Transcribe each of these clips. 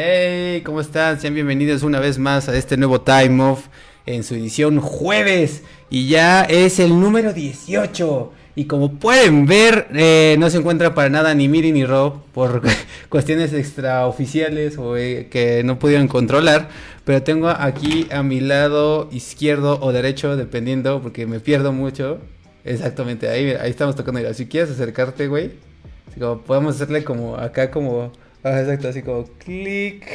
Hey, ¿cómo están? Sean bienvenidos una vez más a este nuevo Time Off en su edición jueves. Y ya es el número 18. Y como pueden ver, eh, no se encuentra para nada ni Miri ni Rob por cuestiones extraoficiales o eh, que no pudieron controlar. Pero tengo aquí a mi lado izquierdo o derecho, dependiendo, porque me pierdo mucho. Exactamente, ahí, ahí estamos tocando. Si quieres acercarte, güey, podemos hacerle como acá, como Ah, exacto, así como clic.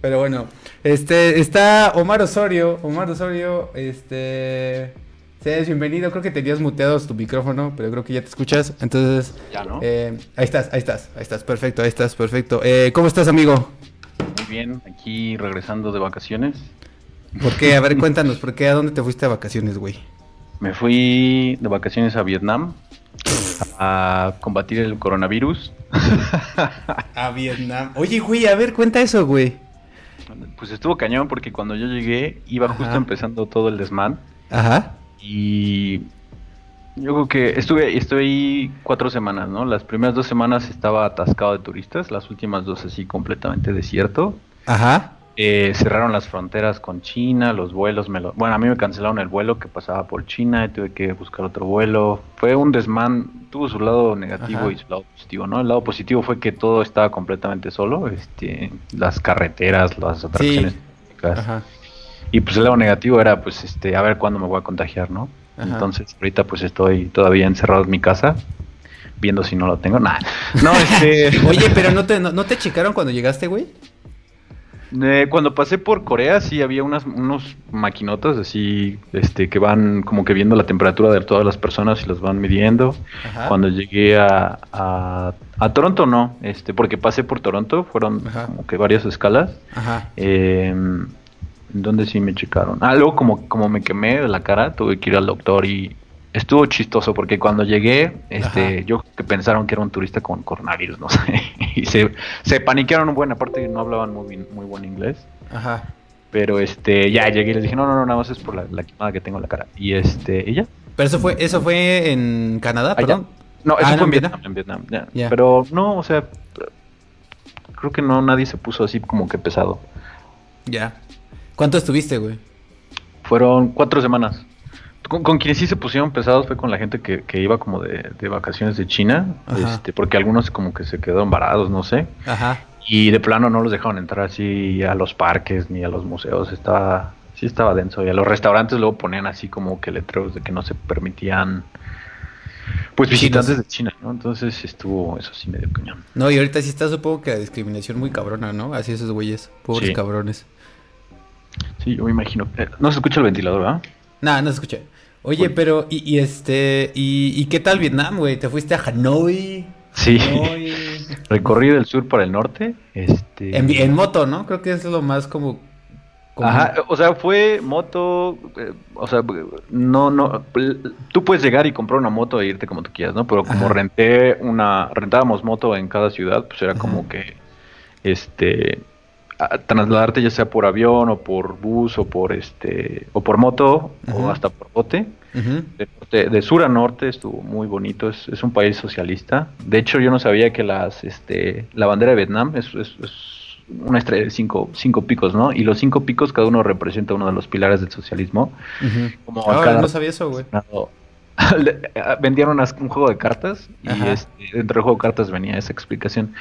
Pero bueno, este está Omar Osorio. Omar Osorio, este. Seas bienvenido. Creo que tenías muteado tu micrófono, pero creo que ya te escuchas. Entonces. Ya, ¿no? Eh, ahí estás, ahí estás, ahí estás. Perfecto, ahí estás, perfecto. Eh, ¿Cómo estás, amigo? Muy bien, aquí regresando de vacaciones. ¿Por qué? A ver, cuéntanos, ¿por qué? ¿A dónde te fuiste a vacaciones, güey? Me fui de vacaciones a Vietnam a combatir el coronavirus. a Vietnam. Oye, güey, a ver, cuenta eso, güey. Pues estuvo cañón porque cuando yo llegué iba justo empezando todo el desmán. Ajá. Y yo creo que estuve, estuve ahí cuatro semanas, ¿no? Las primeras dos semanas estaba atascado de turistas, las últimas dos así completamente desierto. Ajá. Eh, cerraron las fronteras con China, los vuelos me lo... Bueno, a mí me cancelaron el vuelo que pasaba por China y tuve que buscar otro vuelo. Fue un desmán, tuvo su lado negativo y su lado positivo, ¿no? El lado positivo fue que todo estaba completamente solo, este, las carreteras, las atracciones Y pues el lado negativo era pues este, a ver cuándo me voy a contagiar, ¿no? Entonces ahorita pues estoy todavía encerrado en mi casa viendo si no lo tengo. Nada. No, este... Oye, pero no te, no te checaron cuando llegaste, güey? Cuando pasé por Corea sí había unas unos maquinotas así este que van como que viendo la temperatura de todas las personas y las van midiendo. Cuando llegué a, a, Toronto no, este porque pasé por Toronto, fueron como que varias escalas. Ajá. Eh, donde sí me checaron. Ah, luego como, como me quemé de la cara, tuve que ir al doctor y estuvo chistoso porque cuando llegué, este, yo que pensaron que era un turista con coronavirus, no sé, y se, se paniquearon un buen, aparte que no hablaban muy, muy buen inglés. Ajá. Pero este, ya llegué y les dije, no, no, no, nada más es por la, la quemada que tengo en la cara. Y este, ella. Pero eso fue, eso fue en Canadá, perdón. No, eso ah, fue en Vietnam, en Vietnam, ya. Pero no, o sea, creo que no, nadie se puso así como que pesado. Ya. ¿Cuánto estuviste, güey? Fueron cuatro semanas. Con, quienes sí se pusieron pesados fue con la gente que, iba como de, vacaciones de China, este, porque algunos como que se quedaron varados, no sé. Ajá. Y de plano no los dejaron entrar así a los parques ni a los museos, estaba, sí estaba denso. Y a los restaurantes luego ponían así como que letreros de que no se permitían pues visitantes de China, ¿no? Entonces estuvo eso sí medio cañón. No, y ahorita sí está supongo que la discriminación muy cabrona, ¿no? Así esos güeyes, pobres cabrones. Sí, yo me imagino. Eh, no se escucha el ventilador, ¿verdad? No, no se escucha. Oye, pero, y, este, y, qué tal Vietnam, güey? ¿Te fuiste a Hanoi? Sí. Recorrí del sur para el norte. Este... En, moto, ¿no? Creo que es lo más como, Ajá, o sea, fue moto, eh, o sea, no, no, tú puedes llegar y comprar una moto e irte como tú quieras, ¿no? Pero como renté una, rentábamos moto en cada ciudad, pues era como que, este, trasladarte ya sea por avión o por bus o por este o por moto o hasta por bote. De, sur a norte estuvo muy bonito es, es, un país socialista. De hecho yo no sabía que las este la bandera de Vietnam es, es, una estrella de cinco, cinco picos no y los cinco picos cada uno representa uno de los pilares del socialismo. Como ah, no sabía eso güey. vendieron un juego de cartas y este, dentro del juego de cartas venía esa explicación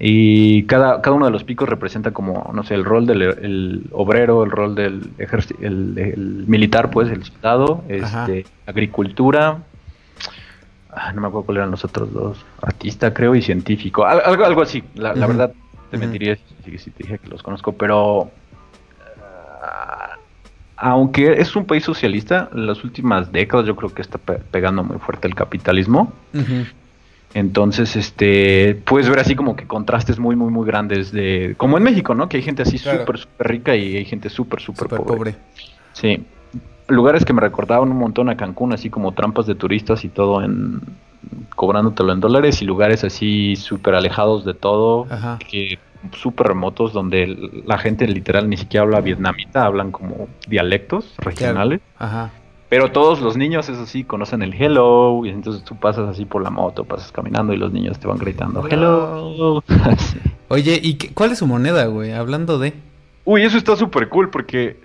y cada, cada uno de los picos representa como, no sé, el rol del obrero, el rol del ejército, el, militar, pues, el soldado, este, agricultura, ah, no me acuerdo cuáles eran los otros dos, artista creo y científico, algo, algo así, la, verdad te mentiría si, te dije que los conozco, pero ah, aunque es un país socialista, en las últimas décadas yo creo que está pegando muy fuerte el capitalismo. Entonces, este, puedes ver así como que contrastes muy, muy, muy grandes de, como en México, ¿no? Que hay gente así súper, súper rica y hay gente súper, súper pobre. pobre. Sí. Lugares que me recordaban un montón a Cancún, así como trampas de turistas y todo en cobrándotelo en dólares y lugares así súper alejados de todo, que súper remotos donde la gente literal ni siquiera habla vietnamita, hablan como dialectos regionales. Ajá. Pero todos los niños, eso sí, conocen el hello, y entonces tú pasas así por la moto, pasas caminando y los niños te van gritando hello. Oye, ¿y cuál es su moneda, güey? Hablando de... Uy, eso está súper cool porque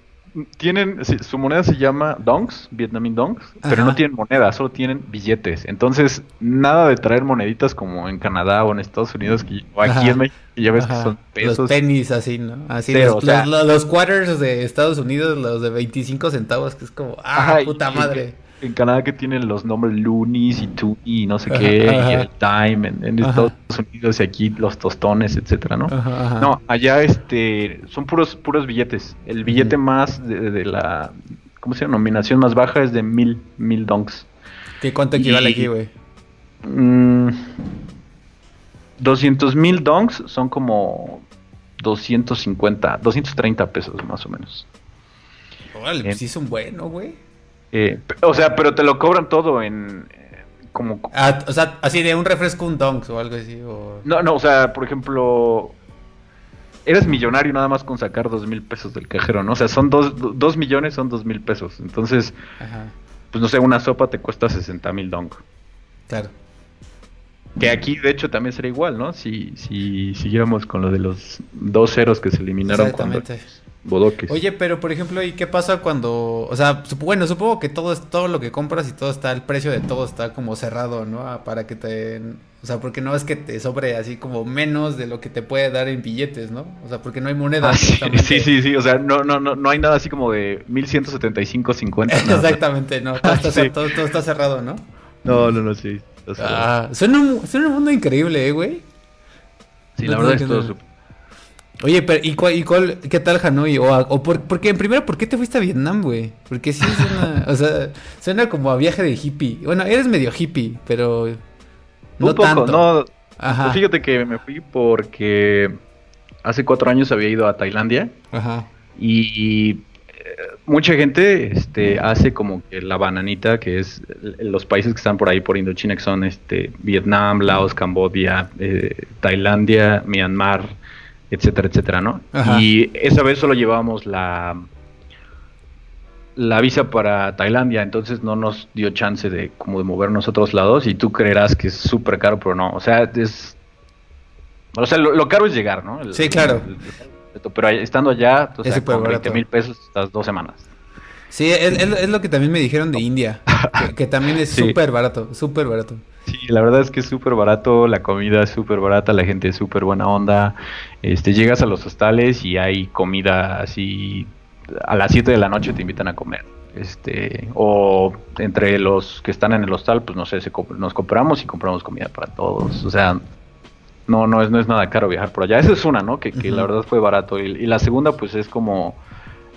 tienen, su moneda se llama dongs, Vietnamese dongs, pero no tienen moneda, solo tienen billetes. Entonces, nada de traer moneditas como en Canadá o en Estados Unidos o aquí en México, ya ves que son pesos. Los pennies así, ¿no? Así, los, quarters de Estados Unidos, los de 25 centavos, que es como, ah, puta madre en Canadá que tienen los nombres Loonies y Toonie y no sé qué, y el Time en, Estados Unidos y aquí los tostones, etcétera, ¿no? No, allá este son puros puros billetes. El billete más de, la ¿cómo se llama? Nominación más baja es de mil mil donks. ¿Qué cuánto equivale aquí, güey? 200 mm, mil donks son como 250, 230 pesos más o menos. Órale, pues sí es un bueno, güey. Eh, o sea, pero te lo cobran todo en. Eh, como. Ah, o sea, así de un refresco, un donks o algo así. No, no, o sea, por ejemplo. Eres millonario nada más con sacar dos mil pesos del cajero, ¿no? O sea, son dos, dos millones, son dos mil pesos. Entonces, pues no sé, una sopa te cuesta 60 mil donk. Claro. Que aquí, de hecho, también sería igual, ¿no? Si, si siguiéramos con lo de los dos ceros que se eliminaron. Exactamente. Bodoques. Oye, pero por ejemplo, ¿y qué pasa cuando, o sea, bueno, supongo que todo es todo lo que compras y todo está, el precio de todo está como cerrado, ¿no? Ah, para que te, o sea, porque no es que te sobre así como menos de lo que te puede dar en billetes, ¿no? O sea, porque no hay moneda. Ah, sí, sí, sí, o sea, no, no, no, no hay nada así como de 1175.50. Exactamente, no, todo está, todo, está, cerrado, ¿no? No, no, no, sí. Ah, suena un, suena un mundo increíble, ¿eh, güey. Sí, la verdad es todo súper Oye, pero ¿y cuál, y cuál qué tal Hanoi? O, o por, porque, primero, ¿por qué te fuiste a Vietnam, güey? Porque sí suena, o sea, suena como a viaje de hippie. Bueno, eres medio hippie, pero no Un poco, no. Ajá. Pues fíjate que me fui porque hace cuatro años había ido a Tailandia. Ajá. Y, mucha gente este, hace como que la bananita, que es los países que están por ahí por Indochina, que son este, Vietnam, Laos, Cambodia, eh, Tailandia, Myanmar, etcétera, etcétera, ¿no? Y esa vez solo llevábamos la la visa para Tailandia, entonces no nos dio chance de como de movernos a otros lados y tú creerás que es súper caro, pero no, o sea, es o sea, lo, caro es llegar, ¿no? sí, claro. Pero estando allá, entonces con 20 mil pesos estás dos semanas. Sí, es, lo que también me dijeron de India, que, también es súper barato, súper barato. Sí, la verdad es que es súper barato, la comida es súper barata, la gente es súper buena onda. Este, llegas a los hostales y hay comida así a las 7 de la noche te invitan a comer. Este, o entre los que están en el hostal, pues no sé, nos compramos y compramos comida para todos. O sea, no, no es, no es nada caro viajar por allá. Esa es una, ¿no? Que, la verdad fue barato. Y, la segunda, pues es como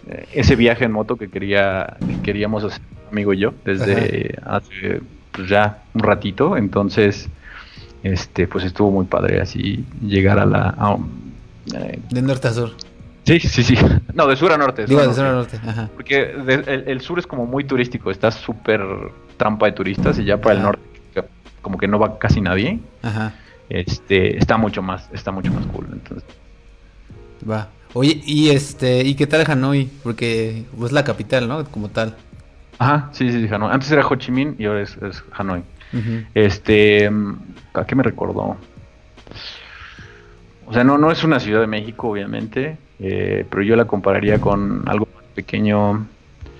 eh, ese viaje en moto que quería, que queríamos hacer, amigo y yo, desde hace pues ya un ratito, entonces este pues estuvo muy padre así llegar a la eh, de norte a sur. Sí, sí, sí. No, de sur a norte. Digo, de sur a norte. Ajá. Porque el, sur es como muy turístico, está súper trampa de turistas y ya para el norte como que no va casi nadie. Ajá. Este, está mucho más, está mucho más cool, entonces. Va. Oye, y este, ¿y qué tal Hanoi? Porque es la capital, ¿no? Como tal. Ajá, sí, sí, Hanoi. Antes era Ho Chi Minh y ahora es, Hanoi. Este, ¿a qué me recordó? O sea, no, no es una ciudad de México, obviamente, eh, pero yo la compararía con algo más pequeño.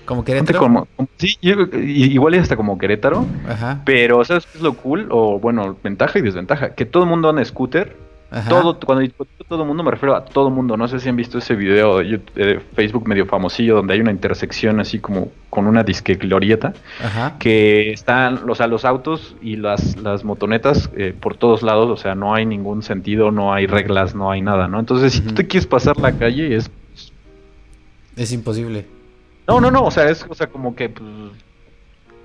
¿Como Querétaro? sí, igual es hasta como Querétaro. Ajá. Pero, ¿sabes qué es lo cool? O, bueno, ventaja y desventaja. Que todo el mundo anda scooter todo, cuando digo todo el mundo me refiero a todo el mundo. No sé si han visto ese video de, Facebook medio famosillo donde hay una intersección así como con una disque glorieta. Que están, o sea, los autos y las, las motonetas eh, por todos lados. O sea, no hay ningún sentido, no hay reglas, no hay nada, ¿no? Entonces, si tú te quieres pasar la calle, es. Es imposible. No, no, no. O sea, es o sea, como que. Pues,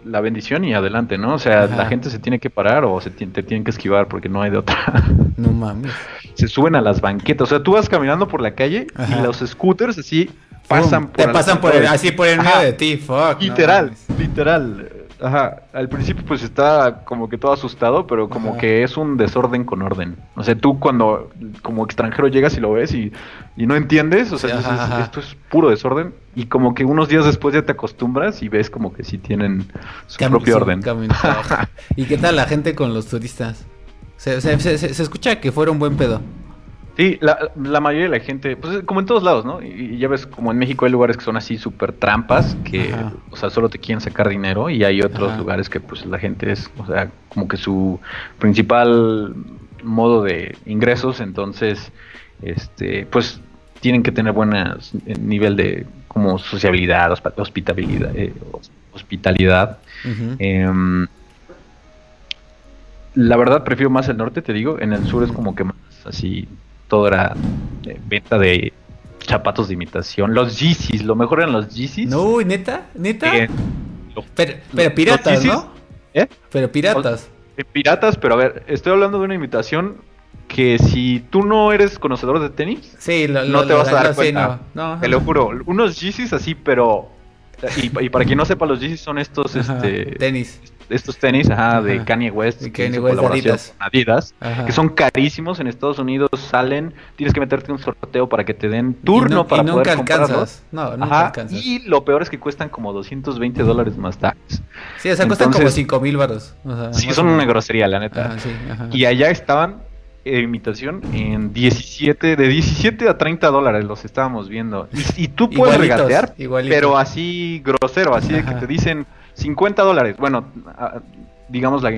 la bendición y adelante, ¿no? O sea, la gente se tiene que parar o se te tienen que esquivar porque no hay de otra. No mames. Se suben a las banquetas. O sea, tú vas caminando por la calle y los scooters así pasan por Te pasan por así por el medio de ti, fuck. Literal, literal. Ajá, al principio pues está como que todo asustado, pero como que es un desorden con orden. O sea, tú cuando como extranjero llegas y lo ves y, no entiendes, o sea, esto es puro desorden y como que unos días después ya te acostumbras y ves como que sí tienen su propio orden. ¿Y qué tal la gente con los turistas? Se, se, escucha que fueron buen pedo. Sí, la, la, mayoría de la gente, pues como en todos lados, ¿no? Y, ya ves, como en México hay lugares que son así súper trampas, que, o sea, solo te quieren sacar dinero, y hay otros lugares que, pues, la gente es, o sea, como que su principal modo de ingresos, entonces, este, pues, tienen que tener buen eh, nivel de, como, sociabilidad, hospitabilidad, eh, hospitalidad. Em, la verdad, prefiero más el norte, te digo, en el sur es como que más así todo era eh, venta de zapatos de imitación. Los Yeezys, lo mejor eran los Yeezys. No, neta, neta. Eh, pero, piratas, ¿no? ¿Eh? Pero piratas. Piratas, pero a ver, estoy hablando de una imitación que si tú no eres conocedor de tenis, sí, no te vas a dar cuenta. te lo juro, unos Yeezys así, pero y, para quien no sepa, los Yeezys son estos este, tenis estos tenis ajá, de Kanye West, Kanye West Adidas, Adidas que son carísimos en Estados Unidos, salen, tienes que meterte un sorteo para que te den turno para poder alcanzas. No, nunca alcanzas. Y lo peor es que cuestan como 220 dólares más tax. Sí, o sea, cuestan como 5 mil baros. sí, son una grosería, la neta. y allá estaban imitación en 17, de 17 a 30 dólares los estábamos viendo. Y, tú puedes regatear, pero así grosero, así de que te dicen 50 dólares. Bueno, digamos la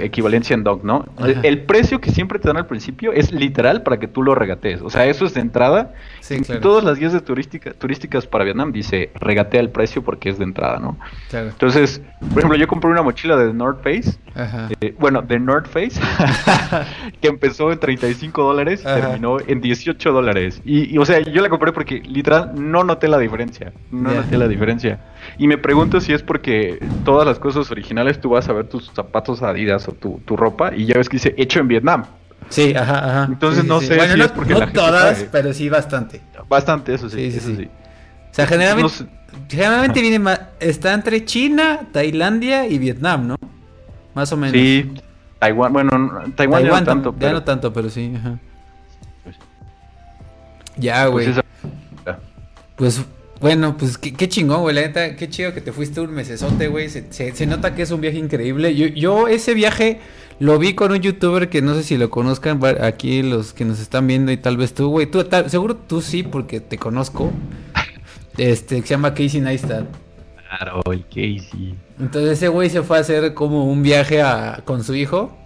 equivalencia en dog, ¿no? El, precio que siempre te dan al principio es literal para que tú lo regatees. O sea, eso es de entrada. Sí, Todas las guías de turística, turísticas para Vietnam dice regatea el precio porque es de entrada, ¿no? Claro. Entonces, por ejemplo, yo compré una mochila de North Face. Eh, bueno, de North Face, que empezó en 35 dólares y terminó en 18 dólares. Y, o sea, yo la compré porque literal no noté la diferencia. No noté la diferencia. Y me pregunto si es porque todas las cosas originales tú vas a ver tus zapatos Adidas o tu, ropa y ya ves que dice hecho en Vietnam. Sí, ajá, ajá. Entonces no sé si es porque no todas, pero sí bastante. Bastante, eso sí. sí, sí, O sea, generalmente, generalmente viene más, está entre China, Tailandia y Vietnam, ¿no? Más o menos. Sí, Taiwán, bueno, Taiwán, ya no tanto. Ya no tanto, pero sí, ajá. Pues, ya, güey. Pues, pues bueno, pues qué, chingón, güey. La neta, qué chido que te fuiste un mesesote, güey. Se, nota que es un viaje increíble. Yo, yo ese viaje lo vi con un youtuber que no sé si lo conozcan aquí los que nos están viendo y tal vez tú, güey. Tú, seguro tú sí, porque te conozco. Este, que se llama Casey Neistat. Claro, el Casey. Entonces ese güey se fue a hacer como un viaje con su hijo.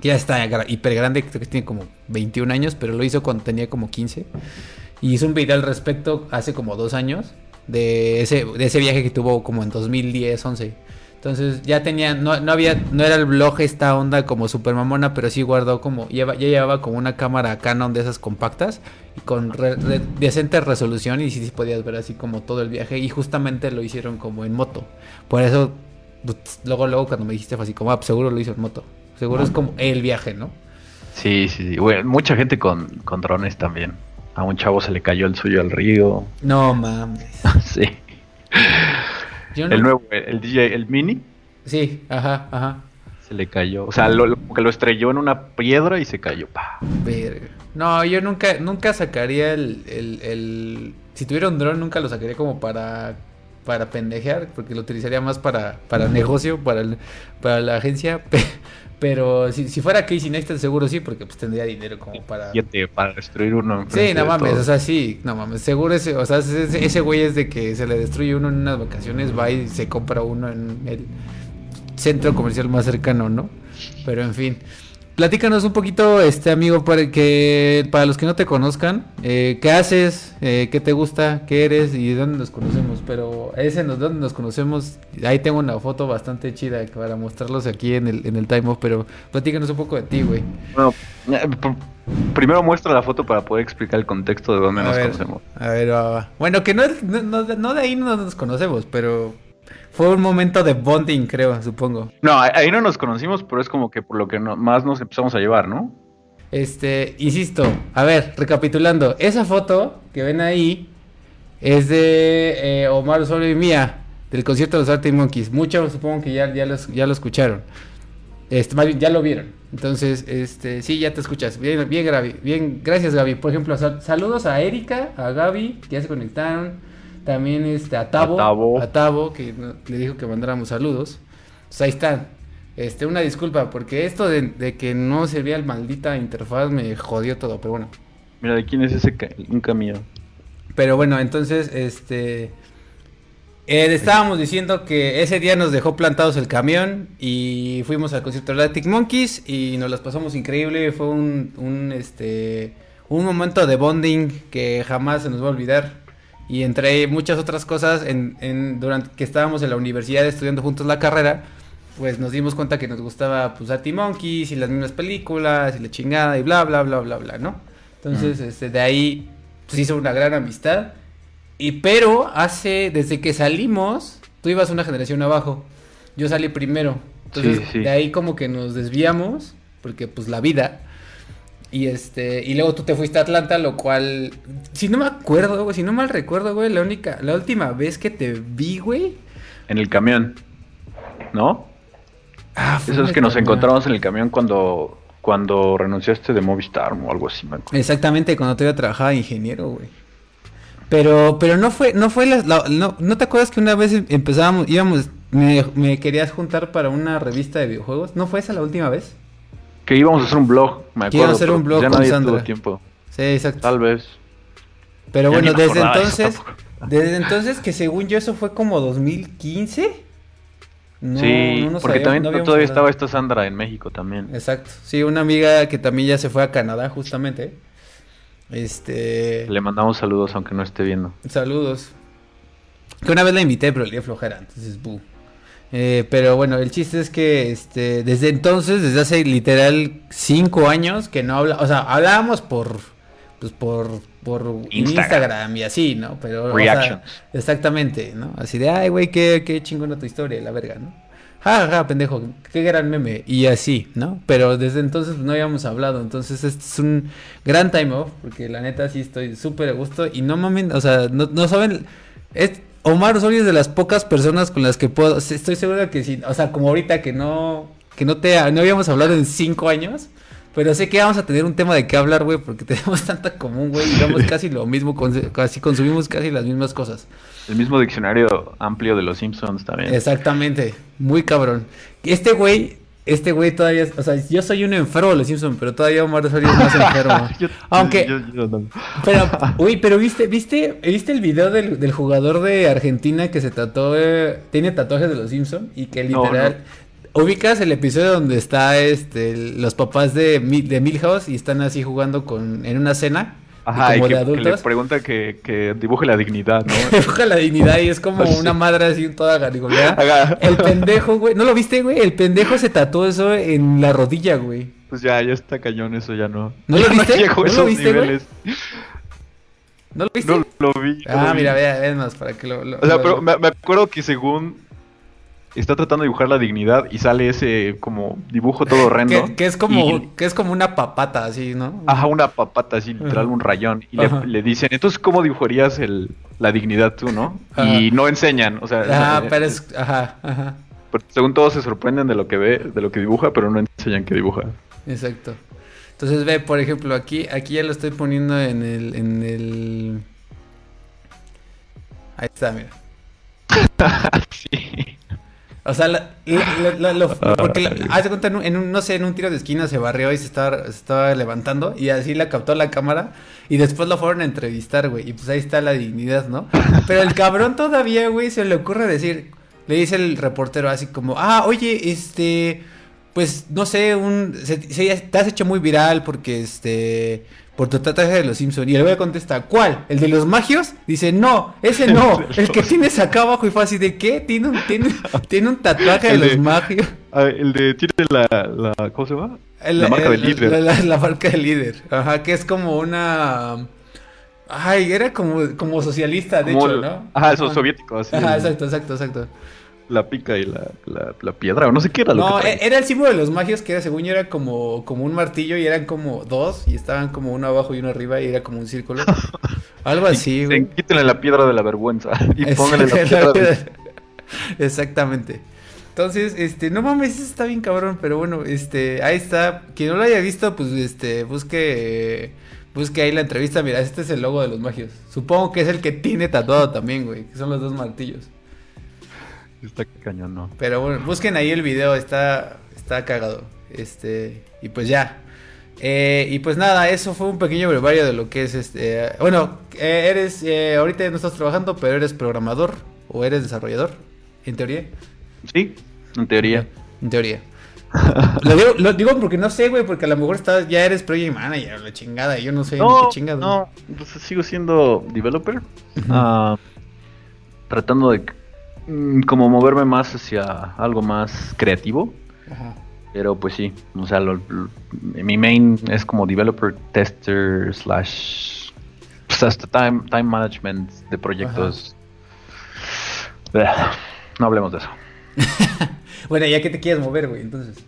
Que ya está hiper grande, creo que tiene como 21 años, pero lo hizo cuando tenía como 15. Y hizo un video al respecto hace como dos años de ese, de ese viaje que tuvo como en 2010, 11. Entonces ya tenía, no, no había, no era el blog esta onda como super mamona, pero sí guardó como, lleva, ya llevaba como una cámara Canon de esas compactas y con decente resolución y sí, podías ver así como todo el viaje y justamente lo hicieron como en moto. Por eso, luego, luego cuando me dijiste fue así como, ah, pues, seguro lo hizo en moto. Seguro es como el viaje, ¿no? Sí, sí, sí. mucha gente con, con drones también. A un chavo se le cayó el suyo al río. No mames. sí. El nuevo, el DJ, el mini. Sí, ajá, ajá. Se le cayó. O sea, lo, que lo estrelló en una piedra y se cayó. Pa. No, yo nunca, nunca sacaría el, el, Si tuviera un dron, nunca lo sacaría como para para pendejear, porque lo utilizaría más para, para negocio, para, para la agencia. Pero si, si fuera Casey Neistat seguro sí, porque pues tendría dinero como para... para destruir uno. Sí, no mames, o sea, sí, no mames, seguro ese, o sea, ese, ese güey es de que se le destruye uno en unas vacaciones, va y se compra uno en el centro comercial más cercano, ¿no? Pero en fin. Platícanos un poquito, este amigo, para que para los que no te conozcan, eh, qué haces, eh, qué te gusta, qué eres y de dónde nos conocemos. Pero ese nos dónde nos conocemos, ahí tengo una foto bastante chida para mostrarlos aquí en el, en el time off, pero platícanos un poco de ti, güey. Bueno, eh, primero muestro la foto para poder explicar el contexto de dónde nos conocemos. A ver, va, bueno, que no, no, no de ahí no nos conocemos, pero fue un momento de bonding, creo, supongo. No, ahí no nos conocimos, pero es como que por lo que más nos empezamos a llevar, ¿no? Este, insisto, a ver, recapitulando, esa foto que ven ahí es de eh, Omar Osorio y mía, del concierto de los Arctic Monkeys. Muchos supongo que ya, ya, los, ya lo escucharon. Este, más bien, ya lo vieron. Entonces, este, sí, ya te escuchas. Bien, bien, Gaby. Bien, gracias, Gaby. Por ejemplo, saludos a Erika, a Gaby, que ya se conectaron. También este, a Tabo, a Tabo, que le dijo que mandáramos saludos. Pues ahí están. Este, una disculpa, porque esto de, que no servía el maldita interfaz me jodió todo, pero bueno. Mira, ¿de quién es ese un camión? Pero bueno, entonces, este... Eh, estábamos diciendo que ese día nos dejó plantados el camión y fuimos al concierto de Atlantic Monkeys y nos las pasamos increíble. Fue un, un, este, un momento de bonding que jamás se nos va a olvidar. Y entre muchas otras cosas, en, en, durante que estábamos en la universidad estudiando juntos la carrera, pues nos dimos cuenta que nos gustaba pues Arctic Monkeys y las mismas películas y la chingada y bla bla bla bla bla, ¿no? Entonces, este, de ahí pues hizo una gran amistad. Y pero hace, desde que salimos, tú ibas una generación abajo, yo salí primero. Entonces, de ahí como que nos desviamos, porque pues la vida. Y este, y luego tú te fuiste a Atlanta, lo cual, si no me acuerdo, güey, si no mal recuerdo, güey, la única, la última vez que te vi, güey. En el camión, ¿no? Ah, Eso es que nos encontramos en el camión cuando, cuando renunciaste de Movistar o algo así, me Exactamente, cuando te iba a trabajar de ingeniero, güey. Pero, pero no fue, no fue la, no, ¿no te acuerdas que una vez empezábamos, íbamos, me, querías juntar para una revista de videojuegos? ¿No fue esa la última vez? Que íbamos a hacer un blog, me acuerdo. Íbamos a hacer un blog ya con nadie Sandra. tiempo. Sí, exacto. Tal vez. Pero bueno, desde entonces, desde entonces que según yo eso fue como 2015. No, sí, porque también todavía estaba esta Sandra en México también. Exacto. Sí, una amiga que también ya se fue a Canadá justamente. Este. Le mandamos saludos aunque no esté viendo. Saludos. Que una vez la invité, pero le dio flojera, entonces bu. Eh, pero bueno, el chiste es que este, desde entonces, desde hace literal cinco años que no habla, o sea, hablábamos por, pues por, por Instagram. y así, ¿no? Pero, exactamente, ¿no? Así de, ay, güey, qué, qué chingona tu historia, la verga, ¿no? ja, ja, pendejo, qué gran meme. Y así, ¿no? Pero desde entonces no habíamos hablado. Entonces este es un gran time off, porque la neta sí estoy súper a gusto. Y no mames, o sea, no, saben. Es, Omar Osorio es de las pocas personas con las que puedo. Estoy seguro que sí, o sea, como ahorita que no. Que no te no habíamos hablado en cinco años. Pero sé que vamos a tener un tema de qué hablar, güey, porque tenemos tanta común, güey, y vemos casi lo mismo, casi consumimos casi las mismas cosas. El mismo diccionario amplio de los Simpsons también. Exactamente, muy cabrón. Este güey, este güey todavía, o sea, yo soy un enfermo de los Simpsons, pero todavía Omar Osorio es más enfermo. Aunque, pero, uy, pero viste, viste, viste el video del, jugador de Argentina que se tatuó, tiene tatuajes de los Simpsons y que literal... ¿Ubicas el episodio donde está este los papás de, de Milhouse y están así jugando con en una cena? Ajá, y como de adultos. le pregunta que, que, dibuje la dignidad, ¿no? Dibuja la dignidad y es como una madre así toda garigoleada. El pendejo, güey. ¿No lo viste, güey? El pendejo se tatuó eso en la rodilla, güey. Pues ya, ya está cañón eso, ya no. ¿No lo viste? ¿No, lo viste, güey? ¿No lo viste? No lo vi. ah, mira, vea, es más, para que lo... o sea, pero me, me acuerdo que según está tratando de dibujar la dignidad y sale ese como dibujo todo horrendo. que, es como que es como una papata así, ¿no? Ajá, una papata así, literal un rayón. Y le, dicen, entonces, ¿cómo dibujarías el, la dignidad tú, no? Y no enseñan, o sea... Ah, pero es... Ajá, ajá. según todos se sorprenden de lo que ve, de lo que dibuja, pero no enseñan que dibuja. Exacto. Entonces ve, por ejemplo, aquí, aquí ya lo estoy poniendo en el, en el... Ahí está, mira. sí. O sea, porque hace cuenta en un, no sé, en un tiro de esquina se barrió y se estaba, se estaba levantando y así la captó la cámara y después lo fueron a entrevistar, güey. Y pues ahí está la dignidad, ¿no? Pero el cabrón todavía, güey, se le ocurre decir, le dice el reportero así como, ah, oye, este, pues no sé, un, se, te has hecho muy viral porque este por tu tatuaje de los Simpsons. Y el güey contesta, ¿cuál? ¿El de los magios? Dice, no, ese no. el que tienes acá abajo y fue así de qué? Tiene un, tiene, tiene un tatuaje de, los magios. el de, tiene la, la ¿cómo se llama? la marca del líder. La, marca del líder. Ajá, que es como una... Ay, era como, como socialista, de hecho, ¿no? Ajá, eso soviético, así. Ajá, exacto, exacto, exacto la pica y la, la, piedra, o no sé qué era lo no, e-, era el símbolo de los magios que era, según yo, era como, como un martillo y eran como dos y estaban como uno abajo y uno arriba y era como un círculo. Algo así, güey. Quítenle la piedra de la vergüenza y pónganle la piedra Exactamente. Entonces, este, no mames, está bien cabrón, pero bueno, este, ahí está. Quien no lo haya visto, pues, este, busque, busque ahí la entrevista. Mira, este es el logo de los magios. Supongo que es el que tiene tatuado también, güey, que son los dos martillos. Está cañón, ¿no? Pero bueno, busquen ahí el video, está, está cagado. Este, y pues ya. Eh, y pues nada, eso fue un pequeño brevario de lo que es este. bueno, eh, eres, eh, ahorita no estás trabajando, pero eres programador o eres desarrollador, en teoría. Sí, en teoría. En teoría. lo, digo, porque no sé, güey, porque a lo mejor estás, ya eres project manager, la chingada, yo no sé no, ni qué chingada. No, pues sigo siendo developer, ah, tratando de como moverme más hacia algo más creativo. Ajá. Pero pues sí, o sea, mi main es como developer, tester, slash, pues hasta time, time management de proyectos. No hablemos de eso. bueno, ¿ya qué te quieres mover, güey? Entonces.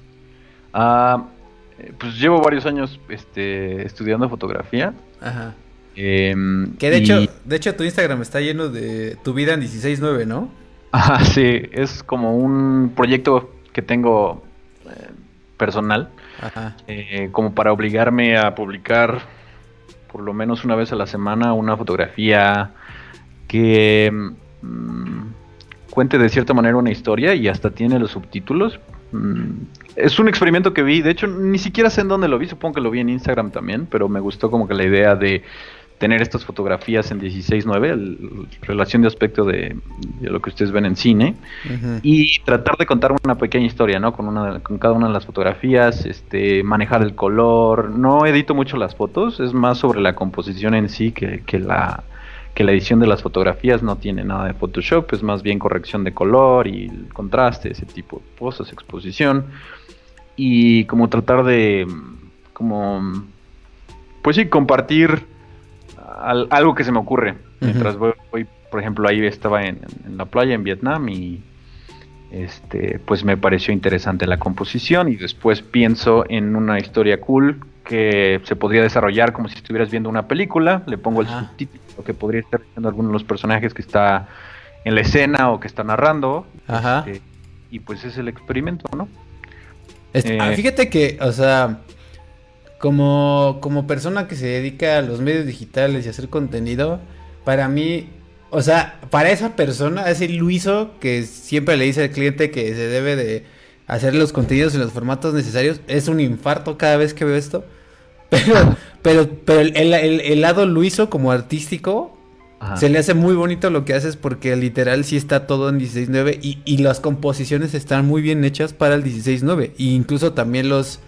Ah, pues llevo varios años este, estudiando fotografía. Ajá. Em, que de hecho, de hecho tu Instagram está lleno de tu vida en 16.9, ¿no? Ajá, sí, es como un proyecto que tengo eh, personal, Ajá. Eh, como para obligarme a publicar por lo menos una vez a la semana una fotografía que mm, cuente de cierta manera una historia y hasta tiene los subtítulos. Mm, es un experimento que vi, de hecho ni siquiera sé en dónde lo vi, supongo que lo vi en Instagram también, pero me gustó como que la idea de tener estas fotografías en 16.9, relación de aspecto de, lo que ustedes ven en cine, y tratar de contar una pequeña historia, ¿no? Con, una, con cada una de las fotografías, este, manejar el color. No edito mucho las fotos, es más sobre la composición en sí que, que la que la edición de las fotografías no tiene nada de Photoshop, es más bien corrección de color y el contraste, ese tipo de cosas, exposición. Y como tratar de, como, pues sí, compartir algo que se me ocurre. Mientras voy, por ejemplo, ahí estaba en, en, la playa en Vietnam y este, pues me pareció interesante la composición y después pienso en una historia cool que se podría desarrollar como si estuvieras viendo una película, le pongo el subtítulo que podría estar viendo alguno de los personajes que está en la escena o que está narrando. Ajá. Este, y pues es el experimento, ¿no? Este, ah, fíjate que, o sea, como, como persona que se dedica a los medios digitales y a hacer contenido, para mí, o sea, para esa persona, ese Luiso que siempre le dice al cliente que se debe de hacer los contenidos en los formatos necesarios, es un infarto cada vez que veo esto. Pero, pero, pero el, lado Luiso como artístico se le hace muy bonito lo que haces porque literal sí está todo en 16.9 y, y las composiciones están muy bien hechas para el 16.9. E incluso también los,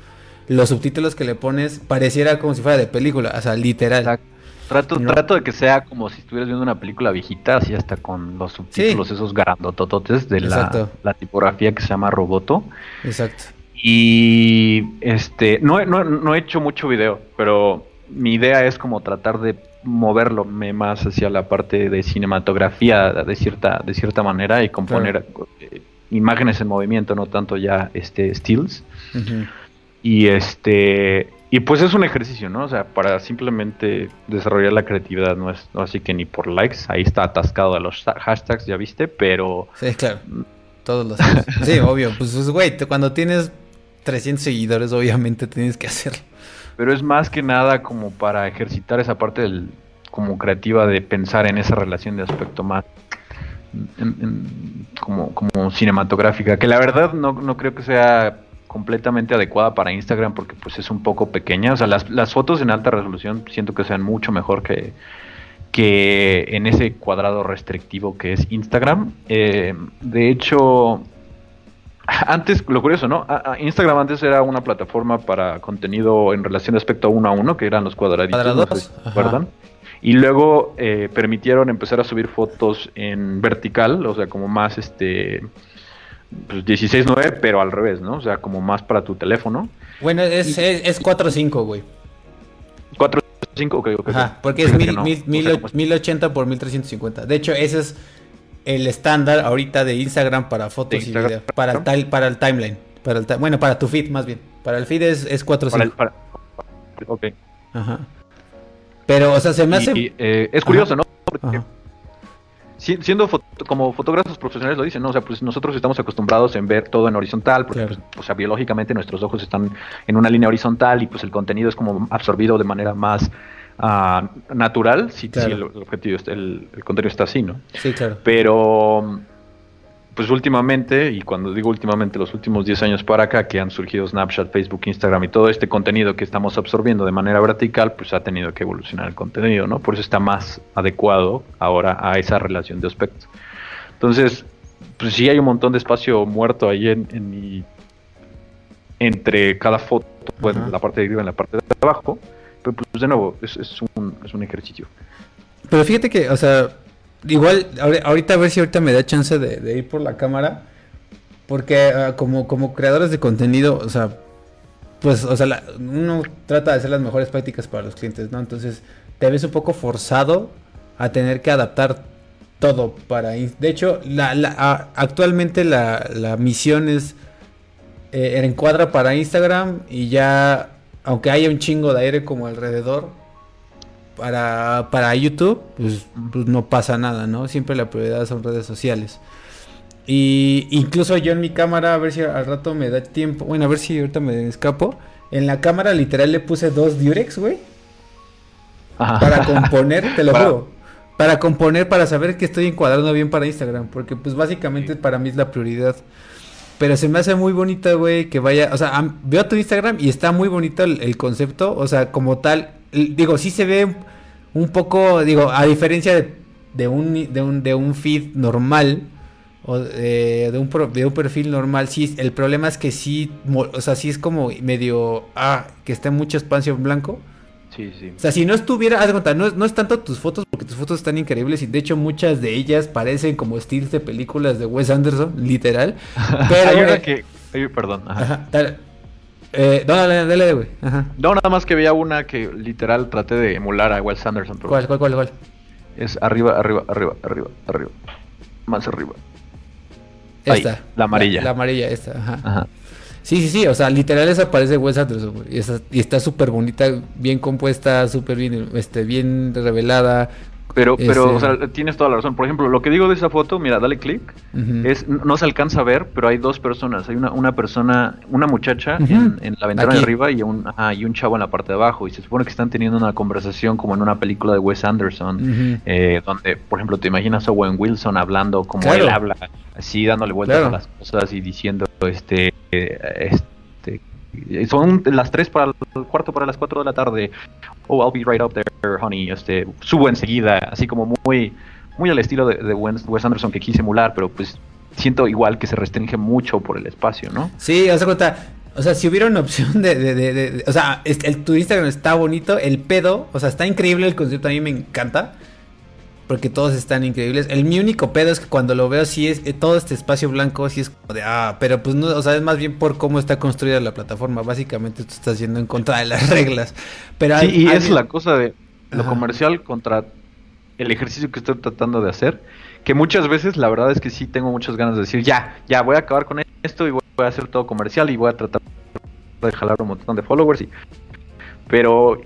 los subtítulos que le pones pareciera como si fuera de película, o sea, literal. Trato, trato de que sea como si estuvieras viendo una película viejita, así hasta con los subtítulos esos grandotototes de la, la, tipografía que se llama Roboto. Exacto. Y este, no, no, no he hecho mucho video, pero mi idea es como tratar de moverlo más hacia la parte de cinematografía de cierta, de cierta manera y componer eh, imágenes en movimiento, no tanto ya este stills. Y este y pues es un ejercicio, ¿no? O sea, para simplemente desarrollar la creatividad no es así que ni por likes, ahí está atascado a los hashtags, ya viste, pero Sí, claro. Todos los Sí, obvio, pues, pues güey, cuando tienes 300 seguidores, obviamente tienes que hacerlo. Pero es más que nada como para ejercitar esa parte del, como creativa de pensar en esa relación de aspecto más como, como cinematográfica, que la verdad no, no creo que sea completamente adecuada para Instagram porque pues es un poco pequeña. O sea, las, las fotos en alta resolución siento que sean mucho mejor que, que en ese cuadrado restrictivo que es Instagram. Eh, de hecho, antes, lo curioso, ¿no? Instagram antes era una plataforma para contenido en relación respecto a uno a uno, que eran los cuadraditos, ¿recuerdan? Y luego eh, permitieron empezar a subir fotos en vertical, o sea, como más este pues 16.9, pero al revés, ¿no? O sea, como más para tu teléfono. Bueno, es, es, 4.5, güey. 4.5, ok, ok. Ajá, porque es 1080 por 1350. De hecho, ese es el estándar ahorita de Instagram para fotos y videos. Para el, para el timeline. Para el, bueno, para tu feed más bien. Para el feed es, es 4.5. Para ok. Ajá. Pero, o sea, se me hace... Eh, es curioso, ¿no? Siendo como fotógrafos profesionales lo dicen, ¿no? O sea, pues nosotros estamos acostumbrados en ver todo en horizontal, porque, pues, o sea, biológicamente nuestros ojos están en una línea horizontal y pues el contenido es como absorbido de manera más uh, natural, si, el, objetivo, el, el contenido está así, ¿no? Sí, claro. Pero pues últimamente, y cuando digo últimamente, los últimos 10 años para acá, que han surgido Snapchat, Facebook, Instagram y todo este contenido que estamos absorbiendo de manera vertical, pues ha tenido que evolucionar el contenido, ¿no? Por eso está más adecuado ahora a esa relación de aspectos. Entonces, pues sí hay un montón de espacio muerto ahí en, entre cada foto, bueno, la parte de arriba y la parte de abajo, pero pues de nuevo, es, es, un, es un ejercicio. Pero fíjate que, o sea, Igual, ahorita a ver si ahorita me da chance de, ir por la cámara. Porque ah, como, como creadores de contenido, o sea, pues, o sea, uno trata de hacer las mejores prácticas para los clientes, ¿no? Entonces, te ves un poco forzado a tener que adaptar todo para... De hecho, la, actualmente la, misión es eh, encuadra para Instagram y ya, aunque haya un chingo de aire como alrededor, para, para YouTube, pues, pues, no pasa nada, ¿no? Siempre la prioridad son redes sociales. Y incluso yo en mi cámara, a ver si al rato me da tiempo. Bueno, a ver si ahorita me escapo. En la cámara literal le puse dos Durex, güey. Para componer, te lo juro. Para componer, para saber que estoy encuadrando bien para Instagram. Porque pues básicamente para mí es la prioridad. Pero se me hace muy bonita, güey, que vaya... O sea, veo tu Instagram y está muy bonito el concepto. O sea, como tal, digo, sí se ve un poco, digo, a diferencia de, un, de, un, de un feed normal, o de, un, de un perfil normal, sí, el problema es que sí, o sea, sí es como medio, ah, que está mucho espacio en blanco. Sí, sí. O sea, si no estuviera, haz cuenta, no, no es tanto tus fotos, porque tus fotos están increíbles y de hecho muchas de ellas parecen como estilos de películas de Wes Anderson, literal. Pero, Hay una que, perdón. Ajá. Eh, no, dale, dale, güey. No, nada más que veía una que literal traté de emular a Wes Anderson. ¿Cuál, cuál, cuál, cuál? Es arriba, arriba, arriba, arriba, arriba. Más arriba. Esta. la amarilla. La, amarilla, esta, ajá. Sí, sí, sí, o sea, literal esa parece Wes Anderson, güey. Y, está súper bonita, bien compuesta, súper bien, este, bien revelada, pero, pero, o sea, tienes toda la razón. Por ejemplo, lo que digo de esa foto, mira, dale clic, es, no se alcanza a ver, pero hay dos personas. Hay una, una persona, una muchacha en, la ventana de arriba y un, y un chavo en la parte de abajo. Y se supone que están teniendo una conversación como en una película de Wes Anderson, eh, donde, por ejemplo, te imaginas a Owen Wilson hablando como él habla, así dándole vueltas a las cosas y diciendo, este, este son las 3 para el cuarto para las 4 de la tarde. Oh, I'll be right up there, honey. Este, subo enseguida, así como muy, muy al estilo de, Wes Anderson que quise emular, pero pues siento igual que se restringe mucho por el espacio, ¿no? Sí, haz cuenta. O sea, si hubiera una opción de, de, de, o sea, el, tu Instagram está bonito, el pedo, o sea, está increíble el concepto, a mí me encanta porque todos están increíbles. El mi único pedo es que cuando lo veo sí es eh, todo este espacio blanco sí es como de ah, pero pues no, o sea, es más bien por cómo está construida la plataforma. Básicamente tú estás yendo en contra de las reglas. Pero sí, y es la cosa de lo comercial contra el ejercicio que estoy tratando de hacer, que muchas veces la verdad es que sí tengo muchas ganas de decir, ya, ya voy a acabar con esto y voy a hacer todo comercial y voy a tratar de jalar un montón de followers y pero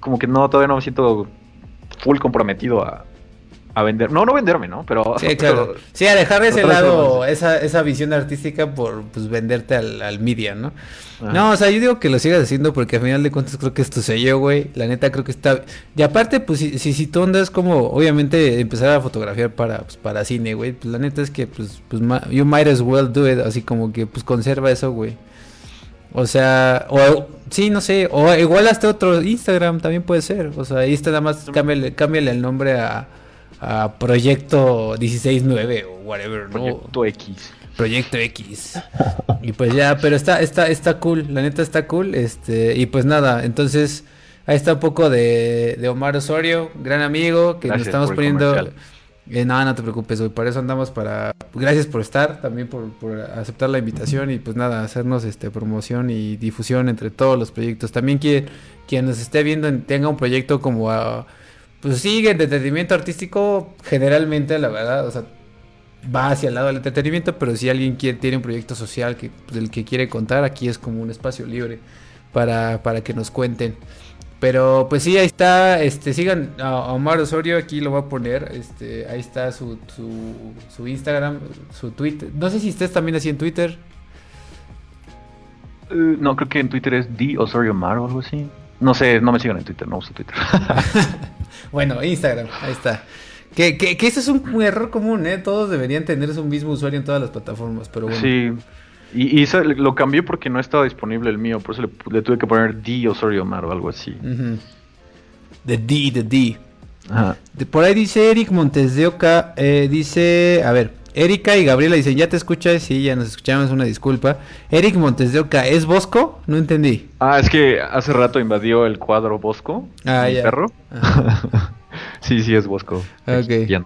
como que no todavía no me siento full comprometido a, a vender, no, no venderme, ¿no? Pero... Sí, claro. sí, a dejar de ese lado esa, esa visión artística por pues venderte al, al media, ¿no? No, o sea, yo digo que lo sigas haciendo porque al final de cuentas creo que esto se yo, güey. La neta creo que está... Y aparte, pues si, si, si tú andas como, obviamente, empezar a fotografiar para, pues, para cine, güey, pues la neta es que, pues, pues, you might as well do it, así como que, pues conserva eso, güey. O sea, o sí, no sé, o igual hasta otro Instagram también puede ser. O sea, ahí está nada más, cámbiale, cámbiale el nombre a a Proyecto 169 o whatever, Proyecto X. Proyecto X. y pues ya, pero está, está, está cool, la neta está cool. Este, y pues nada, entonces ahí está un poco de, de Omar Osorio, gran amigo, que nos estamos poniendo. Eh, no, no te preocupes, güey. Por eso andamos para. Gracias por estar, también por, por, aceptar la invitación y pues nada, hacernos este promoción y difusión entre todos los proyectos. También quien, quien nos esté viendo tenga un proyecto como a pues sí, el entretenimiento artístico generalmente, la verdad, o sea, va hacia el lado del entretenimiento, pero si alguien quiere, tiene un proyecto social que, del que quiere contar, aquí es como un espacio libre para, para que nos cuenten. Pero pues sí, ahí está, este, sigan a Omar Osorio, aquí lo voy a poner, este, ahí está su, su, su Instagram, su Twitter. No sé si estés también así en Twitter. Uh, no, creo que en Twitter es D Osorio Omar o algo así. No sé, no me sigan en Twitter, no uso Twitter. bueno, Instagram, ahí está. Que, que, que ese es un error común, ¿eh? Todos deberían tener un mismo usuario en todas las plataformas, pero bueno. Sí, y, y lo cambié porque no estaba disponible el mío, por eso le, tuve que poner D Osorio Omar o algo así. The D, the D. Ajá. por ahí dice Eric Montes de Oca, eh, dice, a ver, Erika y Gabriela dicen, ¿ya te escuchas? Sí, ya nos escuchamos, una disculpa. Eric Montes de Oca, ¿es Bosco? No entendí. Ah, es que hace rato invadió el cuadro Bosco, ah, mi perro. sí, sí, es Bosco. Ok.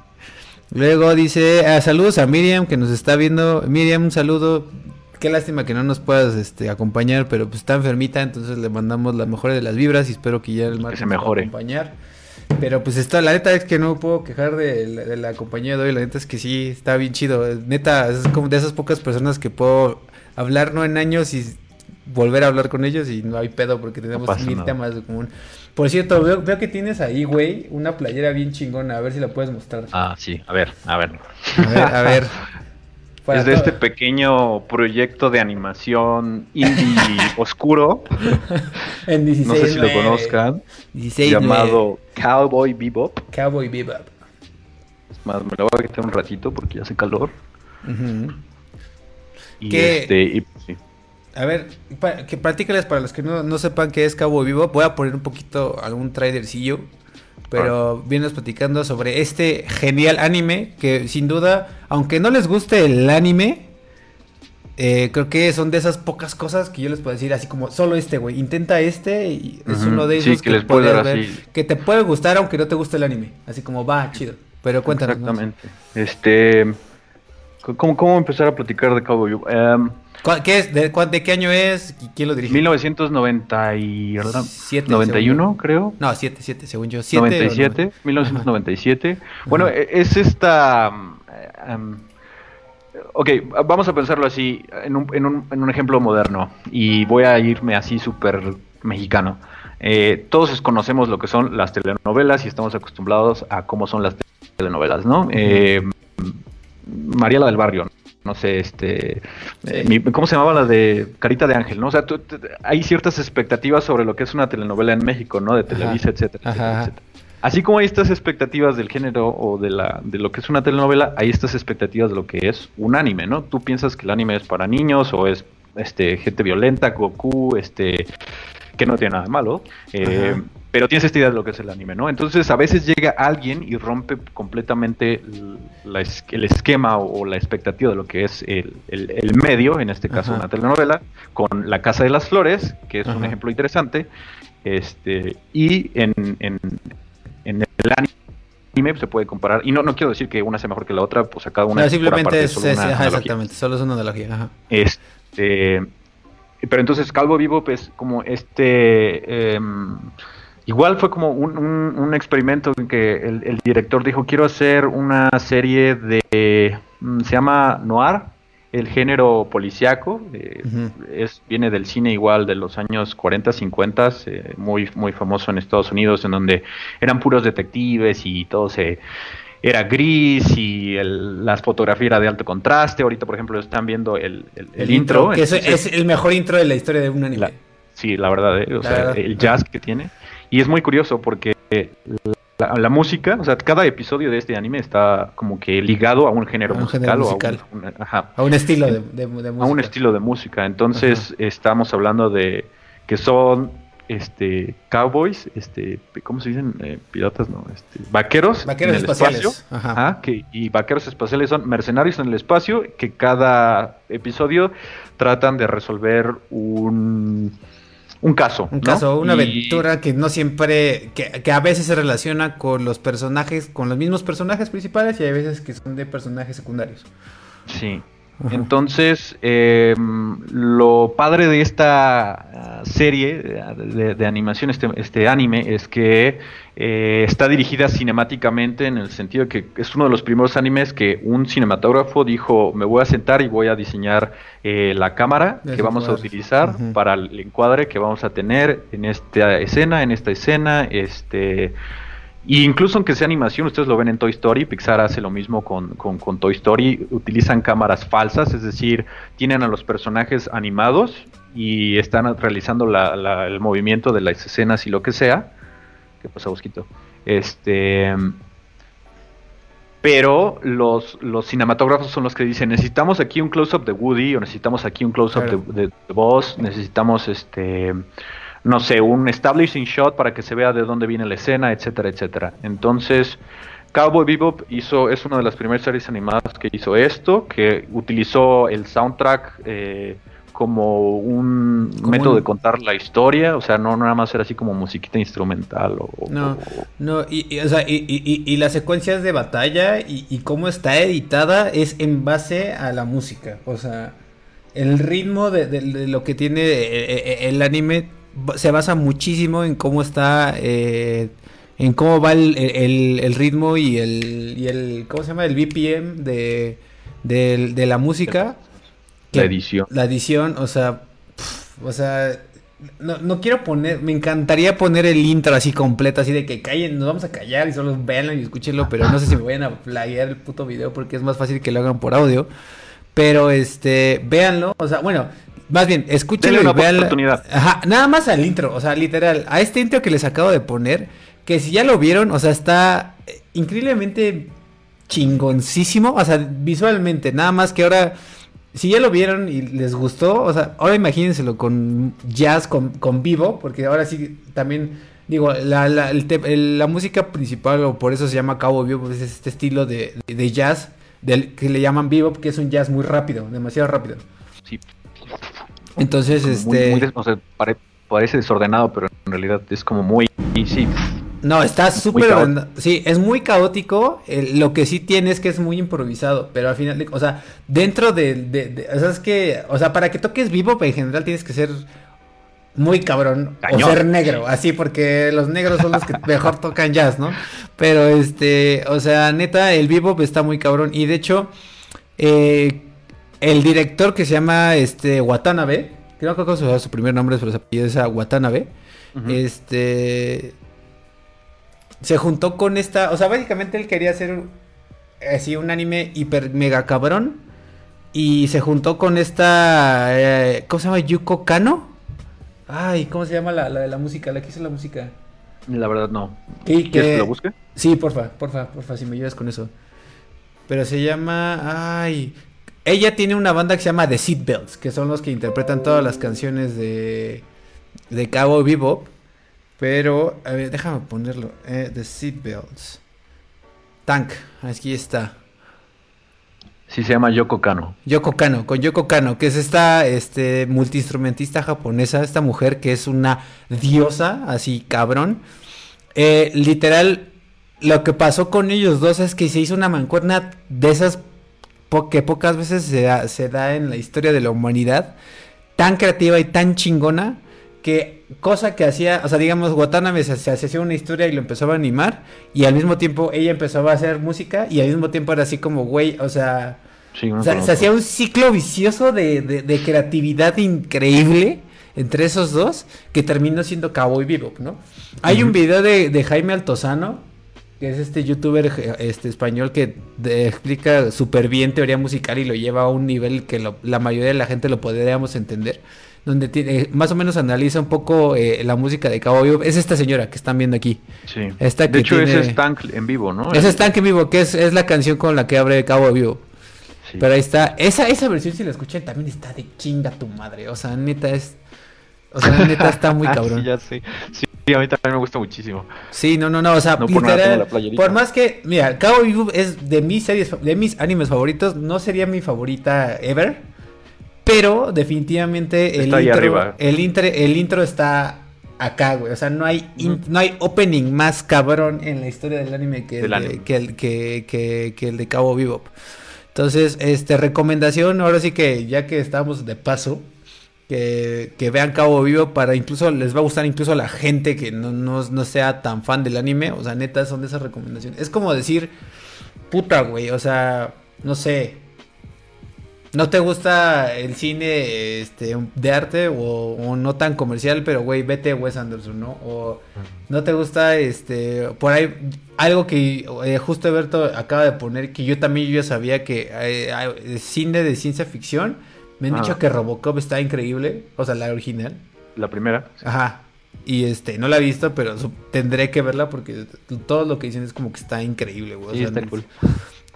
Luego dice, ah, saludos a Miriam que nos está viendo. Miriam, un saludo. Qué lástima que no nos puedas este, acompañar, pero pues está enfermita, entonces le mandamos la mejor de las vibras y espero que ya el martes se mejore. acompañar. Pero pues está, la neta es que no puedo quejar de, la compañía de hoy, la neta es que sí, está bien chido. Neta, es como de esas pocas personas que puedo hablar no en años y volver a hablar con ellos y no hay pedo porque tenemos mil temas de común. Por cierto, veo, veo, que tienes ahí, güey, una playera bien chingona, a ver si la puedes mostrar. Ah, sí, a ver, a ver. A ver, a ver. es de este pequeño proyecto de animación indie oscuro. en 16, no sé si lo conozcan. llamado Cowboy Bebop. Cowboy Bebop. Es más, me lo voy a quitar un ratito porque ya hace calor. Y este, pues, A ver, que practícales para los que no, no sepan qué es Cowboy Bebop. Voy a poner un poquito algún trailercillo pero vienes platicando sobre este genial anime que sin duda, aunque no les guste el anime, eh, creo que son de esas pocas cosas que yo les puedo decir, así como solo este, güey, intenta este y es uno de esos que, les puede ver, que te puede gustar aunque no te guste el anime, así como va, chido. Pero cuéntanos. Exactamente. Este, ¿cómo, ¿cómo empezar a platicar de Cowboy? Um, ¿Qué es? ¿De, qué año es? ¿Quién lo dirige? 1991, creo. No, 7, 7, según yo. 97, 1997. Bueno, e, es esta... Um, ok, vamos a pensarlo así, en un, en un, en un ejemplo moderno. Y voy a irme así súper mexicano. Eh, todos conocemos lo que son las telenovelas y estamos acostumbrados a cómo son las telenovelas, ¿no? Eh, Mariela del Barrio, no sé, este, eh, ¿cómo se llamaba la de Carita de Ángel? ¿no? O sea, hay ciertas expectativas sobre lo que es una telenovela en México, ¿no? De Televisa, etcétera, etcétera, Así como hay estas expectativas del género o de, la, de lo que es una telenovela, hay estas expectativas de lo que es un anime, ¿no? Tú piensas que el anime es para niños o es este gente violenta, Goku, este que no tiene nada de malo. Eh, pero tienes esta idea de lo que es el anime, ¿no? Entonces a veces llega alguien y rompe completamente el esquema o, la expectativa de lo que es el, medio, en este caso una telenovela, con La Casa de las Flores, que es un ejemplo interesante, este y en, en, el anime se puede comparar, y no, no quiero decir que una sea mejor que la otra, pues a cada una... No, simplemente es, exactamente, solo es una analogía. Este, pero entonces Calvo Vivo, pues como este... Em, Igual fue como un, experimento en que el, director dijo, quiero hacer una serie de, mm, se llama Noir, el género policiaco, eh, es, viene del cine igual de los años 40, 50, eh, muy, muy famoso en Estados Unidos, en donde eran puros detectives y todo se era gris y las fotografías era de alto contraste. Ahorita, por ejemplo, están viendo el, intro. que es, el mejor intro de la historia de un anime. sí, la verdad, eh, o sea, el jazz que tiene. Y es muy curioso porque la, música, o sea, cada episodio de este anime está como que ligado a un género musical, o a un, estilo de, música. A un estilo de música. Entonces estamos hablando de que son este cowboys, este, ¿cómo se dicen? Eh, piratas, no, este, vaqueros, vaqueros espaciales. Ajá. que, y vaqueros espaciales son mercenarios en el espacio que cada episodio tratan de resolver un un caso. Un caso, una aventura que no siempre, que, a veces se relaciona con los personajes, con los mismos personajes principales y hay veces que son de personajes secundarios. Sí. Entonces, em, lo padre de esta ah, serie de, animación, este, este, anime, es que eh, está dirigida cinemáticamente en el sentido de que es uno de los primeros animes que un cinematógrafo dijo, me voy a sentar y voy a diseñar eh, la cámara que vamos a utilizar para el encuadre que vamos a tener en esta escena, en esta escena, este y incluso aunque sea animación, ustedes lo ven en Toy Story, Pixar hace lo mismo con, Toy Story, utilizan cámaras falsas, es decir, tienen a los personajes animados y están realizando el movimiento de las escenas y lo que sea. ¿Qué pasa, Bosquito? Este, pero los, los cinematógrafos son los que dicen necesitamos aquí un close-up de Woody o necesitamos aquí un close-up de, de, de Buzz, necesitamos este no sé, un establishing shot para que se vea de dónde viene la escena, etcétera, etcétera. Entonces, Cowboy Bebop hizo, es una de las primeras series animadas que hizo esto, que utilizó el soundtrack eh, como un método de contar la historia, o sea, no nada más era así como musiquita instrumental o... No, no, y, o sea, y, las secuencias de batalla y, cómo está editada es en base a la música, o sea, el ritmo de lo que tiene eh, eh, el anime se basa muchísimo en cómo está, eh, en cómo va el, ritmo y el, y el, ¿cómo se llama? El BPM de, de, la música. La edición. La edición, o sea, o sea, no, no, quiero poner, me encantaría poner el intro así completo, así de que callen, nos vamos a callar y solo véanlo y escúchenlo, pero no sé si me vayan a flaguear el puto video porque es más fácil que lo hagan por audio. Pero este, véanlo, o sea, bueno, más bien, escúchenlo una oportunidad. Ajá, nada más al intro, o sea, literal, a este intro que les acabo de poner, que si ya lo vieron, o sea, está increíblemente chingoncísimo, o sea, visualmente, nada más que ahora, si ya lo vieron y les gustó, o sea, ahora imagínenselo con jazz, con, con vivo, porque ahora sí también, digo, la, la, la música principal, o por eso se llama Cabo Vivo, pues es este estilo de, de jazz, del, que le llaman vivo, que es un jazz muy rápido, demasiado rápido. Sí. Entonces, este. parece desordenado, pero en realidad es como muy. Sí. No, está súper. Sí, es muy caótico. lo que sí tiene es que es muy improvisado. Pero al final, o sea, dentro de, o sea, es que. O sea, para que toques vivo, en general tienes que ser muy cabrón o ser negro, así porque los negros son los que mejor tocan jazz, ¿no? Pero este, o sea, neta, el vivo está muy cabrón y de hecho eh, el director que se llama este Watanabe, creo que no su primer nombre, pero su apellido es Watanabe. Este se juntó con esta, o sea, básicamente él quería hacer así un anime hiper mega cabrón y se juntó con esta eh, ¿cómo se llama? Yuko Kano. Ay, ¿cómo se llama la, de la música? La que hizo la música. La verdad no. ¿Quieres que lo busque? Sí, porfa, porfa, porfa, si me ayudas con eso. Pero se llama, ay, ella tiene una banda que se llama The Seatbelts, que son los que interpretan todas las canciones de, de Cabo Bebop. Pero, a ver, déjame ponerlo. Eh, The Seatbelts. Tank, aquí está. Sí, se llama Yoko Kano. Yoko Kano, con Yoko Kano, que es esta este, multiinstrumentista japonesa, esta mujer que es una diosa, así cabrón. Eh, literal, lo que pasó con ellos dos es que se hizo una mancuerna de esas que pocas veces se da, se da en la historia de la humanidad, tan creativa y tan chingona, que cosa que hacía, o sea, digamos, Watanabe se, se hacía una historia y lo empezaba a animar, y al mismo tiempo ella empezaba a hacer música, y al mismo tiempo era así como, güey, o sea, se hacía un ciclo vicioso de, de, creatividad increíble entre esos dos, que terminó siendo Cowboy Bebop, ¿no? Hay un video de, de Jaime Altozano, que es este youtuber este español que explica súper bien teoría musical y lo lleva a un nivel que la mayoría de la gente lo podríamos entender donde tiene, más o menos analiza un poco eh, la música de Cabo Vivo. Es esta señora que están viendo aquí. Sí. de hecho, ese es Tank en vivo, ¿no? Ese es Tank en vivo, que es, es la canción con la que abre Cabo Vivo. Pero ahí está. Esa, esa versión, si la escuchan, también está de chinga tu madre. O sea, neta es. O sea, neta está muy cabrón. sí, ya sé. Sí, Sí, a mí también me gusta muchísimo. Sí, no, no, no, o sea, por, más que, mira, Cabo Vivo es de mis series, de mis animes favoritos, no sería mi favorita ever, pero definitivamente el intro, el intro, el intro está acá, güey, o sea, no hay, no hay opening más cabrón en la historia del anime que, el, de, que, el, que, que, el de Cabo Vivo. Entonces, este, recomendación, ahora sí que ya que estamos de paso, que, que, vean Cabo Vivo para incluso les va a gustar incluso a la gente que no, no, no, sea tan fan del anime. O sea, neta, son de esas recomendaciones. Es como decir, puta, güey, o sea, no sé. ¿No te gusta el cine este, de arte o, no tan comercial, pero güey, vete Wes Anderson, ¿no? O no te gusta este por ahí algo que eh, justo Alberto acaba de poner que yo también yo sabía que eh, cine de ciencia ficción me han dicho ah. que Robocop está increíble, o sea, la original. La primera. Ajá. Y este, no la he visto, pero tendré que verla porque todo lo que dicen es como que está increíble, güey. está cool.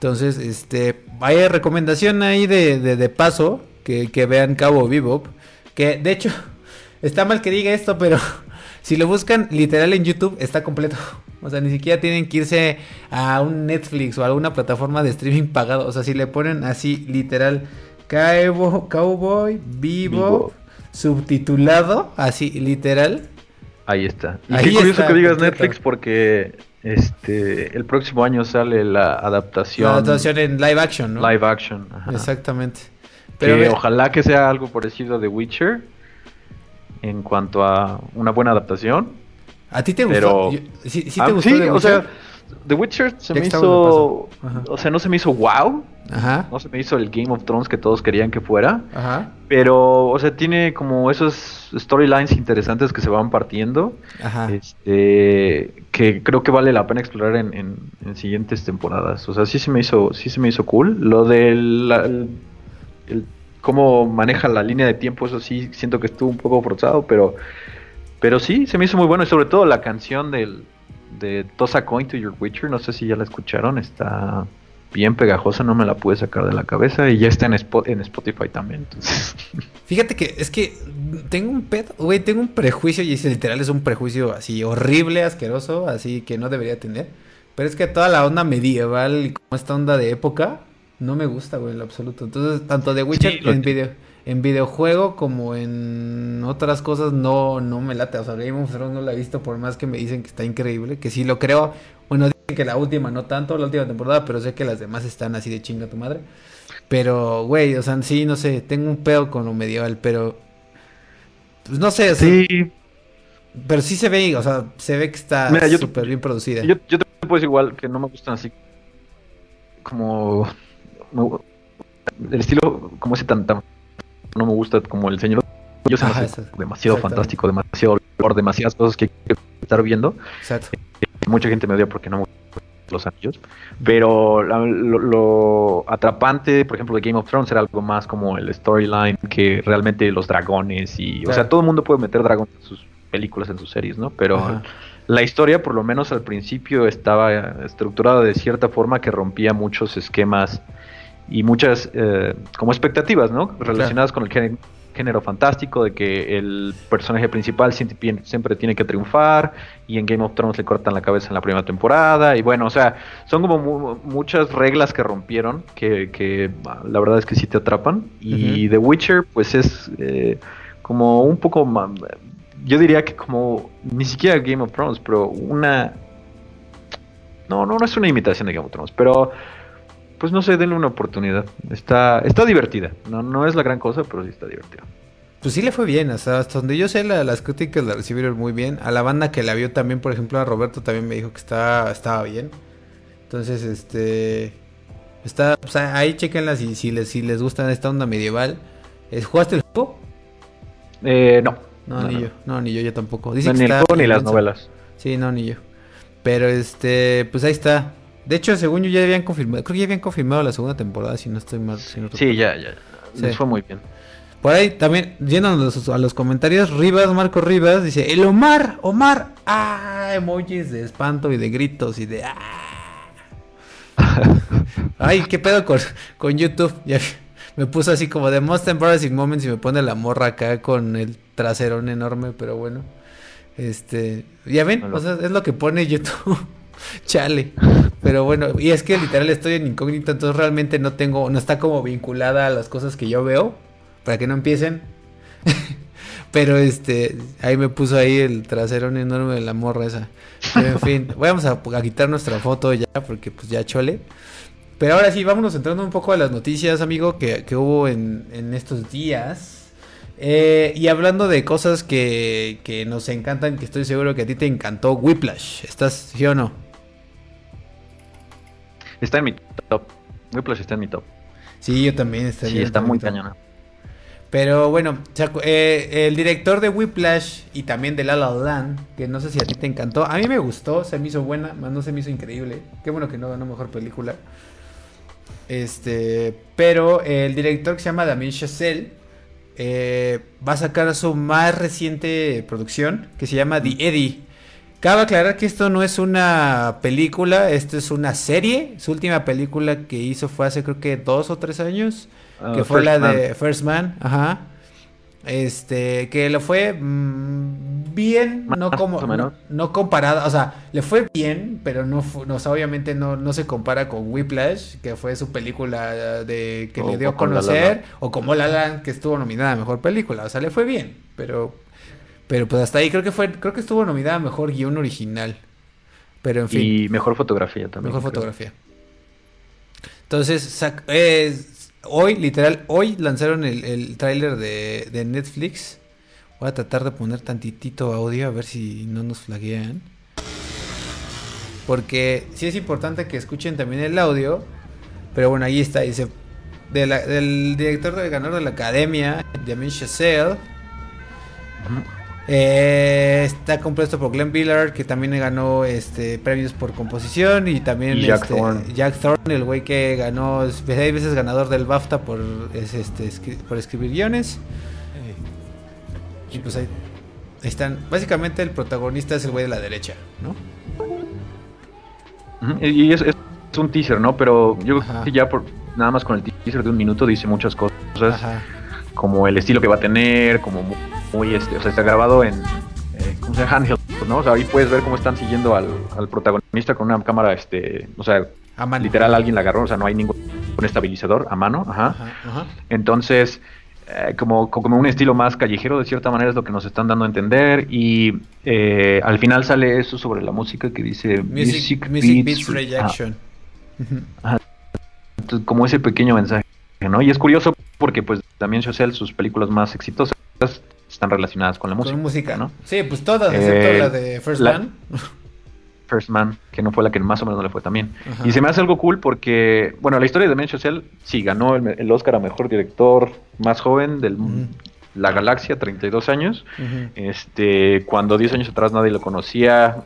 Entonces, este, vaya recomendación ahí de, de, paso, que, que, vean Cabo Bebop. Que de hecho, está mal que diga esto, pero si lo buscan literal en YouTube, está completo. O sea, ni siquiera tienen que irse a un Netflix o a alguna plataforma de streaming pagado. O sea, si le ponen así literal Cowboy Vivo subtitulado, así literal. Ahí está. Y qué curioso que digas Netflix porque este el próximo año sale la adaptación. La adaptación en live action, ¿no? Live action. Exactamente. Pero ojalá que sea algo parecido a The Witcher en cuanto a una buena adaptación. ¿A ti te gustó? ¿Sí, sí te ah, gustó sí, o sea, The Witcher se me hizo. O sea, no se me hizo wow. Ajá. No se me hizo el Game of Thrones que todos querían que fuera. Ajá. Pero, o sea, tiene como esos storylines interesantes que se van partiendo. Ajá. Este, que creo que vale la pena explorar en, siguientes temporadas. O sea, sí se me hizo, sí se me hizo cool. Lo del cómo maneja la línea de tiempo, eso sí siento que estuvo un poco forzado, pero, pero sí, se me hizo muy bueno. Y sobre todo la canción del, de Tosa Coin to Your Witcher, no sé si ya la escucharon, está bien pegajosa, no me la pude sacar de la cabeza y ya está en, en Spotify también. Fíjate que es que tengo un pedo, güey, tengo un prejuicio y literal es un prejuicio así horrible, asqueroso, así que no debería tener. Pero es que toda la onda medieval y como esta onda de época no me gusta, güey, en lo absoluto. Entonces, tanto de Witcher en video en videojuego como en otras cosas no, no me late. O sea, Game of Thrones no la he visto por más que me dicen que está increíble, que sí lo creo. Bueno, dicen que la última no tanto, la última temporada, pero sé que las demás están así de chinga tu madre. Pero, güey, o sea, sí, no sé, tengo un pedo con lo medieval, pero... Pues no sé, sí. Pero sí se ve, o sea, se ve que está súper bien producida. Yo, yo te puedo decir igual que no me gustan así como... El estilo como ese tan, tan no me gusta como el señor. Yo sé demasiado fantástico, demasiado por demasiadas cosas que hay que estar viendo. Exacto. Eh, mucha gente me odia porque no me gustan los anillos. Pero lo, atrapante, por ejemplo, de Game of Thrones era algo más como el storyline que realmente los dragones y. O sea, todo el mundo puede meter dragones en sus películas, en sus series, ¿no? Pero. La historia, por lo menos al principio, estaba estructurada de cierta forma que rompía muchos esquemas y muchas eh, como expectativas, ¿no? Relacionadas con el género, fantástico, de que el personaje principal siempre, tiene que triunfar y en Game of Thrones le cortan la cabeza en la primera temporada y bueno, o sea, son como muchas reglas que rompieron que, la verdad es que sí te atrapan y The Witcher pues es eh, como un poco más, yo diría que como ni siquiera Game of Thrones, pero una... No, no, no es una imitación de Game of Thrones, pero pues no sé, denle una oportunidad. Está, está divertida. No, no es la gran cosa, pero sí está divertida. Pues sí le fue bien, hasta donde yo sé las críticas la recibieron muy bien. A la banda que la vio también, por ejemplo, a Roberto también me dijo que está, estaba bien. Entonces, este... Está, sea, ahí chequenla si, si, les, si les gusta esta onda medieval. ¿Jugaste el juego? Eh, no. No, ni yo. No, ni yo, yo tampoco. ni el juego ni las novelas. Sí, no, ni yo. Pero este, pues ahí está. De hecho, según yo ya habían confirmado, creo que ya habían confirmado la segunda temporada, si no estoy mal. sí, ya, ya. Les fue muy bien. Por ahí también, yéndonos a los comentarios, Rivas, Marco Rivas, dice, el Omar, Omar, ah, emojis de espanto y de gritos y de ah. Ay, qué pedo con, con YouTube. Ya me puso así como de Most Embarrassing Moments y me pone la morra acá con el traserón enorme, pero bueno. Este, ya ven, o sea, es lo que pone YouTube. Chale. Pero bueno, y es que literal estoy en incógnito, entonces realmente no tengo, no está como vinculada a las cosas que yo veo, para que no empiecen. Pero este, ahí me puso ahí el trasero enorme de la morra esa. Pero en fin, vamos a, quitar nuestra foto ya, porque pues ya chole. Pero ahora sí, vámonos entrando un poco a las noticias, amigo, que, que hubo en, en estos días. Eh, y hablando de cosas que, que nos encantan, que estoy seguro que a ti te encantó, Whiplash. ¿Estás, sí o no? Está en mi top. Whiplash está en mi top. Sí, yo también. sí, está muy cañona. Pero bueno, eh, el director de Whiplash y también de La La Land, que no sé si a ti te encantó, a mí me gustó, se me hizo buena, más no se me hizo increíble. Qué bueno que no ganó mejor película. Este, pero el director que se llama Damien Chazelle eh, va a sacar su más reciente producción que se llama The Eddie. Cabe aclarar que esto no es una película, esto es una serie. Su última película que hizo fue hace creo que dos o tres años, ah, que fue la de First Man, ajá. Este, que lo fue mm, bien, no como no, comparado, o sea, le fue bien, pero no, no obviamente no, no se compara con Whiplash, que fue su película de que le dio a conocer, o como La Land que estuvo nominada a mejor película, o sea, le fue bien, pero pero pues hasta ahí creo que fue, creo que estuvo nominada a mejor guion original. Pero en fin. Y mejor fotografía también. Mejor fotografía. Entonces, hoy, literal, hoy lanzaron el, el tráiler de, Netflix. Voy a tratar de poner tantitito audio a ver si no nos flaguean. Porque sí es importante que escuchen también el audio. Pero bueno, ahí está. Dice, del director del ganador de la academia, Damien Chazelle. Eh, está compuesto por Glenn Billard, que también ganó este premios por composición. Y también Jack, este, Thorne. Jack Thorne, el güey que ganó, seis veces ganador del BAFTA por, este, por escribir guiones. Y pues ahí, están. Básicamente el protagonista es el güey de la derecha, ¿no? Y es, un teaser, ¿no? Pero yo creo que ya por nada más con el teaser de un minuto dice muchas cosas. Como el estilo que va a tener, como muy, este, o sea, está grabado en, eh, ¿cómo se llama? Handheld, ¿no? O sea, ahí puedes ver cómo están siguiendo al, protagonista con una cámara, este, o sea, literal alguien la agarró, o sea, no hay ningún estabilizador a mano, ajá. Entonces, eh, como, como un estilo más callejero, de cierta manera es lo que nos están dando a entender. Y eh, al final sale eso sobre la música que dice Music, Beats, Reaction. como ese pequeño mensaje, ¿no? Y es curioso porque pues también social sus películas más exitosas están relacionadas con la música. Con música, ¿no? Sí, pues todas, excepto eh, la de First Man. First Man, que no fue la que más o menos no le fue también. Y se me hace algo cool porque, bueno, la historia de Men Social sí ganó el, Oscar a Mejor Director más joven de la galaxia, 32 años. este Cuando 10 años atrás nadie lo conocía,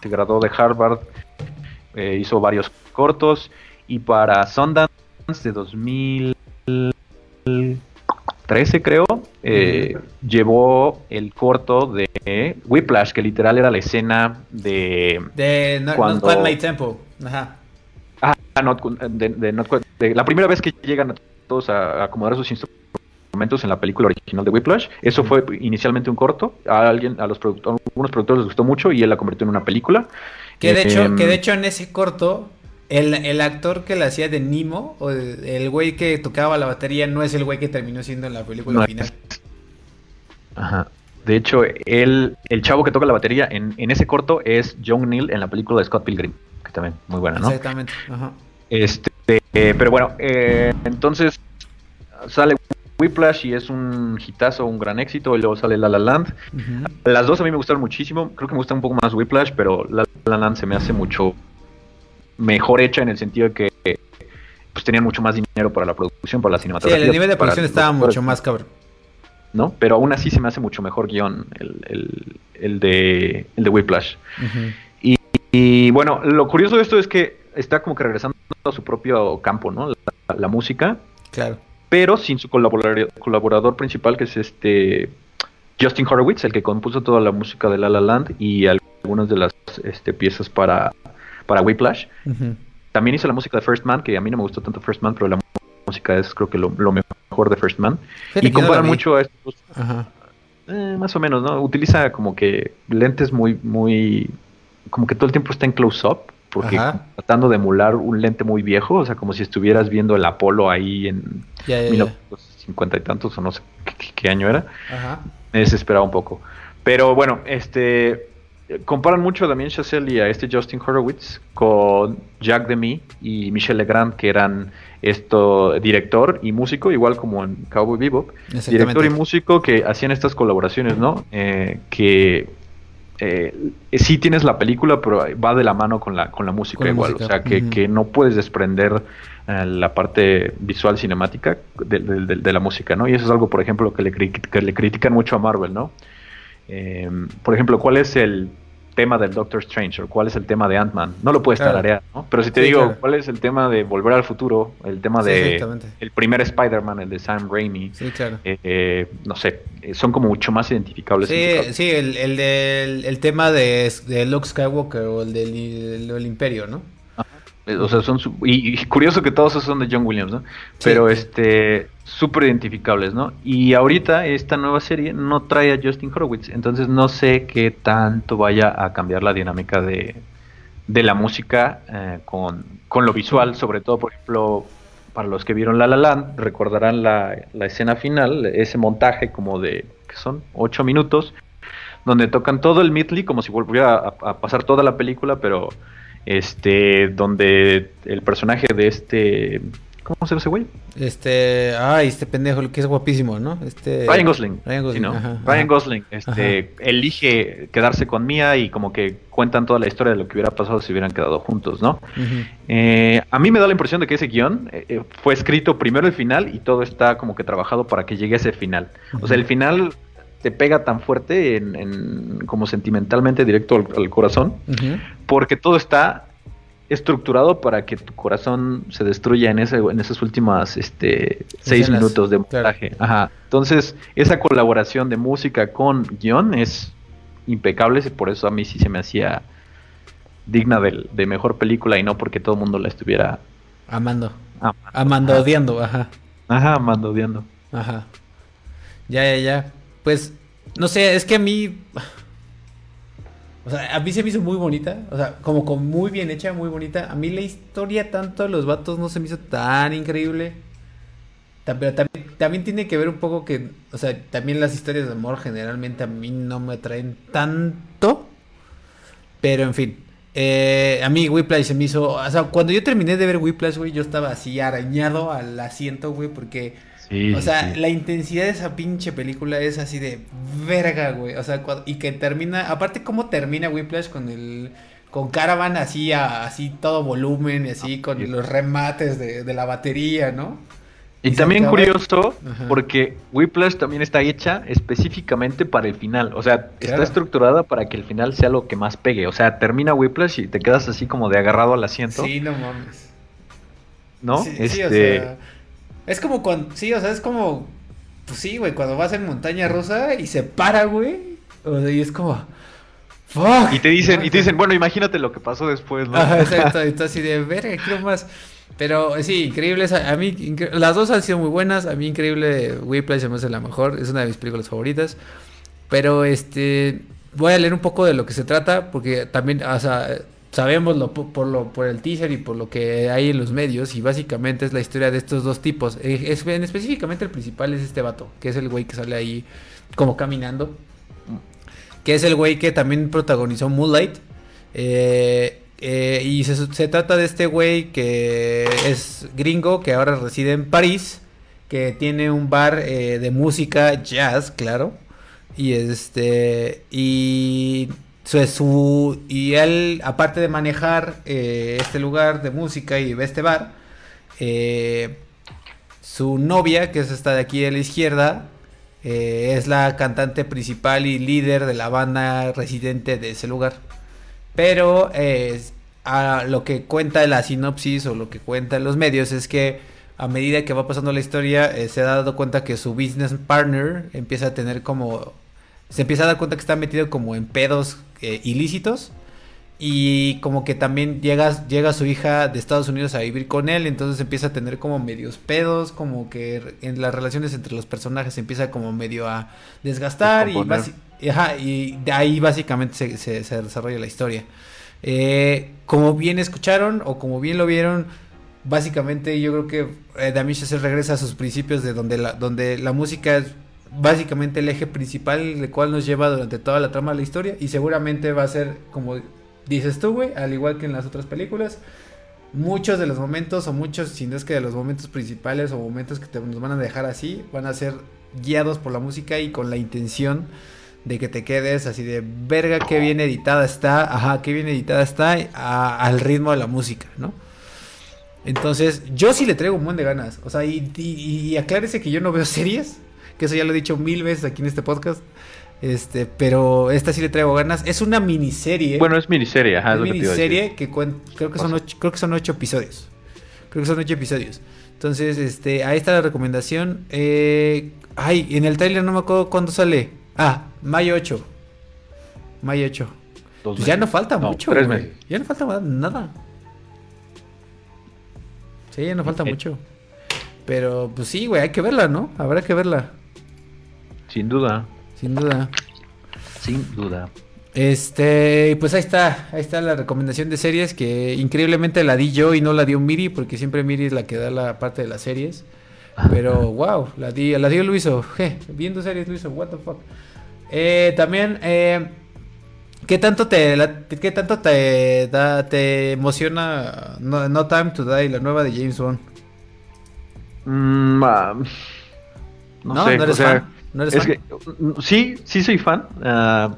se graduó de Harvard, eh, hizo varios cortos y para Sundance de 2000 13 creo, eh, llevó el corto de Whiplash, que literal era la escena de... De Not, cuando... My Tempo. Ajá. Ah, de, la primera vez que llegan todos a, acomodar sus instrumentos en la película original de Whiplash. Eso fue inicialmente un corto. A alguien, a los productores, algunos productores les gustó mucho y él la convirtió en una película. Que de hecho, que de em, hecho en ese corto el, actor que la hacía de Nemo, o el, güey que tocaba la batería, no es el güey que terminó siendo en la película final. Ajá. De hecho, el, el chavo que toca la batería en, ese corto es John Neal en la película de Scott Pilgrim, que también muy buena, ¿no? Exactamente. Ajá. Este, eh, pero bueno, eh, entonces sale Whiplash y es un hitazo, un gran éxito, y luego sale La La Land. Las dos a mí me gustaron muchísimo, creo que me gusta un poco más Whiplash, pero La La Land se me hace mucho mejor hecha en el sentido de que pues tenían mucho más dinero para la producción, para la cinematografía. Sí, el nivel de producción estaba mucho más cabrón. ¿No? Pero aún así se me hace mucho mejor guion el, el, de, el de Whiplash. y, bueno, lo curioso de esto es que está como que regresando a su propio campo, ¿no? La, música. Claro. Pero sin su colaborador, principal, que es este Justin Horowitz, el que compuso toda la música de La La Land y algunas de las este, piezas para para Whiplash. También hizo la música de First Man, que a mí no me gustó tanto First Man, pero la música es creo que lo, mejor de First Man. y compara mucho a estos. Eh, más o menos, ¿no? Utiliza como que lentes muy, muy. Como que todo el tiempo está en close-up, porque tratando de emular un lente muy viejo, o sea, como si estuvieras viendo el Apolo ahí en 1950 y tantos, o no sé qué, año era. Me desesperaba un poco. Pero bueno, este comparan mucho a Damien Chazelle y a este Justin Horowitz con Jack Demi y Michel Legrand, que eran esto director y músico, igual como en Cowboy Bebop, director y músico que hacían estas colaboraciones, ¿no? Eh, que eh, sí tienes la película, pero va de la mano con la, con la música igual, o sea, que, que, no puedes desprender eh, la parte visual cinemática de, de, la música, ¿no? Y eso es algo, por ejemplo, que le, que le critican mucho a Marvel, ¿no? Eh, por ejemplo, ¿cuál es el tema del Doctor Strange o cuál es el tema de Ant-Man. No lo puedes tararear, ¿no? Pero si te digo cuál es el tema de Volver al Futuro, el tema de el primer Spider-Man, el de Sam Raimi, eh, eh, no sé, eh, son como mucho más identificables. Sí, sí, el, el, el tema de, de Luke Skywalker o el del, Imperio, ¿no? O sea, son y, curioso que todos esos son de John Williams, ¿no? Pero este súper identificables, ¿no? Y ahorita esta nueva serie no trae a Justin Horowitz, entonces no sé qué tanto vaya a cambiar la dinámica de, de la música eh, con, con, lo visual, sobre todo, por ejemplo, para los que vieron La La Land, recordarán la, la escena final, ese montaje como de, ¿qué son? Ocho minutos, donde tocan todo el medley como si volviera a, pasar toda la película, pero este, donde el personaje de este ¿Cómo se llama ese güey? Este, ay, este pendejo que es guapísimo, ¿no? Este Ryan Gosling. Ryan Gosling, Ryan Gosling este elige quedarse con Mia y como que cuentan toda la historia de lo que hubiera pasado si hubieran quedado juntos, ¿no? Eh, a mí me da la impresión de que ese guion eh, eh, fue escrito primero el final y todo está como que trabajado para que llegue a ese final. O sea, el final te pega tan fuerte en, como sentimentalmente directo al, corazón, porque todo está estructurado para que tu corazón se destruya en ese en esas últimas este seis minutos de montaje. Ajá. Entonces, esa colaboración de música con guion es impecable, por eso a mí sí se me hacía digna de, mejor película y no porque todo el mundo la estuviera amando. Amando, odiando, ajá. Ajá, amando, odiando. Ajá. Ya, ya, ya. Pues, no sé, es que a mí o sea, a mí se me hizo muy bonita. O sea, como con muy bien hecha, muy bonita. A mí la historia tanto de los vatos no se me hizo tan increíble. Pero también, también tiene que ver un poco que, o sea, también las historias de amor generalmente a mí no me atraen tanto. Pero en fin, eh, a mí Whiplash se me hizo, o sea, cuando yo terminé de ver Whiplash, güey, yo estaba así arañado al asiento, güey, porque o sea, la intensidad de esa pinche película es así de verga, güey. O sea, y que termina, aparte cómo termina Whiplash con el con Caravan así así todo volumen y así con los remates de, la batería, ¿no? Y, también curioso, porque Whiplash también está hecha específicamente para el final. O sea, está estructurada para que el final sea lo que más pegue. O sea, termina Whiplash y te quedas así como de agarrado al asiento. Sí, no mames. ¿No? este... Es como cuando, sí, o sea, es como, pues sí, güey, cuando vas en montaña rusa y se para, güey. O sea, y es como, fuck. Y te dicen, y te dicen, bueno, imagínate lo que pasó después, ¿no? Exacto, y así de, verga, quiero más. Pero sí, increíbles. A, mí, las dos han sido muy buenas. A mí, increíble, Whiplash se me hace la mejor. Es una de mis películas favoritas. Pero este, voy a leer un poco de lo que se trata, porque también, o sea, sabemos lo, por, lo, por el teaser y por lo que hay en los medios y básicamente es la historia de estos dos tipos. Eh, es, específicamente el principal es este vato, que es el güey que sale ahí como caminando, que es el güey que también protagonizó Moonlight. Eh, eh, y se, trata de este güey que es gringo, que ahora reside en París, que tiene un bar de música jazz, claro. Y este, y su, y él, aparte de manejar eh, este lugar de música y este bar, eh, su novia, que es esta de aquí a la izquierda, eh, es la cantante principal y líder de la banda residente de ese lugar. Pero a lo que cuenta la sinopsis o lo que cuenta en los medios es que a medida que va pasando la historia se ha dado cuenta que su business partner empieza a tener como se empieza a dar cuenta que está metido como en pedos eh, ilícitos. Y como que también llega, llega su hija de Estados Unidos a vivir con él, entonces empieza a tener como medios pedos, como que en las relaciones entre los personajes se empieza como medio a desgastar y, y, de ahí básicamente se, desarrolla la historia. Eh, como bien escucharon o como bien lo vieron, básicamente yo creo que eh, se regresa a sus principios de donde la, donde la música es básicamente el eje principal, el cual nos lleva durante toda la trama de la historia. Y seguramente va a ser, como dices tú, güey, al igual que en las otras películas, muchos de los momentos, o muchos, si no es que de los momentos principales o momentos que te, nos van a dejar así, van a ser guiados por la música y con la intención de que te quedes así de verga que bien editada está, ajá, que bien editada está al ritmo de la música, ¿no? Entonces, yo sí le traigo un buen de ganas. O sea, y, aclárese que yo no veo series, que eso ya lo he dicho mil veces aquí en este podcast. Este, pero esta sí le traigo ganas. Es una miniserie. Bueno, es miniserie, ajá. Es miniserie que, creo que son ocho, creo que son ocho episodios. Creo que son ocho episodios. Entonces, este, ahí está la recomendación. Eh, ay, en el trailer no me acuerdo cuándo sale. Ah, mayo 8. Mayo 8. Pues ya no falta mucho. Tres meses. Ya no falta nada. Sí, ya no falta mucho. Pero pues sí, güey, hay que verla, ¿no? Habrá que verla. Sin duda. Sin duda. Sin duda. Este, pues ahí está, ahí está la recomendación de series que increíblemente la di yo y no la dio Miri, porque siempre Miri es la que da la parte de las series. Pero wow, la di, la dio Luiso, je, viendo series Luiso, what the fuck. Eh, también, eh, ¿qué tanto te, qué tanto te da, te emociona no, Time to Die, la nueva de James Bond? Mm, ah, no, no, sé, no eres fan. ¿No eres fan? Que, mm, sí, sí soy fan. Uh,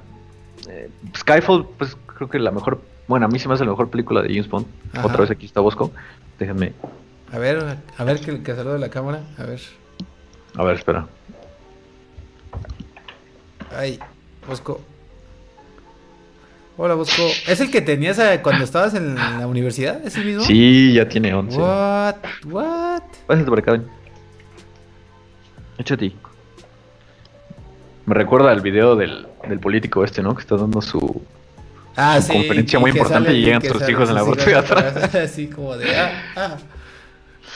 Skyfall, pues creo que la mejor, bueno, a mí se me hace la mejor película de James Bond. Otra vez aquí está Bosco. Déjenme. A ver, a ver que, que salude la cámara, a ver. A ver, espera. Ay, Bosco. Hola, Bosco. ¿Es el que tenías eh, cuando estabas en la universidad? ¿Es el mismo? Sí, ya tiene 11. What? What? Pásate por acá, Échate. Me recuerda el video del, del político este, ¿no? Que está dando su, ah, conferencia muy importante y llegan sus hijos en la botella de atrás. Así como de, ah, ah.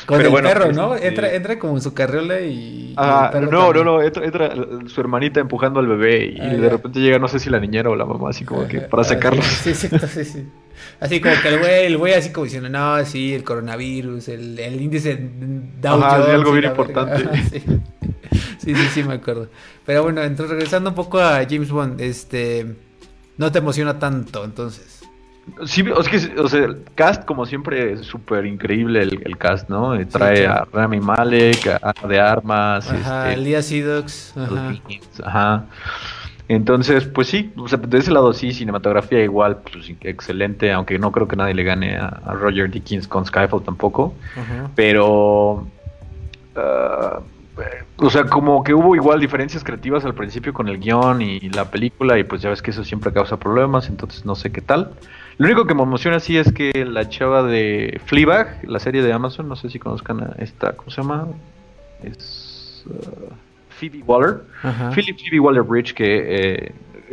Con el perro, ¿no? Entra, entra como en su carriola y. Ah, no, no, no, entra, su hermanita empujando al bebé y ah, de repente llega, no sé si la niñera o la mamá, así como que para sacarlo. Sí, sí, sí, sí. Así como que el güey, el güey así como diciendo, no, sí, el coronavirus, el, el índice Dow Ajá, sí, algo bien importante. sí. sí, sí, me acuerdo. Pero bueno, entonces regresando un poco a James Bond, este, no te emociona tanto, entonces. Sí, es que, o sea, el cast, como siempre, es súper increíble el, cast, ¿no? Trae a Rami Malek, a, de Armas, ajá, este, ajá. ajá. Entonces, pues sí, o sea, de ese lado sí, cinematografía igual, pues excelente, aunque no creo que nadie le gane a, Roger Dickens con Skyfall tampoco. Pero, uh, o sea, como que hubo igual diferencias creativas al principio con el guion y la película, y pues ya ves que eso siempre causa problemas, entonces no sé qué tal. Lo único que me emociona sí es que la chava de Fleabag, la serie de Amazon, no sé si conozcan a esta, ¿cómo se llama? Es... Uh, Phoebe Waller, Phoebe Waller Bridge, que eh,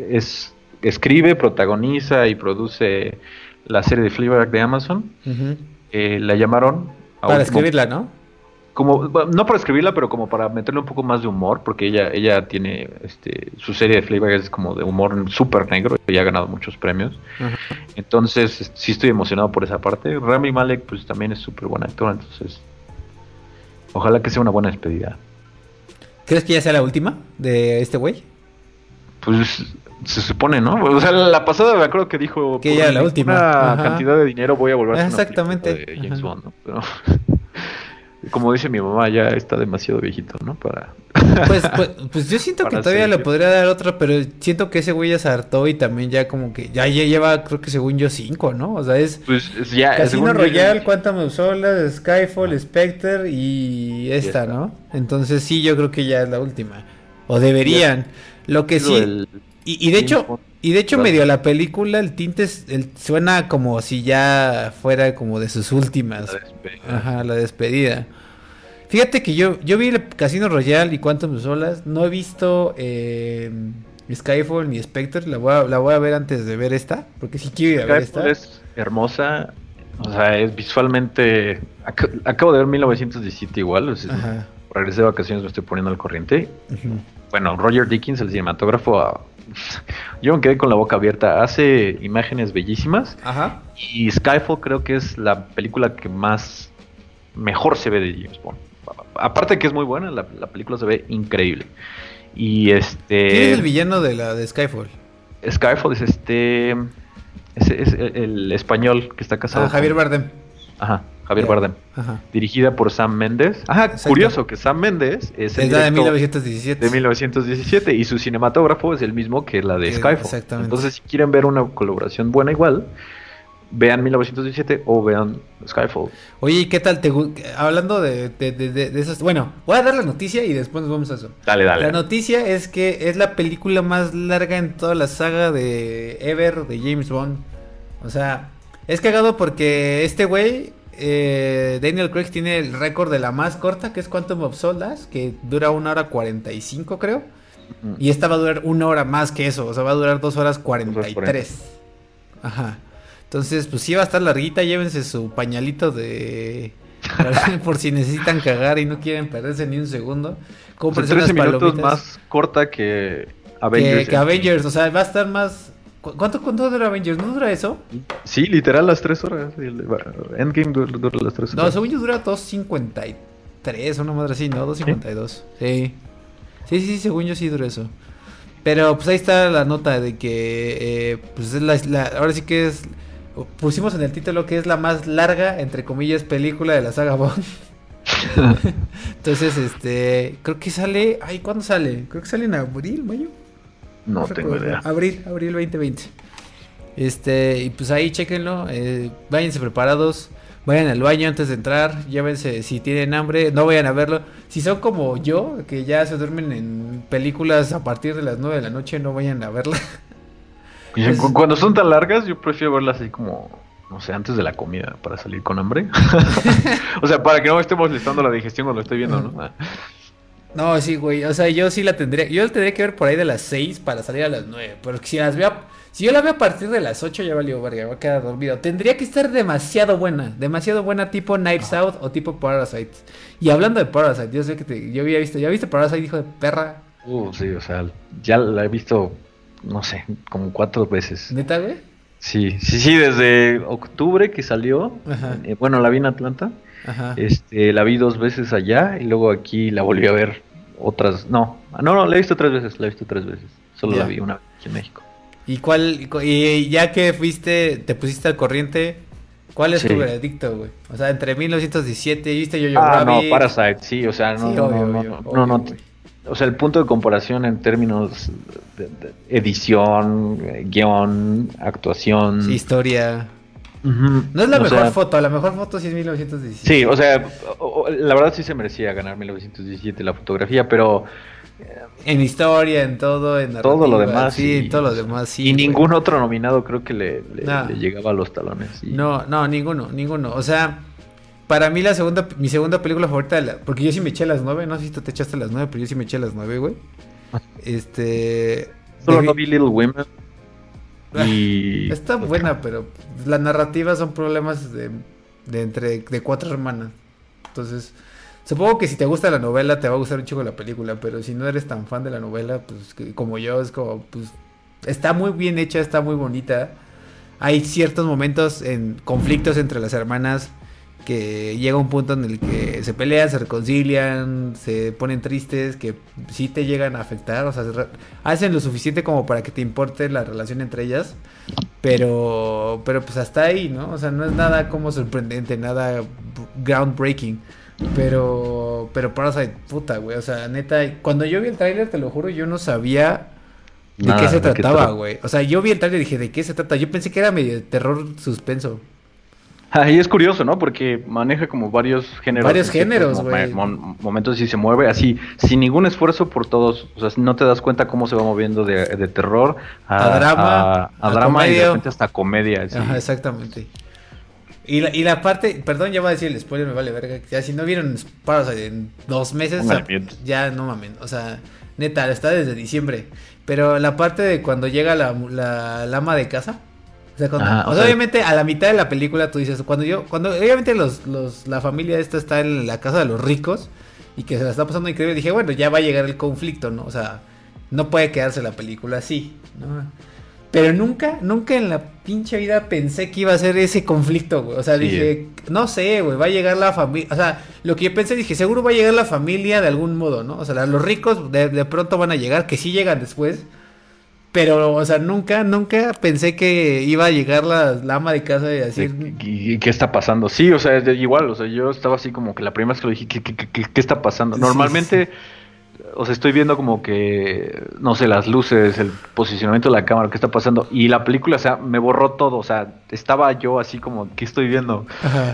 es escribe, protagoniza y produce la serie de Fleabag de Amazon. Eh, la llamaron para escribirla, ¿no? Como no para escribirla, pero como para meterle un poco más de humor, porque ella ella tiene este su serie de Fleabag es como de humor súper negro y ha ganado muchos premios. Entonces sí estoy emocionado por esa parte. Rami Malek pues también es súper buen actor, entonces ojalá que sea una buena despedida. ¿Crees que ya sea la última de este güey? Pues se supone, ¿no? O sea, la pasada me acuerdo que dijo que ya la última cantidad de dinero voy a volver a Exactamente. de James Bond, ¿no? Pero como dice mi mamá, ya está demasiado viejito, ¿no? Para. Pues, pues, pues yo siento que todavía le podría dar otra, pero siento que ese güey ya se hartó y también ya como que ya, lleva, creo que según yo, cinco, ¿no? O sea, es. Pues ya. Casino Royale, Quantum of Solace, Skyfall, Spectre y esta, ¿no? Entonces sí, yo creo que ya es la última. O deberían. Lo que sí. Y, de hecho, y de hecho medio la película, el tinte suena como si ya fuera como de sus últimas. Ajá, la despedida. Fíjate que yo, yo vi el Casino Royale y Quantum Solas. No he visto eh, Skyfall ni Spectre. La voy, a, la voy a ver antes de ver esta. Porque sí quiero ir a ver esta. Es hermosa. O sea, es visualmente. acabo de ver 1917 igual. regresé de vacaciones, me estoy poniendo al corriente. Bueno, Roger Dickens, el cinematógrafo. Yo me quedé con la boca abierta. Hace imágenes bellísimas. Ajá. Y Skyfall creo que es la película que más mejor se ve de James Bond aparte de que es muy buena, la, película se ve increíble. Y este. ¿Quién es el villano de la de Skyfall? Skyfall es este. Es, es el español que está casado. Ah, Javier Bardem. Ajá, Javier Bardem. Ajá. Dirigida por Sam Mendes. Ajá, Exacto. curioso que Sam Mendes es el Es la de director 1917. de 1917 y su cinematógrafo es el mismo que la de Skyfall. exactamente. Entonces, si quieren ver una colaboración buena igual, vean 1917 o vean Skyfall. Oye, ¿y qué tal te Hablando de, de, de, de- de esas... Bueno, voy a dar la noticia y después nos vamos a eso. Dale, dale. La noticia es que es la película más larga en toda la saga de Ever de James Bond. O sea, es cagado porque este güey, eh, Daniel Craig, tiene el récord de la más corta, que es Quantum of Solace, que dura una hora 45, creo. Ujú. Y esta va a durar una hora más que eso, o sea, va a durar dos horas 43. Ajá. Entonces, pues sí va a estar larguita, llévense su pañalito de... por si necesitan cagar y no quieren perderse ni un segundo. O sea, Cómprense 13 unas minutos palomitas. más corta que Que, Avengers. que Avengers, o sea, va a estar más... ¿Cu- ¿Cuánto, cuánto dura Avengers? ¿No dura eso? Sí, literal las 3 horas. Endgame dura, dura las 3 No, horas. según yo dura 2.53, una madre así, ¿no? 2.52. Sí. Sí, sí, según yo sí dura eso. Pero pues ahí está la nota de que, eh, pues es la, la- ahora sí que es, pusimos en el título que es la más larga, entre comillas, película de la saga Bond. Entonces, este, creo que sale, ay, ¿cuándo sale? Creo que sale en abril, mayo. No tengo idea. Abril, abril 2020. Este, y pues ahí chequenlo, eh, váyanse preparados, vayan al baño antes de entrar, llévense si tienen hambre, no vayan a verlo. Si son como yo, que ya se duermen en películas a partir de las 9 de la noche, no vayan a verla. Y Pues- Cuando son tan largas, yo prefiero verlas así como, no sé, antes de la comida para salir con hambre. o sea, para que no me esté molestando la digestión cuando lo estoy viendo, ¿no? No, sí, güey, o sea, yo sí la tendría, yo la tendría que ver por ahí de las 6 para salir a las 9, porque si las veo, si yo la veo a partir de las 8 ya valió verga, voy a quedar dormido. Tendría que estar demasiado buena, demasiado buena tipo Knives Out o tipo Parasite. Y hablando de Parasite, yo sé que te, yo había visto, ¿ya viste Parasite, hijo de perra? Uh, sí, o sea, ya la he visto, no sé, como cuatro veces. ¿Neta, güey? Sí, sí, sí, desde octubre que salió. Ajá. eh, bueno, la vi en Atlanta. Ajá. Este, la vi dos veces allá y luego aquí la volví a ver otras. No, ah, no, no, la he visto tres veces, la he visto tres veces. Solo la vi una vez aquí en México. ¿Y cuál, y ya que fuiste, te pusiste al corriente, cuál es Sí. tu veredicto, güey? O sea, entre 1917, ¿viste Yo-Yo Ah, no? Parasite, sí, o sea, no, Sí, no, obvio, no, obvio, no, obvio, no, no, güey. o sea, el punto de comparación en términos de, de edición, eh, guion, actuación. Sí, historia. No es la o mejor sea, foto, la mejor foto sí es 1917. Sí, o sea, la verdad sí se merecía ganar 1917 la fotografía, pero En historia, en todo, en Todo lo demás, Sí, en todo lo demás, sí. y güey. ningún otro nominado creo que le, le- No. le llegaba a los talones. y- No, no, ninguno, ninguno. O sea, para mí la segunda, mi segunda película favorita, la- porque yo sí me eché las nueve, no sé si tú te echaste las nueve, pero yo sí me eché las nueve, güey. Este... Solo no vi Little Women. Y. Está buena, pero la narrativa son problemas de, de entre de cuatro hermanas. Entonces, supongo que si te gusta la novela te va a gustar un chico la película, pero si no eres tan fan de la novela, pues que- como yo es como pues está muy bien hecha, está muy bonita. Hay ciertos momentos en conflictos entre las hermanas que llega un punto en el que se pelean, se reconcilian, se ponen tristes, que sí te llegan a afectar, o sea, se hacen lo suficiente como para que te importe la relación entre ellas, pero, pero pues hasta ahí, ¿no? O sea, no es nada como sorprendente, nada groundbreaking, pero, pero Parasite, puta, güey, o sea, neta, cuando yo vi el tráiler, te lo juro, yo no sabía de Nada, qué se ¿de qué trataba, trata? güey. O sea, yo vi el tráiler y dije, ¿de qué se trata? Yo pensé que era medio terror suspenso. Ah, y es curioso, ¿no? Porque maneja como varios géneros. Varios ciertos géneros, güey. momentos y se mueve así, sin ningún esfuerzo por todos. O sea, no te das cuenta cómo se va moviendo de, de terror a, A drama, a, a a drama y de repente hasta comedia. así. Ajá, exactamente. Y la, y la parte, perdón, ya voy a decir el spoiler, me vale verga. Ya si no vieron Parasite en dos meses, o sea, ya no mamen. O sea, neta, está desde diciembre. Pero la parte de cuando llega la, la, la ama de casa. O sea, cuando, Ajá, o sea, obviamente a la mitad de la película tú dices, cuando yo, cuando obviamente los, los, la familia esta está en la casa de los ricos y que se la está pasando increíble, dije, bueno, ya va a llegar el conflicto, ¿no? O sea, no puede quedarse la película así, ¿no? Pero nunca, nunca en la pinche vida pensé que iba a ser ese conflicto, güey. O sea, dije, no sé, güey, va a llegar la familia. O sea, lo que yo pensé, dije, seguro va a llegar la familia de algún modo, ¿no? O sea, los ricos de, de pronto van a llegar, que sí llegan después. Pero, o sea, nunca, nunca pensé que iba a llegar la, ama de casa y decir... ¿Y, qué está pasando? Sí, o sea, igual, o sea, yo estaba así como que la primera vez que lo dije, ¿qué, qué, qué, está pasando? Normalmente, o sea, estoy viendo como que, no sé, las luces, el posicionamiento de la cámara, qué está pasando. Y la película, o sea, me borró todo, o sea, estaba yo así como, ¿qué estoy viendo?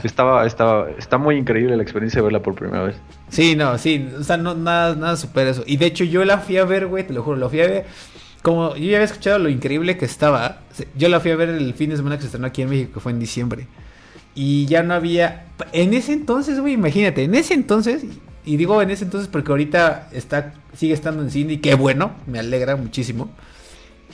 Estaba, estaba, está muy increíble la experiencia de verla por primera vez. Sí, no, sí, o sea, no, nada, nada supera eso. Y de hecho yo la fui a ver, güey, te lo juro, la fui a ver como yo ya había escuchado lo increíble que estaba, yo la fui a ver el fin de semana que se estrenó aquí en México, que fue en diciembre. Y ya no había. En ese entonces, güey, imagínate, en ese entonces, y digo en ese entonces porque ahorita está, sigue estando en cine y qué bueno, me alegra muchísimo.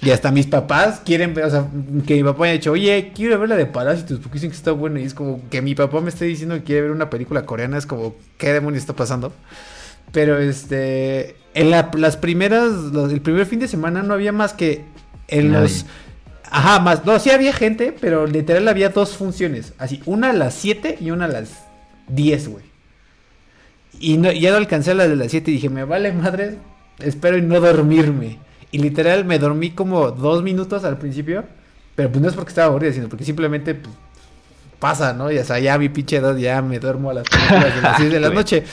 Y hasta mis papás quieren ver, o sea, que mi papá haya dicho, oye, quiero ver la de Parásitos porque dicen que está bueno. Y es como que mi papá me esté diciendo que quiere ver una película coreana, es como, ¿qué demonios está pasando? Pero este, en las primeras, el primer fin de semana no había más que en los... Ajá, más, no, sí había gente, pero literal había dos funciones, así, una a las 7 y una a las 10, güey. Y no, ya no alcancé a la de las 7 y dije, me vale madre, espero y no dormirme. Y literal me dormí como dos minutos al principio, pero pues no es porque estaba aburrido, sino porque simplemente pues, pasa, ¿no? Y o sea, ya mi pinche edad ya me duermo a las, de las 6 de la noche.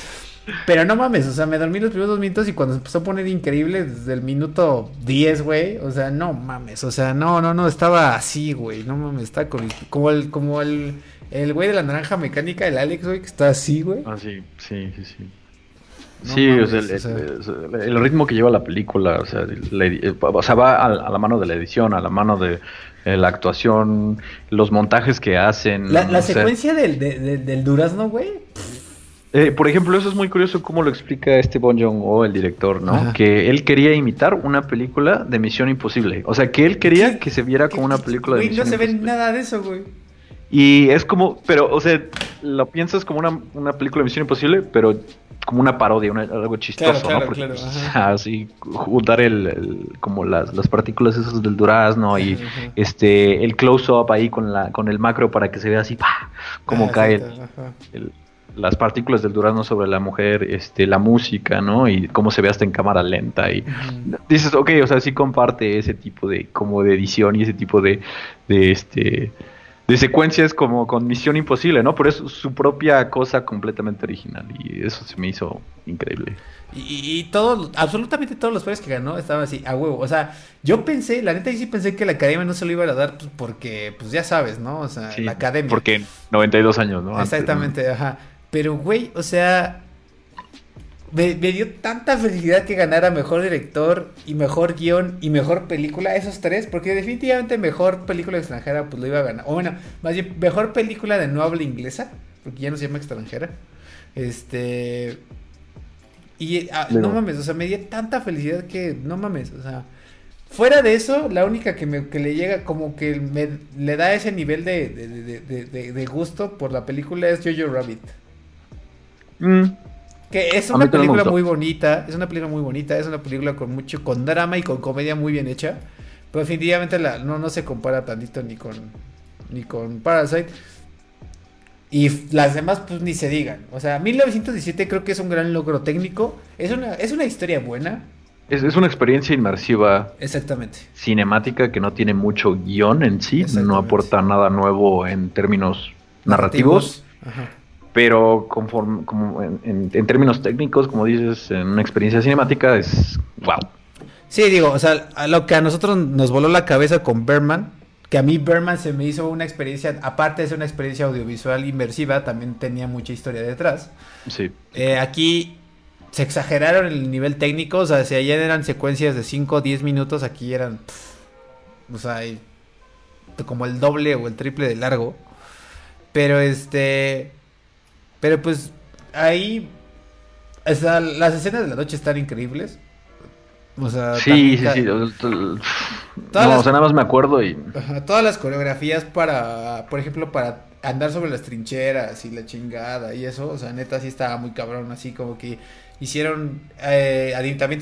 Pero no mames, o sea, me dormí los primeros dos minutos y cuando se empezó a poner increíble desde el minuto 10, güey, o sea, no mames, o sea, no, no, no, estaba así, güey, no mames, está como el, como el, el güey de la naranja mecánica, el Alex, güey, que está así, güey. Ah, sí, sí, sí, sí. sí, o sea, el, ritmo que lleva la película, o sea, o sea va a, la mano de la edición, a la mano de eh, la actuación, los montajes que hacen. La, secuencia del, del durazno, güey. Eh, por ejemplo, eso es muy curioso cómo lo explica este Bon Joon-ho, el director, ¿no? Que él quería imitar una película de Misión Imposible. O sea, que él quería que se viera como una película de Misión Imposible. no se ve nada de eso, güey. Y es como, pero, o sea, lo piensas como una, película de Misión Imposible, pero como una parodia, algo chistoso, ¿no? Porque, así, juntar el, como las, las, partículas esas del durazno y este el close-up ahí con la con el macro para que se vea así, ¡pah! como cae el las partículas del durazno sobre la mujer, este, la música, ¿no? Y cómo se ve hasta en cámara lenta. Y dices, ok, o sea, sí comparte ese tipo de, como de edición y ese tipo de, de este, de secuencias como con Misión Imposible, ¿no? Pero es su propia cosa completamente original y eso se me hizo increíble. Y, todo, absolutamente todos los premios que ganó estaban así, a huevo. O sea, yo pensé, la neta, y sí pensé que la academia no se lo iba a dar pues, porque, pues ya sabes, ¿no? O sea, la academia. Porque 92 años, ¿no? Exactamente, ajá. Pero, güey, o sea, me, dio tanta felicidad que ganara mejor director y mejor guion y mejor película, esos tres, porque definitivamente mejor película extranjera pues lo iba a ganar. O bueno, más bien, mejor película de no habla inglesa, porque ya no se llama extranjera. Este... Y ah, no. mames, o sea, me dio tanta felicidad que no mames, o sea... Fuera de eso, la única que, me, que le llega como que me, le da ese nivel de, de, de gusto por la película es Jojo Rabbit. Mm. Que es una película muy bonita, es una película muy bonita, es una película con mucho, con drama y con comedia muy bien hecha. Pero definitivamente la, no, no se compara tantito ni con, ni con Parasite. Y las demás, pues ni se digan. O sea, 1917 creo que es un gran logro técnico. Es una, es una historia buena. Es, es una experiencia inmersiva. Exactamente. Cinemática que no tiene mucho guion en sí. No aporta nada nuevo en términos narrativos. narrativos. Ajá pero conforme, como en, términos técnicos, como dices, en una experiencia cinemática es wow. Sí, digo, o sea, lo que a nosotros nos voló la cabeza con Berman, que a mí Berman se me hizo una experiencia, aparte de ser una experiencia audiovisual inmersiva, también tenía mucha historia detrás. Sí. Eh, aquí se exageraron el nivel técnico, o sea, si allá eran secuencias de 5 o 10 minutos, aquí eran, o sea, como el doble o el triple de largo. Pero este, pero pues ahí. las escenas de la noche están increíbles. O sea, sí, sí, sí. no, o sea, nada más me acuerdo y. todas las coreografías para, por ejemplo, para andar sobre las trincheras y la chingada y eso, o sea, neta sí estaba muy cabrón, así como que hicieron eh,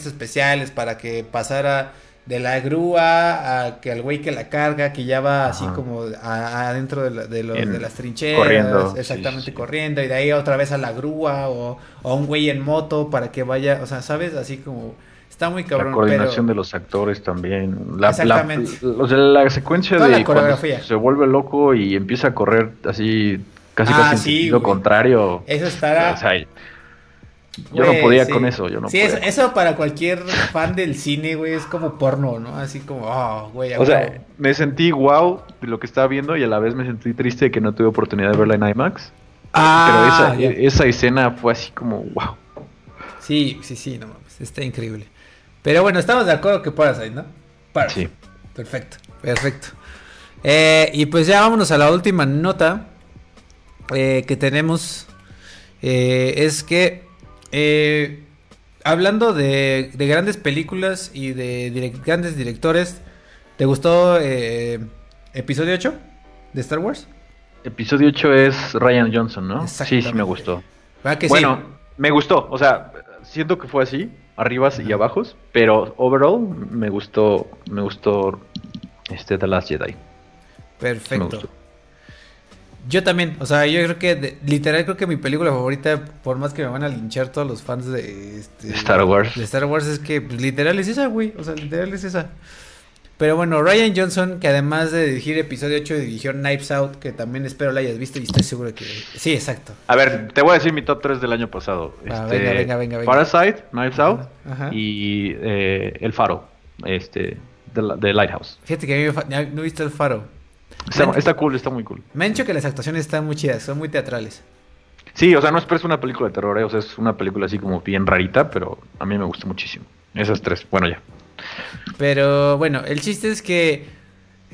especiales para que pasara de la grúa a que al güey que la carga, que ya va así como adentro de, de, de, las trincheras, corriendo, exactamente corriendo, y de ahí otra vez a la grúa o, a un güey en moto para que vaya, o sea, ¿sabes? Así como Está muy cabrón. La coordinación de los actores también. La, Exactamente. La, la secuencia de cuando se vuelve loco y empieza a correr así, casi ah, casi en contrario. Eso estará. Yo no podía con eso, yo no Sí, eso, para cualquier fan del cine, güey, es como porno, ¿no? Así como, oh, güey. O sea, me sentí wow de lo que estaba viendo y a la vez me sentí triste de que no tuve oportunidad de verla en IMAX. Ah, Pero esa, esa escena fue así como, wow. Sí, sí, sí, no mames, está increíble. Pero bueno, estamos de acuerdo que Parasite, ¿no? Parasite. Sí. Perfecto, perfecto. Eh, y pues ya vámonos a la última nota eh, que tenemos. Eh, es que hablando de, grandes películas y de grandes directores, ¿te gustó episodio 8 de Star Wars? Episodio 8 es Ryan Johnson, ¿no? Sí, sí me gustó. bueno, me gustó. O sea, siento que fue así arribas y abajos, pero overall me gustó, me gustó este The Last Jedi. Perfecto. Yo también, o sea, yo creo que literal creo que mi película favorita, por más que me van a linchar todos los fans de, este, Star Wars. De Star Wars es que pues, literal es esa, güey, o sea, literal es esa. Pero bueno, Ryan Johnson, que además de dirigir episodio 8, dirigió Knives Out, que también espero la hayas visto y estoy seguro de que... Sí, exacto. A ver, te voy a decir mi top 3 del año pasado. Ah, este, venga, venga, venga, Parasite, Knives Out y eh, El Faro, este, de, Lighthouse. Fíjate que a mí no he visto El Faro. Está, cool, está muy cool. Me han dicho que las actuaciones están muy chidas, son muy teatrales. Sí, o sea, no es una película de terror, eh, o sea, es una película así como bien rarita, pero a mí me gusta muchísimo. Esas tres, bueno, ya. Pero bueno, el chiste es que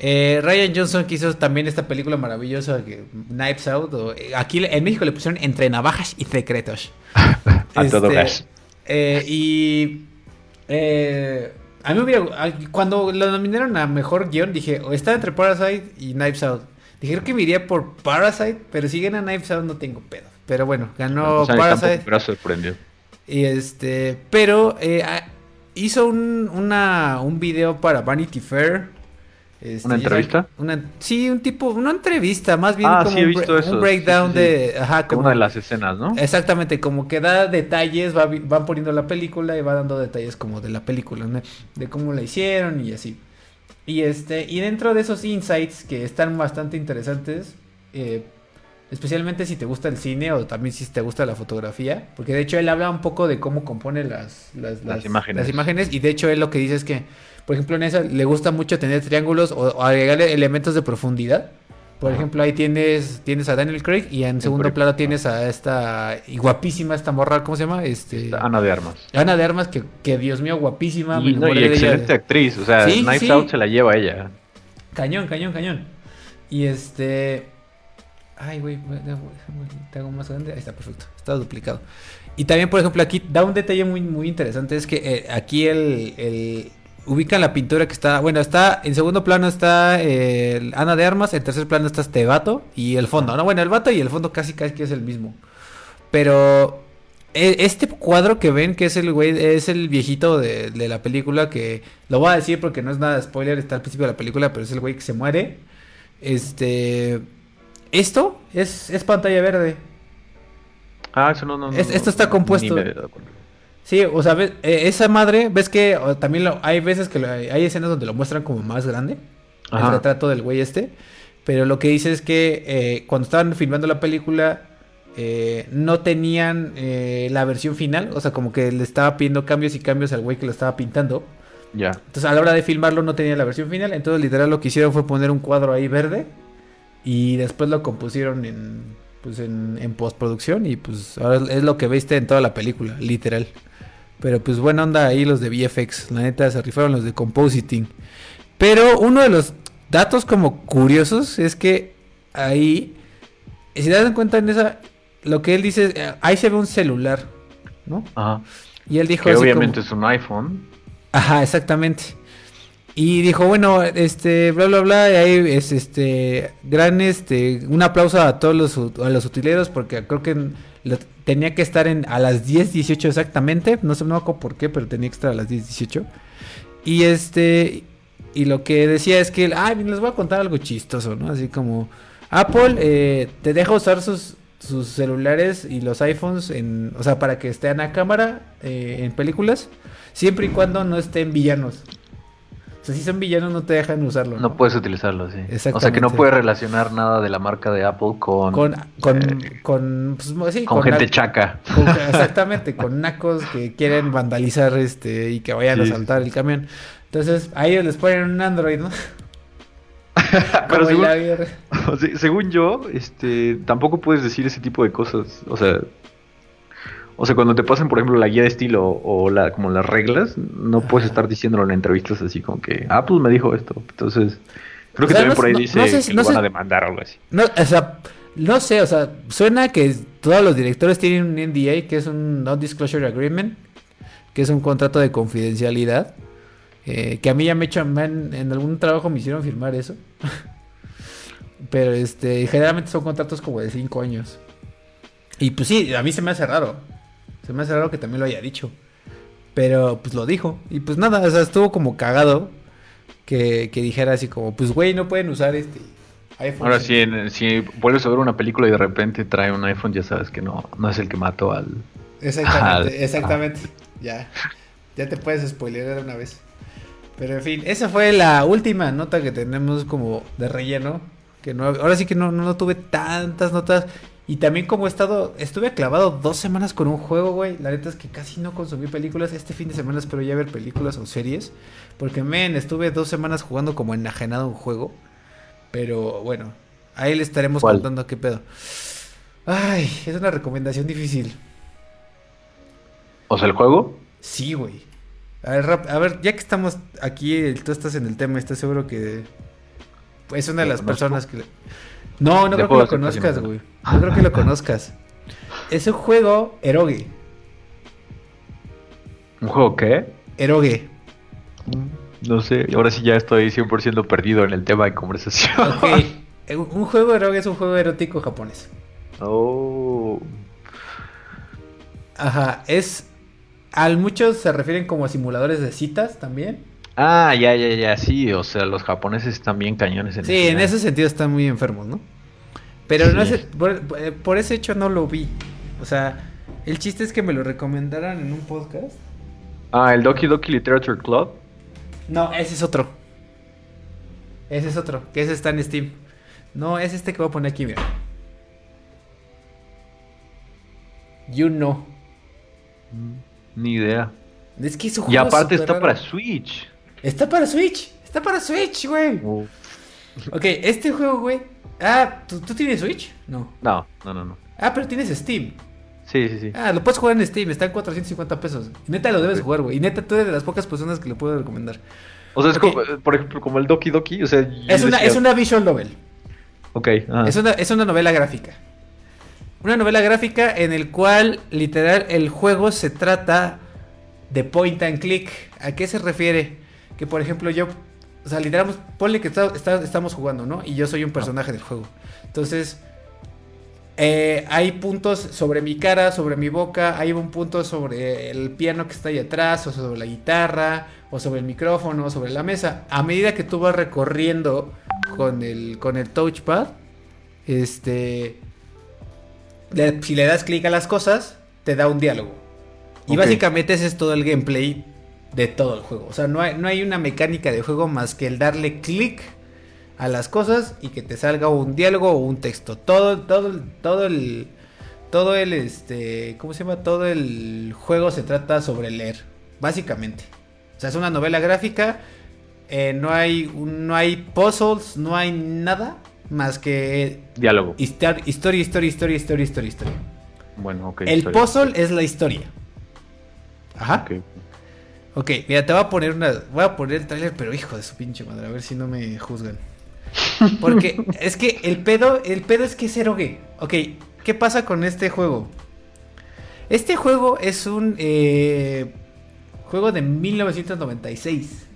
eh, Ryan Johnson quiso también esta película maravillosa, que, Knives Out. Eh, aquí en México le pusieron Entre Navajas y Secretos. a todo este, gas. Eh, y. a mí me hubiera. Cuando lo nominaron a mejor guion, dije: o está entre Parasite y Knives Out. Dije que me iría por Parasite, pero si gana Knives Out no tengo pedo. Pero bueno, ganó Parasite. Pero sorprendió. Y este. Pero hizo un, una, un video para Vanity Fair. Este, ¿Una entrevista? Una, sí, un tipo, una entrevista, más bien ah, como un, breakdown de... Ajá, como, una de las escenas, ¿no? Exactamente, como que da detalles, va, van poniendo la película y va dando detalles como de la película, de cómo la hicieron y así. Y este, y dentro de esos insights que están bastante interesantes, eh, especialmente si te gusta el cine o también si te gusta la fotografía, porque de hecho él habla un poco de cómo compone las, las, imágenes. las imágenes y de hecho él lo que dice es que, por ejemplo, en esa le gusta mucho tener triángulos o, agregarle elementos de profundidad. Por ejemplo, ahí tienes, tienes a Daniel Craig y en segundo plano tienes a esta y guapísima, esta morra, ¿cómo se llama? Este, Ana de Armas. Ana de Armas, que, que Dios mío, guapísima. Y, excelente actriz, o sea, Knives Out se la lleva ella. Cañón, cañón, cañón. Y este... Ay, güey, te hago más grande. Ahí está, perfecto. Está duplicado. Y también, por ejemplo, aquí da un detalle muy, muy interesante. Es que eh, aquí el, el, ubica la pintura que está. Bueno, está. En segundo plano está Ana de Armas. En tercer plano está este vato. Y el fondo, ¿no? Bueno, el vato y el fondo casi casi que es el mismo. Pero. E, este cuadro que ven, que es el güey, es el viejito de, de la película, que lo voy a decir porque no es nada spoiler, está al principio de la película, pero es el güey que se muere. Este esto es, es pantalla verde. Ah, eso no, no. esto está compuesto. Sí, o sea, eh, esa madre, ves que también hay veces que hay escenas donde lo muestran como más grande. El retrato del güey este. Pero lo que dice es que eh, cuando estaban filmando la película, eh, no tenían la versión final. O sea, como que le estaba pidiendo cambios y cambios al güey que lo estaba pintando. Ya. Entonces, a la hora de filmarlo, no tenía la versión final. Entonces, literal, lo que hicieron fue poner un cuadro ahí verde y después lo compusieron en, pues en, en postproducción y pues ahora es lo que viste en toda la película, literal. Pero pues buena onda ahí los de VFX, la neta se rifaron los de compositing. Pero uno de los datos como curiosos es que ahí, si te das cuenta en esa, lo que él dice, eh, ahí se ve un celular, ¿no? Ajá. Y él dijo... Que obviamente es un iPhone. Ajá, exactamente. Y dijo, bueno, este, bla, bla, bla, y ahí es, este, gran, este, un aplauso a todos los, a los utileros, porque creo que tenía que estar en, a las 10, 18 exactamente, no sé, no por qué, pero tenía que estar a las 10, 18. Y este, y lo que decía es que, ay, les voy a contar algo chistoso, ¿no? Así como, Apple eh, te deja usar sus, sus celulares y los iPhones, en, o sea, para que estén a cámara eh, en películas, siempre y cuando no estén villanos. O sea, si son villanos no te dejan usarlo. No, puedes utilizarlo, sí. O sea, que no puedes relacionar nada de la marca de Apple con... Con, con, con, pues, sí, con, gente chaca. exactamente, con nacos que quieren vandalizar este y que vayan a saltar el camión. Entonces, a ellos les ponen un Android, ¿no? Pero según, según yo, este, tampoco puedes decir ese tipo de cosas. O sea, o sea, cuando te pasan, por ejemplo, la guía de estilo o la, como las reglas, no puedes estar diciéndolo en entrevistas así como que, ah, pues me dijo esto. Entonces, creo que también por ahí dice que lo van a demandar o algo así. No, o sea, no sé, o sea, suena que todos los directores tienen un NDA, que es un Non-Disclosure Agreement, que es un contrato de confidencialidad, eh, que a mí ya me echan, en, en algún trabajo me hicieron firmar eso. Pero este, generalmente son contratos como de 5 años. Y pues sí, a mí se me hace raro. Se me hace raro que también lo haya dicho. Pero pues lo dijo. Y pues nada, o sea, estuvo como cagado que, dijera así como, pues güey, no pueden usar este iPhone. Ahora sí, si vuelves a ver una película y de repente trae un iPhone, ya sabes que no, no es el que mató al... Exactamente, exactamente. Ya, ya te puedes spoilear una vez. Pero en fin, esa fue la última nota que tenemos como de relleno. Que no, ahora sí que no, no tuve tantas notas. Y también como he estado, estuve clavado dos semanas con un juego, güey. La neta es que casi no consumí películas. Este fin de semana espero ya ver películas o series. Porque, men, estuve dos semanas jugando como enajenado un juego. Pero bueno, ahí le estaremos contando qué pedo. Ay, es una recomendación difícil. ¿O sea, el juego? Sí, güey. A ver, a ver, ya que estamos aquí, tú estás en el tema, ¿estás seguro que es una de las personas que... No, no creo que lo conozcas, güey. No creo que lo conozcas. Es un juego eroge. ¿Un juego qué? Eroge. No sé, ahora sí ya estoy 100% perdido en el tema de conversación. Ok, eh, un juego eroge es un juego erótico japonés. Oh. Ajá, es... Al muchos se refieren como a simuladores de citas también. Ah, ya, ya, ya, sí, o sea, los japoneses están bien cañones en Sí, en ese sentido están muy enfermos, ¿no? Pero no sé, por, ese hecho no lo vi. O sea, el chiste es que me lo recomendaran en un podcast. Ah, el Doki Doki Literature Club. No, ese es otro. Ese es otro, que ese está en Steam. No, es este que voy a poner aquí, mira. You know. Ni idea. Es que Y aparte está para Switch. Está para Switch. Está para Switch, güey. Ok, este juego, güey. Ah, ¿tú, tienes Switch? No. No, no, no, no. Ah, pero tienes Steam. Sí, sí, sí. Ah, lo puedes jugar en Steam, está en 450 pesos. Y neta lo debes jugar, güey. Y neta tú eres de las pocas personas que lo puedo recomendar. O sea, es como, por ejemplo, como el Doki Doki. O sea, es, una, es una visual novel. Ok. Es, una, es una novela gráfica. Una novela gráfica en el cual, literal, el juego se trata de point and click. ¿A qué se refiere? Que por ejemplo yo, o sea, literalmente, ponle que estamos jugando, ¿no? Y yo soy un personaje del juego. Entonces, eh, hay puntos sobre mi cara, sobre mi boca, hay un punto sobre el piano que está ahí atrás, o sobre la guitarra, o sobre el micrófono, o sobre la mesa. A medida que tú vas recorriendo con el, con el touchpad, este, si le das clic a las cosas, te da un diálogo. Y básicamente ese es todo el gameplay de todo el juego. O sea, no hay, no hay una mecánica de juego más que el darle clic a las cosas y que te salga un diálogo o un texto. Todo, todo, todo el. Todo el este. ¿Cómo se llama? Todo el juego se trata sobre leer. Básicamente. O sea, es una novela gráfica. Eh, no hay. No hay puzzles. No hay nada. Más que. Diálogo. Historia, historia, historia, historia, historia, historia. Bueno, ok. El puzzle es la historia. Ajá. Ok, mira, te voy a poner una. Voy a poner el trailer, pero hijo de su pinche madre, a ver si no me juzgan. Porque es que el pedo, el pedo es que es eroge. Ok, ¿qué pasa con este juego? Este juego es un eh, juego de 1996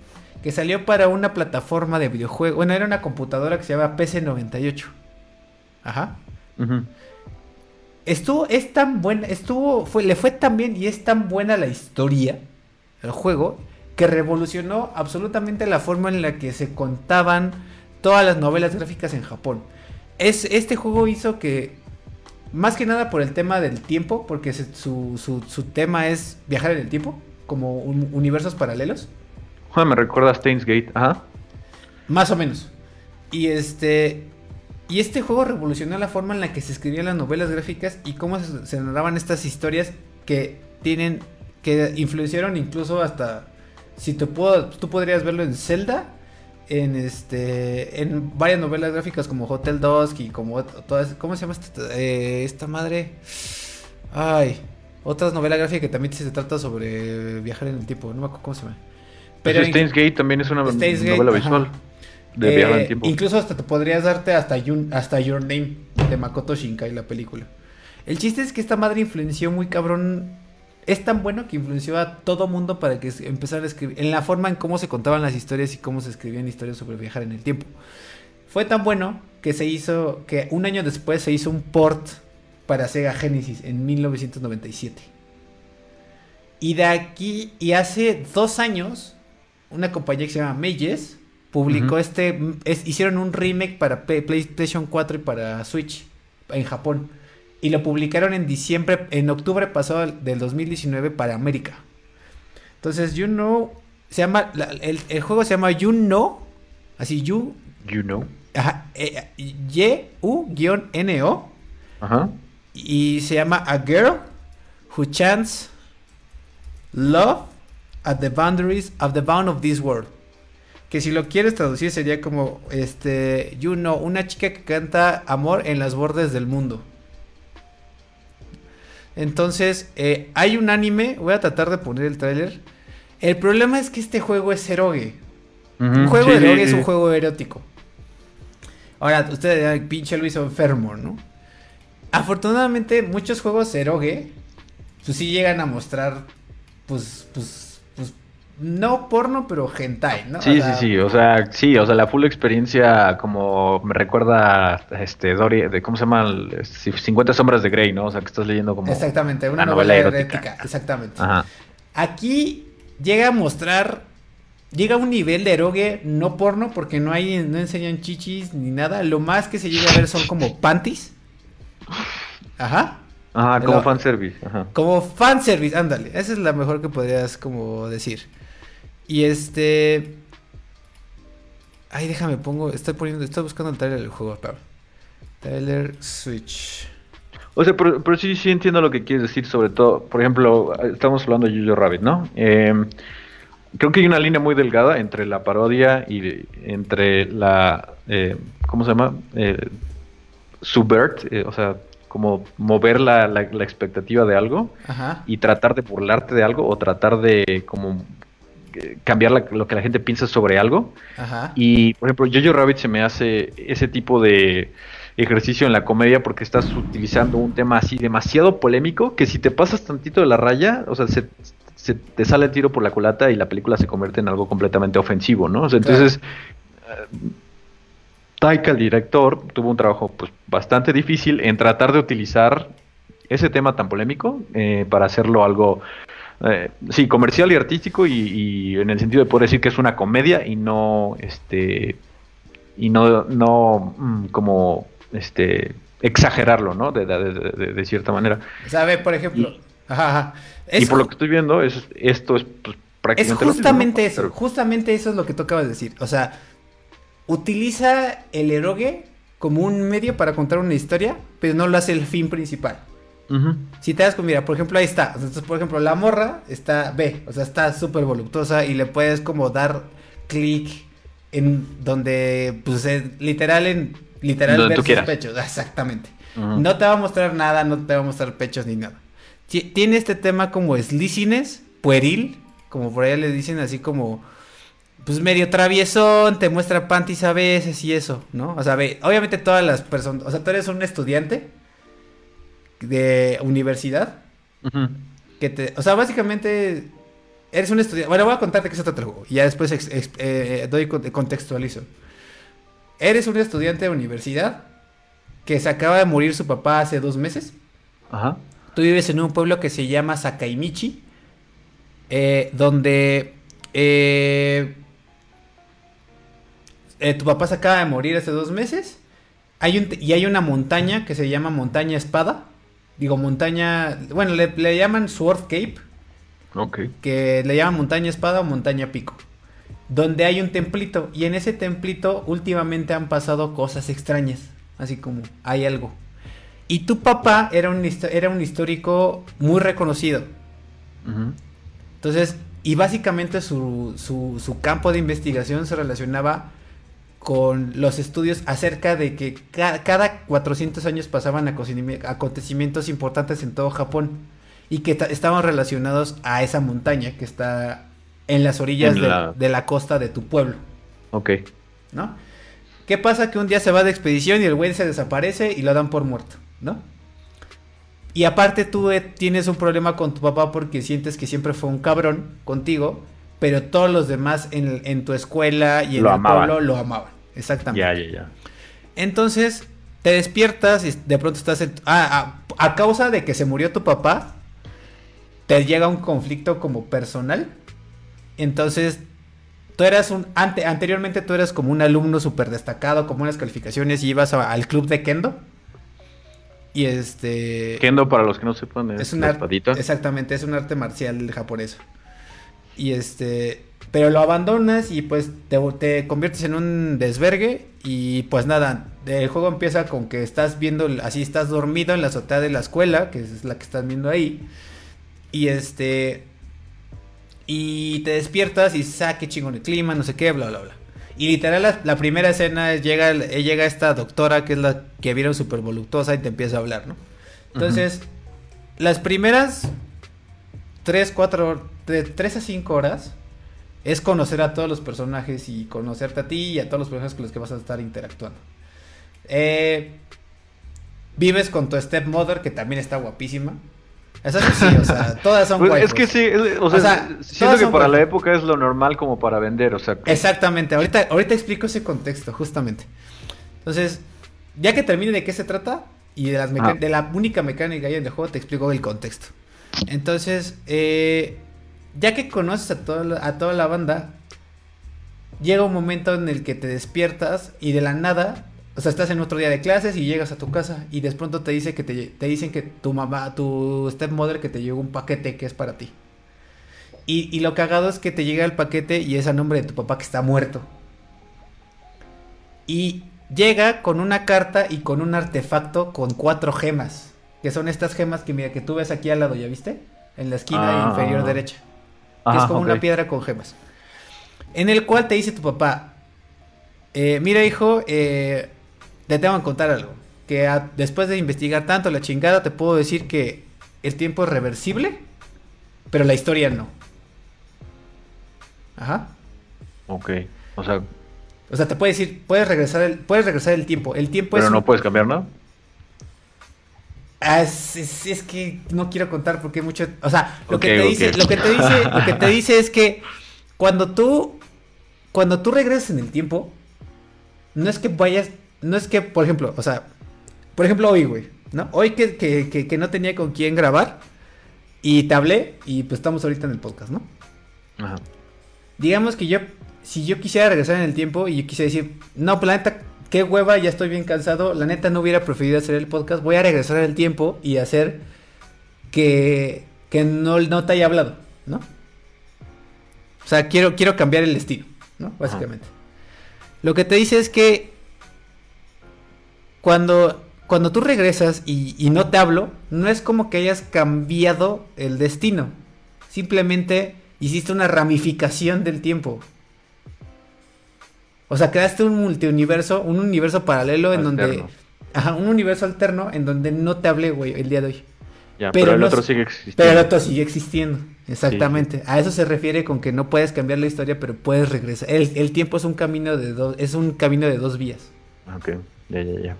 que salió para una plataforma de videojuego. Bueno, era una computadora que se llama PC98. Ajá. Estuvo, es tan buena, estuvo, fue, le fue tan bien y es tan buena la historia el juego que revolucionó absolutamente la forma en la que se contaban todas las novelas gráficas en Japón. Es, este juego hizo que, más que nada por el tema del tiempo, porque su, su, tema es viajar en el tiempo, como universos paralelos. me recuerda a Steins Gate, ajá. Más o menos. Y este. Y este juego revolucionó la forma en la que se escribían las novelas gráficas y cómo se, narraban estas historias que tienen. Que influenciaron incluso hasta. Si te puedo, tú podrías verlo en Zelda, en este en varias novelas gráficas como Hotel Dusk y como todas ¿cómo se llama esta, eh, esta madre? Ay, otras novelas gráficas que también se trata sobre viajar en el tiempo, no me acuerdo cómo se llama. Pero Steins Gate también es una novela visual. Eh, incluso hasta te podrías darte hasta, hasta Your Name de Makoto Shinkai, la película. El chiste es que esta madre influenció muy cabrón. Es tan bueno que influenció a todo mundo para que empezara a escribir. En la forma en cómo se contaban las historias y cómo se escribían historias sobre viajar en el tiempo. Fue tan bueno que se hizo. que un año después se hizo un port para Sega Genesis en 1997. Y de aquí. Y hace dos años. Una compañía que se llama Mages publicó este, hicieron un remake para PlayStation 4 y para Switch en Japón. Y lo publicaron en diciembre, en octubre pasado del 2019 para América. Entonces, You Know, se llama, el, juego se llama You Know, así You. You Know. Ajá, eh, Y-U-N-O. Ajá. Y se llama A Girl Who Chants Love at the Boundaries of the Bound of This World que si lo quieres traducir sería como, este, you know, una chica que canta amor en las bordes del mundo. Entonces, eh, hay un anime, voy a tratar de poner el tráiler. El problema es que este juego es eroge. un juego de eroge es un juego erótico. Ahora, ustedes pinche Luis enfermo, ¿no? Afortunadamente, muchos juegos eroge, pues sí llegan a mostrar, pues, pues, no porno, pero hentai, ¿no? Sí, sí, sí, o sea, sí, o sea, la full experiencia como me recuerda este Dory, de cómo se llama, 50 sombras de Grey, ¿no? O sea, que estás leyendo como Exactamente, una novela, erótica, exactamente. Ajá. Aquí llega a mostrar llega a un nivel de erogue no porno porque no hay no enseñan chichis ni nada, lo más que se llega a ver son como panties. Ajá. Ajá, como fanservice. Ajá. Como fanservice, ándale. Esa es la mejor que podrías como decir. Y este. Ay, déjame pongo. Estoy poniendo. Estoy buscando el trailer del juego, Pablo. Trailer Switch. O sea, pero, sí, sí entiendo lo que quieres decir, sobre todo, por ejemplo, estamos hablando de Jojo Rabbit, ¿no? Em, creo que hay una línea muy delgada entre la parodia y entre la, eh, ¿cómo se llama? Eh, subvert, eh, o sea, como mover la, la, expectativa de algo y tratar de burlarte de algo o tratar de como cambiar lo que la gente piensa sobre algo. Y, por ejemplo, Jojo Rabbit se me hace ese tipo de ejercicio en la comedia porque estás utilizando un tema así demasiado polémico que si te pasas tantito de la raya, o sea, se, te sale el tiro por la culata y la película se convierte en algo completamente ofensivo, ¿no? entonces, eh, Taika, el director, tuvo un trabajo pues bastante difícil en tratar de utilizar ese tema tan polémico eh, para hacerlo algo eh, sí, comercial y artístico y, en el sentido de poder decir que es una comedia y no, este, y no, no mm, como, este, exagerarlo, ¿no? De, cierta manera. ¿Sabe? Por ejemplo, y por lo que estoy viendo, es, esto es pues, prácticamente... Es justamente eso, justamente eso es lo que tú acabas de decir. O sea, utiliza el erogue como un medio para contar una historia, pero no lo hace el fin principal. Si te das con, mira, por ejemplo, ahí está. Entonces, por ejemplo, la morra está B, o sea, está súper voluptuosa y le puedes como dar clic en donde, pues, literal, en literal ver sus pechos, exactamente. No te va a mostrar nada, no te va a mostrar pechos ni nada. Tiene este tema como sliciness, pueril, como por ahí le dicen así como, pues medio traviesón, te muestra panties a veces y eso, ¿no? O sea, ve, obviamente todas las personas, o sea, tú eres un estudiante de universidad. que te, o sea, básicamente eres un estudiante. Bueno, voy a contarte qué se trata el juego. Y ya después eh, doy contextualizo. Eres un estudiante de universidad que se acaba de morir su papá hace dos meses. Ajá. Tú vives en un pueblo que se llama Sakaimichi, eh, donde eh, eh, tu papá se acaba de morir hace dos meses. Hay un, y hay una montaña que se llama Montaña Espada. Digo, montaña. Bueno, le, le llaman Sword Cape. Ok. Que le llaman Montaña Espada o Montaña Pico. Donde hay un templito. Y en ese templito últimamente han pasado cosas extrañas. Así como hay algo. Y tu papá era un, era un histórico muy reconocido. Entonces, y básicamente su, su, su campo de investigación se relacionaba con los estudios acerca de que ca- cada 400 años pasaban acontecimi- acontecimientos importantes en todo Japón y que ta- estaban relacionados a esa montaña que está en las orillas En de, la- de la costa de tu pueblo, Ok. ¿no? ¿Qué pasa? Que un día se va de expedición y el güey se desaparece y lo dan por muerto, ¿no? Y aparte tú eh, tienes un problema con tu papá porque sientes que siempre fue un cabrón contigo, pero todos los demás en, en tu escuela y en Lo el amaban. pueblo lo amaban. Exactamente. Ya, ya, ya. Entonces te despiertas y de pronto estás en... Ah, ah, a causa de que se murió tu papá, te llega un conflicto como personal. Entonces, tú eras un... Ante, anteriormente tú eras como un alumno súper destacado, con buenas calificaciones y ibas a- al club de Kendo. Y este... Kendo, para los que no sepan, es, Es un una arte, espadita. exactamente, es un arte marcial japonés. Y este, pero lo abandonas y pues te, te conviertes en un desvergue y pues nada, el juego empieza con que estás viendo, así estás dormido en la azotea de la escuela, que es la que estás viendo ahí. Y este, y te despiertas y dices, ah, chingón el clima, no sé qué, bla, bla, bla. Y literal la, la primera escena es llega, llega esta doctora que es la que vieron súper voluptuosa y te empieza a hablar, ¿no? Entonces, las primeras 3, 4, de 3 a 5 horas es conocer a todos los personajes y conocerte a ti y a todos los personajes con los que vas a estar interactuando. Eh, vives con tu stepmother que también está guapísima. Esas sí, o sea, todas son Pues, waifus. es que sí, o sea, O sea, siento que para la época es lo normal como para vender, o sea, que- Exactamente, ahorita, ahorita explico ese contexto, justamente. Entonces, ya que termine de qué se trata y de, las Ah. de la única mecánica que hay en el juego, te explico el contexto. Entonces, eh, ya que conoces a, todo la- a toda la banda, llega un momento en el que te despiertas y de la nada, o sea, estás en otro día de clases y llegas a tu casa y de pronto te dice que te, te dicen que tu mamá, tu stepmother, que te llegó un paquete que es para ti. Y, y lo cagado es que te llega el paquete y es a nombre de tu papá que está muerto. Y llega con una carta y con un artefacto con cuatro gemas. Que son estas gemas que mira que tú ves aquí al lado, ¿ya viste? En la esquina Ah. inferior derecha. Que es como una piedra con gemas. En el cual te dice tu papá, eh, mira hijo, eh, te tengo que contar algo. Que a- después de investigar tanto la chingada, te puedo decir que el tiempo es reversible, pero la historia no. Ajá. Ok, o sea, O sea, te puede decir, puedes regresar el, puedes regresar el tiempo. El tiempo pero es no puedes cambiar nada. Ah, es, es- es que no quiero contar porque mucho, o sea, lo que te dice, lo que te dice, lo que te dice es que cuando tú, cuando tú regresas en el tiempo, no es que vayas, no es que, por ejemplo, o sea, por ejemplo hoy, güey, ¿no? Hoy que, que, que, que no tenía con quién grabar y te hablé y pues estamos ahorita en el podcast, ¿no? Ajá. Digamos que yo, si yo quisiera regresar en el tiempo y yo quisiera decir, no, pues la neta, qué hueva, ya estoy bien cansado, la neta no hubiera preferido hacer el podcast, voy a regresar el tiempo y hacer que, que no, no te haya hablado, ¿no? O sea, quiero, quiero cambiar el destino, ¿no? Básicamente. Lo que te dice es que cuando, cuando tú regresas y, y no te hablo, no es como que hayas cambiado el destino. Simplemente hiciste una ramificación del tiempo. O sea, creaste un multiuniverso, un universo paralelo en donde... Ajá, un universo alterno en donde no te hablé, güey, el día de hoy. Ya, Pero pero, el otro sigue existiendo. Pero el otro sigue existiendo. Exactamente. A eso se refiere con que no puedes cambiar la historia, pero puedes regresar. El, el tiempo es un camino de dos, es un camino de dos vías. Ok, ya, ya, ya.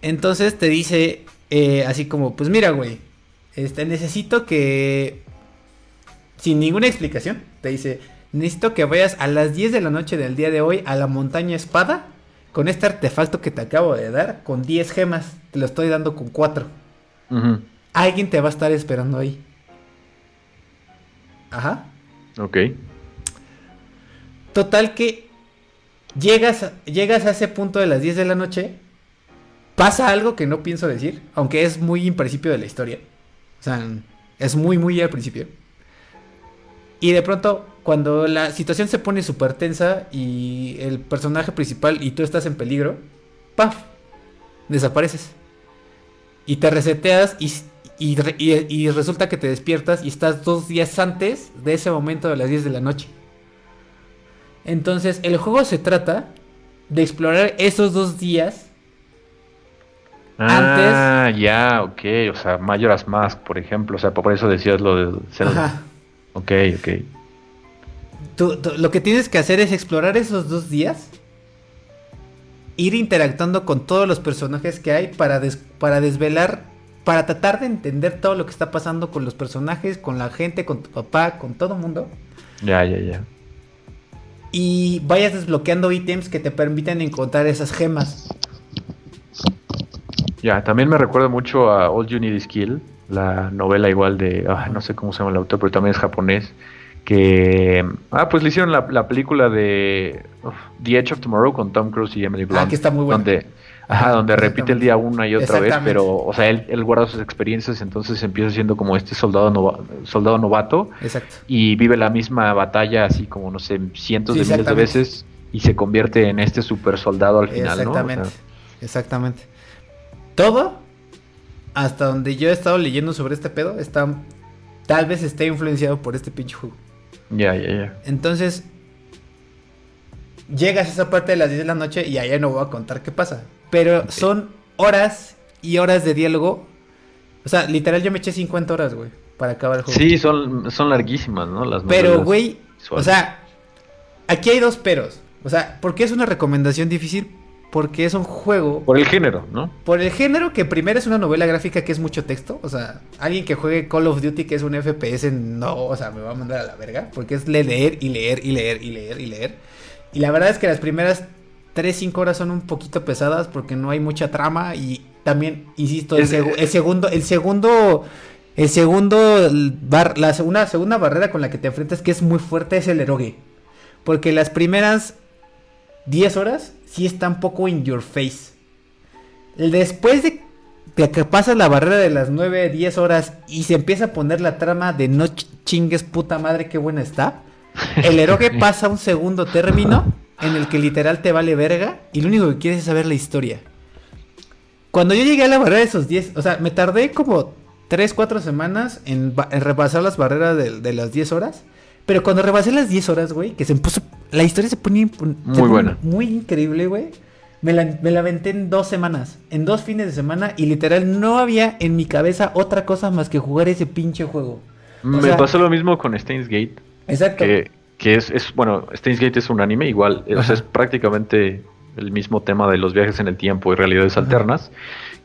Entonces te dice eh, así como, pues mira, güey, este, necesito que, sin ninguna explicación, te dice, necesito que vayas a las 10 de la noche del día de hoy a la montaña espada con este artefacto que te acabo de dar, con 10 gemas, te lo estoy dando con 4. Ujú, Alguien te va a estar esperando ahí. Ajá. Ok. Total que llegas, llegas a ese punto de las 10 de la noche, pasa algo que no pienso decir, aunque es muy en principio de la historia. O sea, es muy, muy al principio. Y de pronto, cuando la situación se pone súper tensa y el personaje principal y tú estás en peligro, ¡paf! Desapareces. Y te reseteas y, y, resulta que te despiertas y estás dos días antes de ese momento de las 10 de la noche. Entonces, el juego se trata de explorar esos dos días Ah, ya, ok. O sea, Majora's Mask, por ejemplo. O sea, por eso decías lo de Zelda. Ok, ok. lo que tienes que hacer es explorar esos dos días. Ir interactuando con todos los personajes que hay para, para desvelar, para tratar de entender todo lo que está pasando con los personajes, con la gente, con tu papá, con todo el mundo. Ya, ya, ya. Y vayas desbloqueando ítems que te permiten encontrar esas gemas. Ya, también me recuerda mucho a All You Need Is Kill, la novela igual de, ah, no sé cómo se llama el autor, pero también es japonés, que, ah, pues le hicieron la, película de The Edge of Tomorrow con Tom Cruise y Emily Blunt. Ah, que está muy buena. Donde, ajá, donde repite el día una y otra vez, pero, o sea, él, él, guarda sus experiencias, entonces empieza siendo como este soldado, soldado novato. Exacto. Y vive la misma batalla así como, no sé, cientos de miles de veces y se convierte en este super soldado al final, exactamente, Exactamente todo, hasta donde yo he estado leyendo sobre este pedo, está, tal vez esté influenciado por este pinche juego. Ya, ya, ya. Entonces, llegas a esa parte de las 10 de la noche y allá no voy a contar qué pasa. Pero son horas y horas de diálogo. O sea, literal yo me eché 50 horas, güey, para acabar el juego. Sí, son, son larguísimas, ¿no? Las Pero, güey, o sea, aquí hay dos peros. O sea, ¿por qué es una recomendación difícil? Porque es un juego. Por el género, ¿no? Por el género que primero es una novela gráfica que es mucho texto. O sea, alguien que juegue Call of Duty que es un FPS, no, o sea, me va a mandar a la verga. Porque es leer y leer y leer y leer y leer. Y la verdad es que las primeras 3, 5 horas son un poquito pesadas porque no hay mucha trama. Y también, insisto, el, segundo, el segundo. El segundo. la segunda, segunda barrera con la que te enfrentas que es muy fuerte es el erogue. Porque las primeras 10 horas sí está un poco in your face. Después de que pasas la barrera de las 9, 10 horas y se empieza a poner la trama de no chingues puta madre, qué buena está. El eroge pasa a un segundo término en el que literal te vale verga y lo único que quieres es saber la historia. Cuando yo llegué a la barrera de esos 10, o sea, me tardé como 3, 4 semanas en, repasar las barreras de, las 10 horas. Pero cuando rebasé las 10 horas, güey, que se puso. La historia se pone. muy buena. Muy increíble, güey. Me la, me la aventé en dos semanas. En dos fines de semana. Y literal no había en mi cabeza otra cosa más que jugar ese pinche juego. me pasó lo mismo con Steins Gate. Exacto. Que, que es, es, bueno, Steins Gate es un anime igual. O sea, es prácticamente el mismo tema de los viajes en el tiempo y realidades alternas.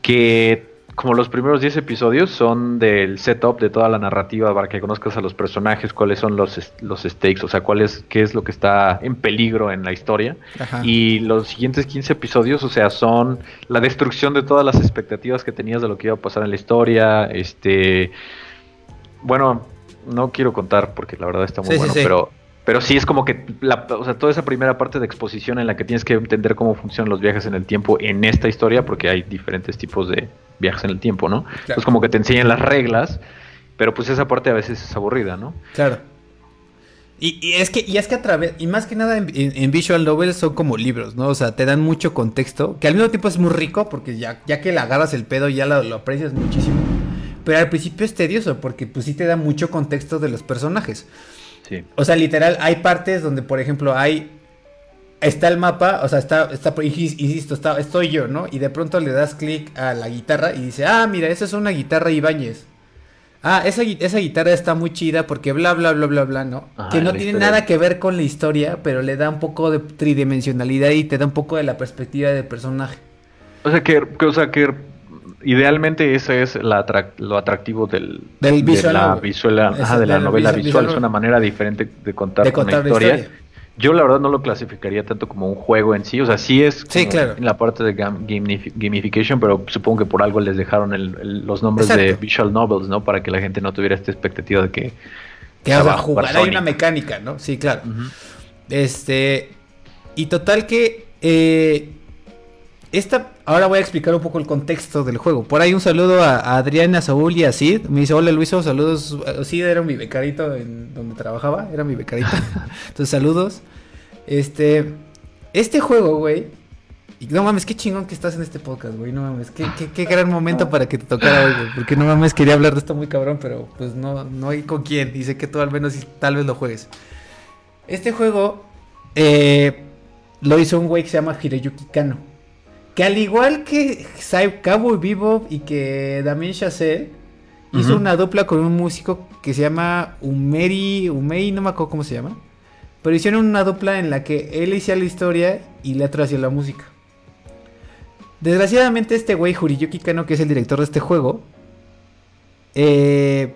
Que como los primeros 10 episodios son del setup de toda la narrativa para que conozcas a los personajes, cuáles son los, los stakes, o sea, cuál es, qué es lo que está en peligro en la historia. Y los siguientes 15 episodios, o sea, son la destrucción de todas las expectativas que tenías de lo que iba a pasar en la historia. Este. Bueno, no quiero contar porque la verdad está muy bueno, pero pero sí es como que la, o sea, toda esa primera parte de exposición en la que tienes que entender cómo funcionan los viajes en el tiempo en esta historia, porque hay diferentes tipos de viajes en el tiempo, ¿no? Es como que te enseñan las reglas, pero pues esa parte a veces es aburrida, ¿no? Claro. Y, es que, y es que a través, y más que nada en, visual novels son como libros, ¿no? O sea, te dan mucho contexto, que al mismo tiempo es muy rico, porque ya, ya que le agarras el pedo ya lo, lo aprecias muchísimo. Pero al principio es tedioso, porque pues sí te da mucho contexto de los personajes. O sea, literal, hay partes donde, por ejemplo, hay. Está el mapa, o sea, está, está insisto, está, estoy yo, ¿no? Y de pronto le das clic a la guitarra y dice, ah, mira, esa es una guitarra Ibáñez. Ah, esa, esa guitarra está muy chida porque bla, bla, bla, bla, bla, ¿no? que no tiene nada que ver con la historia, pero le da un poco de tridimensionalidad y te da un poco de la perspectiva del personaje. O sea, que, o sea, que idealmente ese es lo atractivo del, del visual, de la, visual, de la novela visual. Es una manera diferente de contar, una historia. Yo la verdad no lo clasificaría tanto como un juego en sí, o sea, sí es en la parte de gamification, pero supongo que por algo les dejaron los nombres de visual novels, ¿no? Para que la gente no tuviera esta expectativa de que... Que a jugar, hay una mecánica, ¿no? Sí, claro. Este. Y total que. Eh, esta, ahora voy a explicar un poco el contexto del juego. Por ahí un saludo a, Adriana, Saúl y a Sid. Me dice, hola Luiso, saludos. Sid era mi becarito en donde trabajaba, era mi becarito. Entonces, saludos. Este, este juego, güey. Y no mames, qué chingón que estás en este podcast, güey. No mames, qué, qué, gran momento para que te tocara hoy, güey. Porque no mames, quería hablar de esto muy cabrón, pero pues no, no hay con quién. Dice que tú al menos tal vez lo juegues. Este juego eh, lo hizo un güey que se llama Hiroyuki Kano. Que al igual que Cowboy Vivo y que Damien Chazelle, hizo una dupla con un músico que se llama Umeri, Umei, no me acuerdo cómo se llama. Pero hicieron una dupla en la que él hacía la historia y le hacía la música. Desgraciadamente este güey, Juriyuki Kano, que es el director de este juego, eh,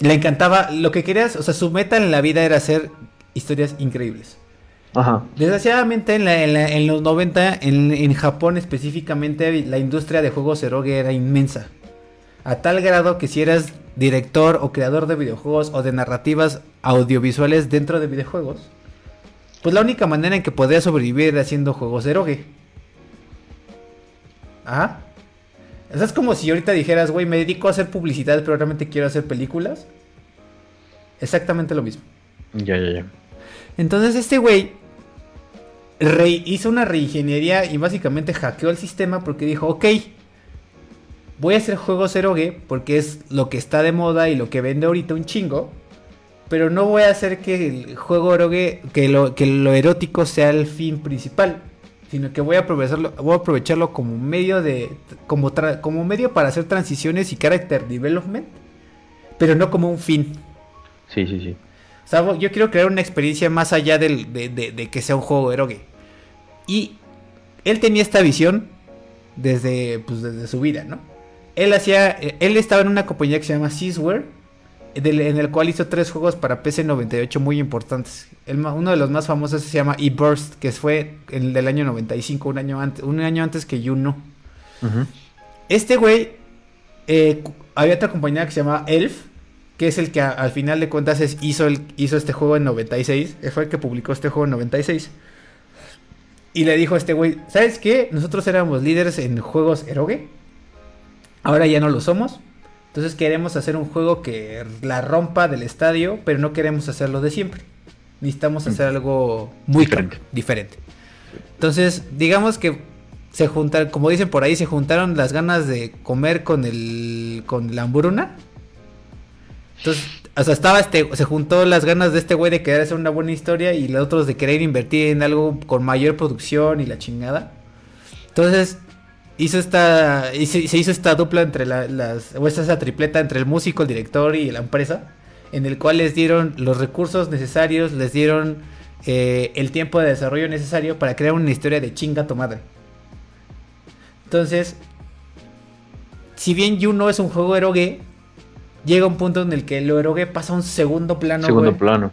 le encantaba, lo que querías, o sea, su meta en la vida era hacer historias increíbles. Desgraciadamente en, los 90, en, Japón específicamente, la industria de juegos eroge era inmensa. A tal grado que si eras director o creador de videojuegos o de narrativas audiovisuales dentro de videojuegos, pues la única manera en que podías sobrevivir era haciendo juegos eroge. Ajá. O es como si ahorita dijeras, güey, me dedico a hacer publicidad, pero realmente quiero hacer películas. Exactamente lo mismo. Ya, ya, ya. Entonces este güey hizo una reingeniería y básicamente hackeó el sistema porque dijo, ok, voy a hacer juegos eroge porque es lo que está de moda y lo que vende ahorita un chingo. Pero no voy a hacer que el juego eroge, que lo, que lo erótico sea el fin principal. Sino que voy a aprovecharlo, voy a aprovecharlo como medio de. como, como medio para hacer transiciones y character development. Pero no como un fin. Sí, sí, sí. O sea, yo quiero crear una experiencia más allá de, que sea un juego eroge. Y él tenía esta visión desde, pues, desde su vida, ¿no? Él hacía, él estaba en una compañía que se llama Seasware, en el cual hizo tres juegos para PC98 muy importantes. uno de los más famosos se llama E-Burst, que fue el del año 95, un año antes, un año antes que Juno. Este güey, eh, había otra compañía que se llama Elf, que es el que al final de cuentas hizo, el, hizo este juego en 96, fue el que publicó este juego en 96. Y le dijo a este güey, ¿sabes qué? Nosotros éramos líderes en juegos eroge. Ahora ya no lo somos. Entonces queremos hacer un juego que la rompa del estadio, pero no queremos hacerlo de siempre. Necesitamos mm. hacer algo muy diferente. diferente. Entonces, digamos que se juntaron, como dicen por ahí, se juntaron las ganas de comer con el con la hamburuna entonces, o sea, estaba este, se juntó las ganas de este güey de querer hacer una buena historia y los otros de querer invertir en algo con mayor producción y la chingada. Entonces, hizo esta, se hizo esta dupla entre las, o esta tripleta entre el músico, el director y la empresa, en el cual les dieron los recursos necesarios, les dieron eh, el tiempo de desarrollo necesario para crear una historia de chinga tu madre. Entonces, si bien no es un juego eroge, llega un punto en el que lo erogue pasa a un segundo plano. Segundo plano.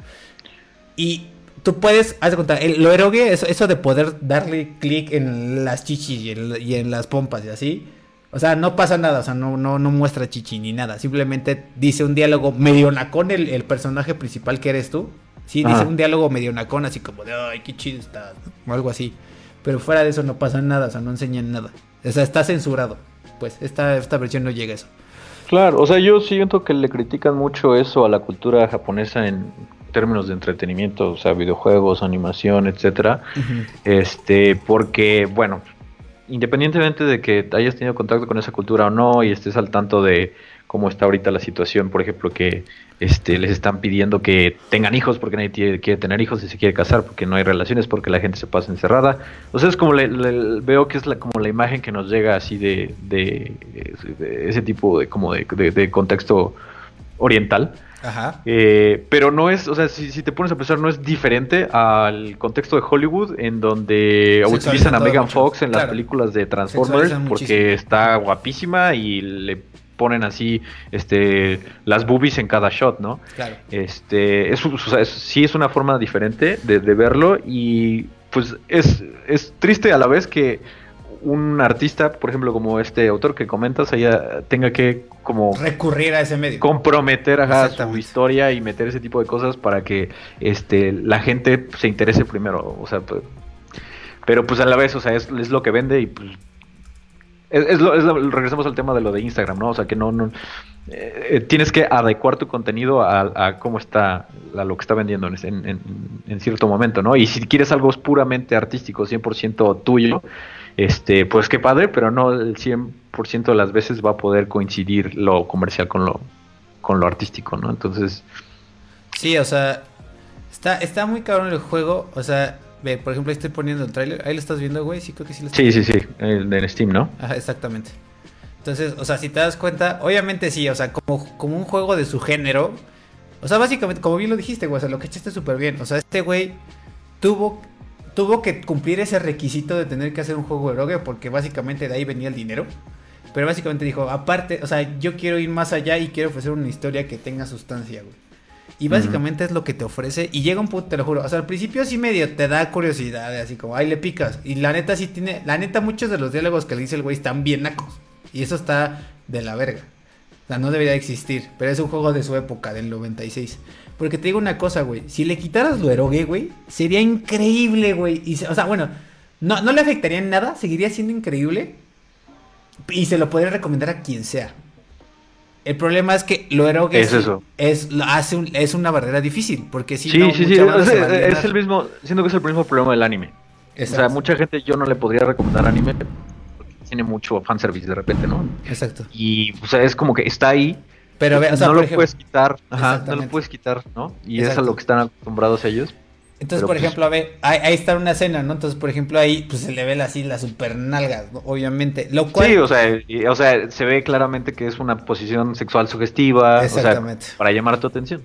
Y tú puedes, haz de contar, el, erogue, eso, eso de poder darle clic en las chichis y en, las pompas y así. O sea, no pasa nada, o sea, no, no, no muestra chichi ni nada. Simplemente dice un diálogo medio nacón el, el personaje principal que eres tú. Sí, dice un diálogo medio nacón, así como de, ay, qué chido está, o algo así. Pero fuera de eso no pasa nada, o sea, no enseñan nada. O sea, está censurado. Pues esta, esta versión no llega a eso. Claro, o sea, yo siento que le critican mucho eso a la cultura japonesa en términos de entretenimiento, o sea, videojuegos, animación, etcétera. Este, porque, bueno, independientemente de que hayas tenido contacto con esa cultura o no y estés al tanto de cómo está ahorita la situación, por ejemplo, que este, les están pidiendo que tengan hijos porque nadie quiere tener hijos y se quiere casar porque no hay relaciones, porque la gente se pasa encerrada. O sea, es como le, veo que es la, como la imagen que nos llega así de, de, ese tipo de, como de, contexto oriental. Ajá. Eh, pero no es, o sea, si, te pones a pensar, no es diferente al contexto de Hollywood, en donde utilizan a Megan Fox en las películas de Transformers porque está guapísima y le ponen así este las boobies en cada shot, ¿no? Claro. Este, es, sí es una forma diferente de, verlo y pues es, es triste a la vez que un artista, por ejemplo, como este autor que comentas, haya, tenga que como recurrir a ese medio. Comprometer a su historia y meter ese tipo de cosas para que este la gente se interese primero. O sea, pues, pero pues a la vez, o sea, es, es lo que vende y pues es, lo, regresemos al tema de lo de Instagram, ¿no? O sea, que no, no eh, tienes que adecuar tu contenido a, cómo está, a lo que está vendiendo en, en, cierto momento, ¿no? Y si quieres algo puramente artístico, 100% tuyo, este, pues qué padre, pero no el 100% de las veces va a poder coincidir lo comercial con lo, con lo artístico, ¿no? Entonces... Sí, o sea, está, está muy cabrón el juego, o sea, Ve, por ejemplo, ahí estoy poniendo el tráiler. Ahí lo estás viendo, güey. Sí, creo que sí lo Sí, sí, sí. El de Steam, ¿no? Ajá, exactamente. Entonces, o sea, si te das cuenta, obviamente sí, o sea, como, como un juego de su género. O sea, básicamente, como bien lo dijiste, güey, o sea, lo que echaste súper bien. O sea, este güey tuvo, tuvo que cumplir ese requisito de tener que hacer un juego de rogue porque básicamente de ahí venía el dinero. Pero básicamente dijo, aparte, o sea, yo quiero ir más allá y quiero ofrecer una historia que tenga sustancia, güey. Y básicamente es lo que te ofrece. Y llega un punto, te lo juro. O sea, al principio sí medio te da curiosidad, así como, ahí le picas. Y la neta sí tiene. La neta, muchos de los diálogos que le dice el güey están bien nacos. Y eso está de la verga. O sea, no debería existir. Pero es un juego de su época, del 96. Porque te digo una cosa, güey. Si le quitaras lo erogue, güey, sería increíble, güey. Y, o sea, bueno, no, no le afectaría en nada. Seguiría siendo increíble. Y se lo podría recomendar a quien sea. El problema es que lo erogue es, eso. es, hace un, es una barrera difícil, porque si sí, sí, sí, es, el mismo, siento que es el mismo problema del anime. O sea, mucha gente yo no le podría recomendar anime porque tiene mucho fanservice de repente, ¿no? Exacto. Y, o sea, es como que está ahí, pero no lo puedes quitar, ajá, no lo puedes quitar, ¿no? Y es a lo que están acostumbrados ellos. Entonces, por pues, ejemplo, a ver, ahí, está una escena, ¿no? Entonces, por ejemplo, ahí pues se le ve así la super nalga, obviamente. Lo cual... Sí, o sea, o sea, se ve claramente que es una posición sexual sugestiva, Exactamente. para llamar tu atención.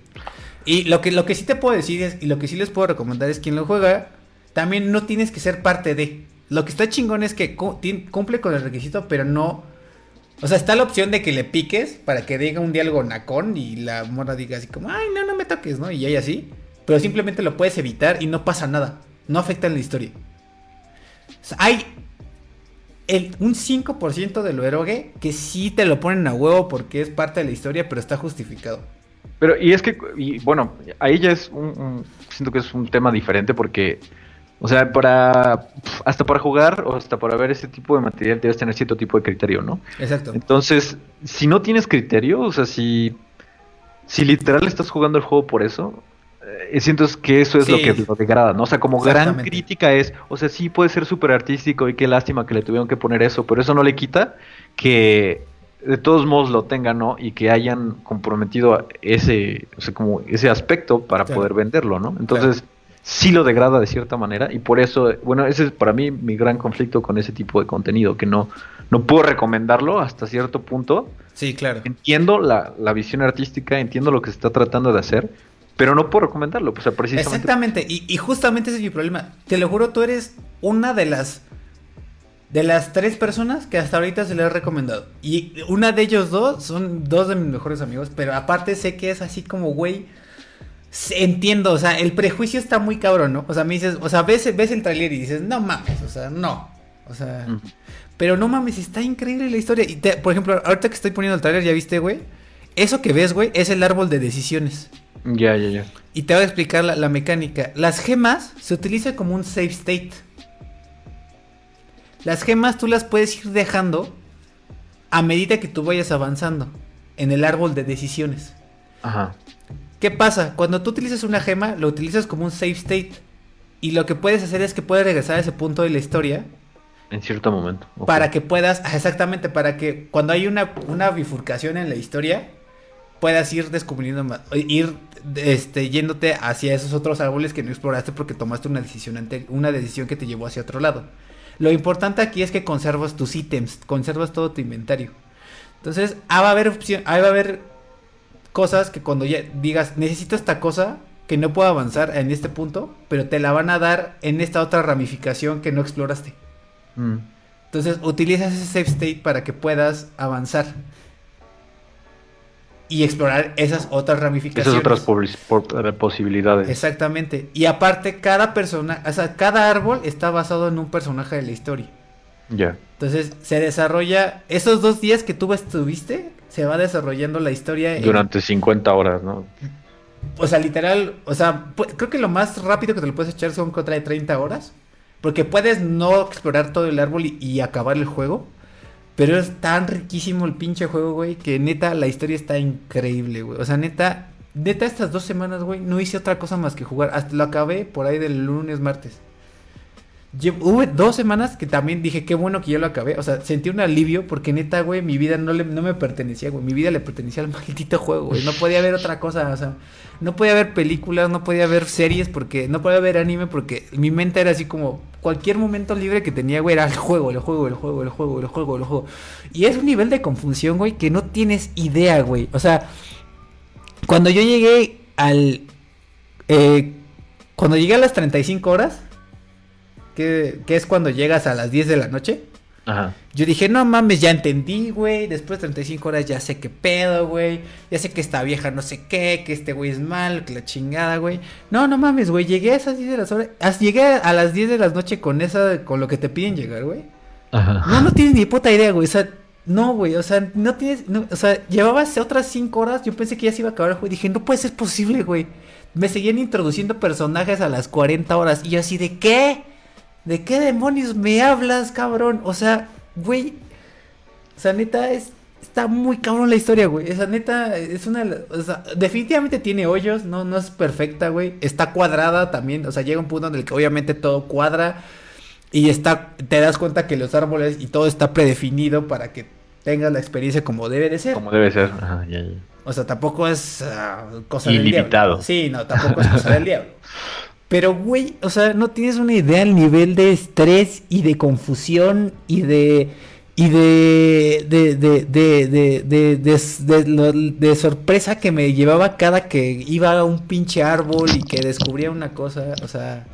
Y lo que, lo que sí te puedo decir es, y lo que sí les puedo recomendar es quien lo juega, también no tienes que ser parte de. Lo que está chingón es que cumple con el requisito, pero no. O sea, está la opción de que le piques para que diga un diálogo nacón y la mora diga así como, ay, no, no me toques, ¿no? Y ella así pero simplemente lo puedes evitar y no pasa nada. No afecta en la historia. hay el, un 5% de lo erogue que sí te lo ponen a huevo porque es parte de la historia, pero está justificado. Pero, y es que, bueno, ahí ya es un, Siento que es un tema diferente porque. O sea, para. Hasta para jugar o hasta para ver ese tipo de material debes tener cierto tipo de criterio, ¿no? Exacto. Entonces, si no tienes criterio, o sea, si. Si literal estás jugando el juego por eso, siento que eso es lo que lo degrada, ¿no? O sea, como gran crítica es, o sea, sí puede ser súper artístico y qué lástima que le tuvieron que poner eso, pero eso no le quita que de todos modos lo tengan, ¿no? Y que hayan comprometido ese, o sea, como ese aspecto para poder venderlo, ¿no? Entonces, sí lo degrada de cierta manera y por eso, bueno, ese es para mí mi gran conflicto con ese tipo de contenido, que no, no puedo recomendarlo hasta cierto punto. Sí, claro. Entiendo la, la visión artística, entiendo lo que se está tratando de hacer, pero no puedo recomendarlo, pues, precisamente. Exactamente, y, justamente ese es mi problema. Te lo juro, tú eres una de las de las tres personas que hasta ahorita se le ha recomendado. Y una de ellos dos son dos de mis mejores amigos, pero aparte sé que es así como, güey, entiendo, o sea, el prejuicio está muy cabrón, ¿no? O sea, me dices, o sea, ves, ves el trailer y dices, no mames, o sea, no. O sea, pero no mames, está increíble la historia. Y por ejemplo, ahorita que estoy poniendo el trailer, ¿ya viste, güey? Eso que ves, güey, es el árbol de decisiones. Ya, ya, ya. Y te voy a explicar la, mecánica. Las gemas se utilizan como un save state. Las gemas tú las puedes ir dejando a medida que tú vayas avanzando en el árbol de decisiones. Ajá. ¿Qué pasa? Cuando tú utilizas una gema, lo utilizas como un save state. Y lo que puedes hacer es que puedes regresar a ese punto de la historia. En cierto momento. Para que puedas, exactamente, para que cuando hay una, una bifurcación en la historia, puedas ir descubriendo más, ir este, yéndote hacia esos otros árboles que no exploraste porque tomaste una decisión, ante, una decisión que te llevó hacia otro lado. Lo importante aquí es que conservas tus ítems, conservas todo tu inventario. Entonces, ah, va a haber opción, va a haber cosas que cuando ya digas, necesito esta cosa que no puedo avanzar en este punto, pero te la van a dar en esta otra ramificación que no exploraste. Mm. Entonces, utilizas ese save state para que puedas avanzar y explorar esas otras ramificaciones. Esas otras eh, posibilidades. Exactamente. Y aparte, cada persona, o sea, cada árbol está basado en un personaje de la historia. Ya. Entonces se desarrolla, esos dos días que tú estuviste, se va desarrollando la historia. en- Durante 50 horas, ¿no? o sea, literal, o sea, creo que lo más rápido que te lo puedes echar son contra de 30 horas. Porque puedes no explorar todo el árbol y, y acabar el juego. Pero es tan riquísimo el pinche juego, güey, que neta la historia está increíble, güey. O sea, neta, neta estas dos semanas, güey, no hice otra cosa más que jugar. Hasta lo acabé por ahí del lunes, martes. Lle- Hubo dos semanas que también dije, qué bueno que yo lo acabé. O sea, sentí un alivio porque neta, güey, mi vida no, le, no me pertenecía, güey. Mi vida le pertenecía al maldito juego, güey. No podía ver otra cosa, o sea, no podía ver películas, no podía ver series porque, no podía ver anime porque mi mente era así como, cualquier momento libre que tenía, güey, era el juego, el juego, el juego, el juego, el juego, el juego. Y es un nivel de confusión, güey, que no tienes idea, güey. O sea, cuando yo llegué al... eh, cuando llegué a las 35 horas, que, que es cuando llegas a las 10 de la noche, Ajá. yo dije, no mames, ya entendí, güey. Después de 35 horas ya sé qué pedo, güey. Ya sé que esta vieja no sé qué, que este güey es malo, que la chingada, güey. No, no mames, güey. Llegué a esas 10 de las horas. as- Llegué a las 10 de la noche con esa, con lo que te piden llegar, güey. Ajá. No, no tienes ni puta idea, güey. O sea, no, güey. O sea, no tienes. no, o sea, llevabas otras 5 horas. Yo pensé que ya se iba a acabar juego. Dije, no puede ser posible, güey. Me seguían introduciendo personajes a las 40 horas. Y yo así, ¿de qué? ¿De qué demonios me hablas, cabrón? O sea, güey. O sea, neta, es. Está muy cabrón la historia, güey. Esa neta es una. O sea, definitivamente tiene hoyos, no, no es perfecta, güey. Está cuadrada también. O sea, llega un punto en el que obviamente todo cuadra. Y está, te das cuenta que los árboles y todo está predefinido para que tengas la experiencia como debe de ser. Como debe ser. Ajá, ya, ya. O sea, tampoco es ah, cosa Ilimitado. del diablo. Sí, no, tampoco es cosa del diablo. Pero, güey, o sea, no tienes una idea al nivel de estrés y de confusión y de. Y de. de. de. de. de. de, sorpresa que me llevaba cada que iba a un pinche árbol y que descubría una cosa. O sea.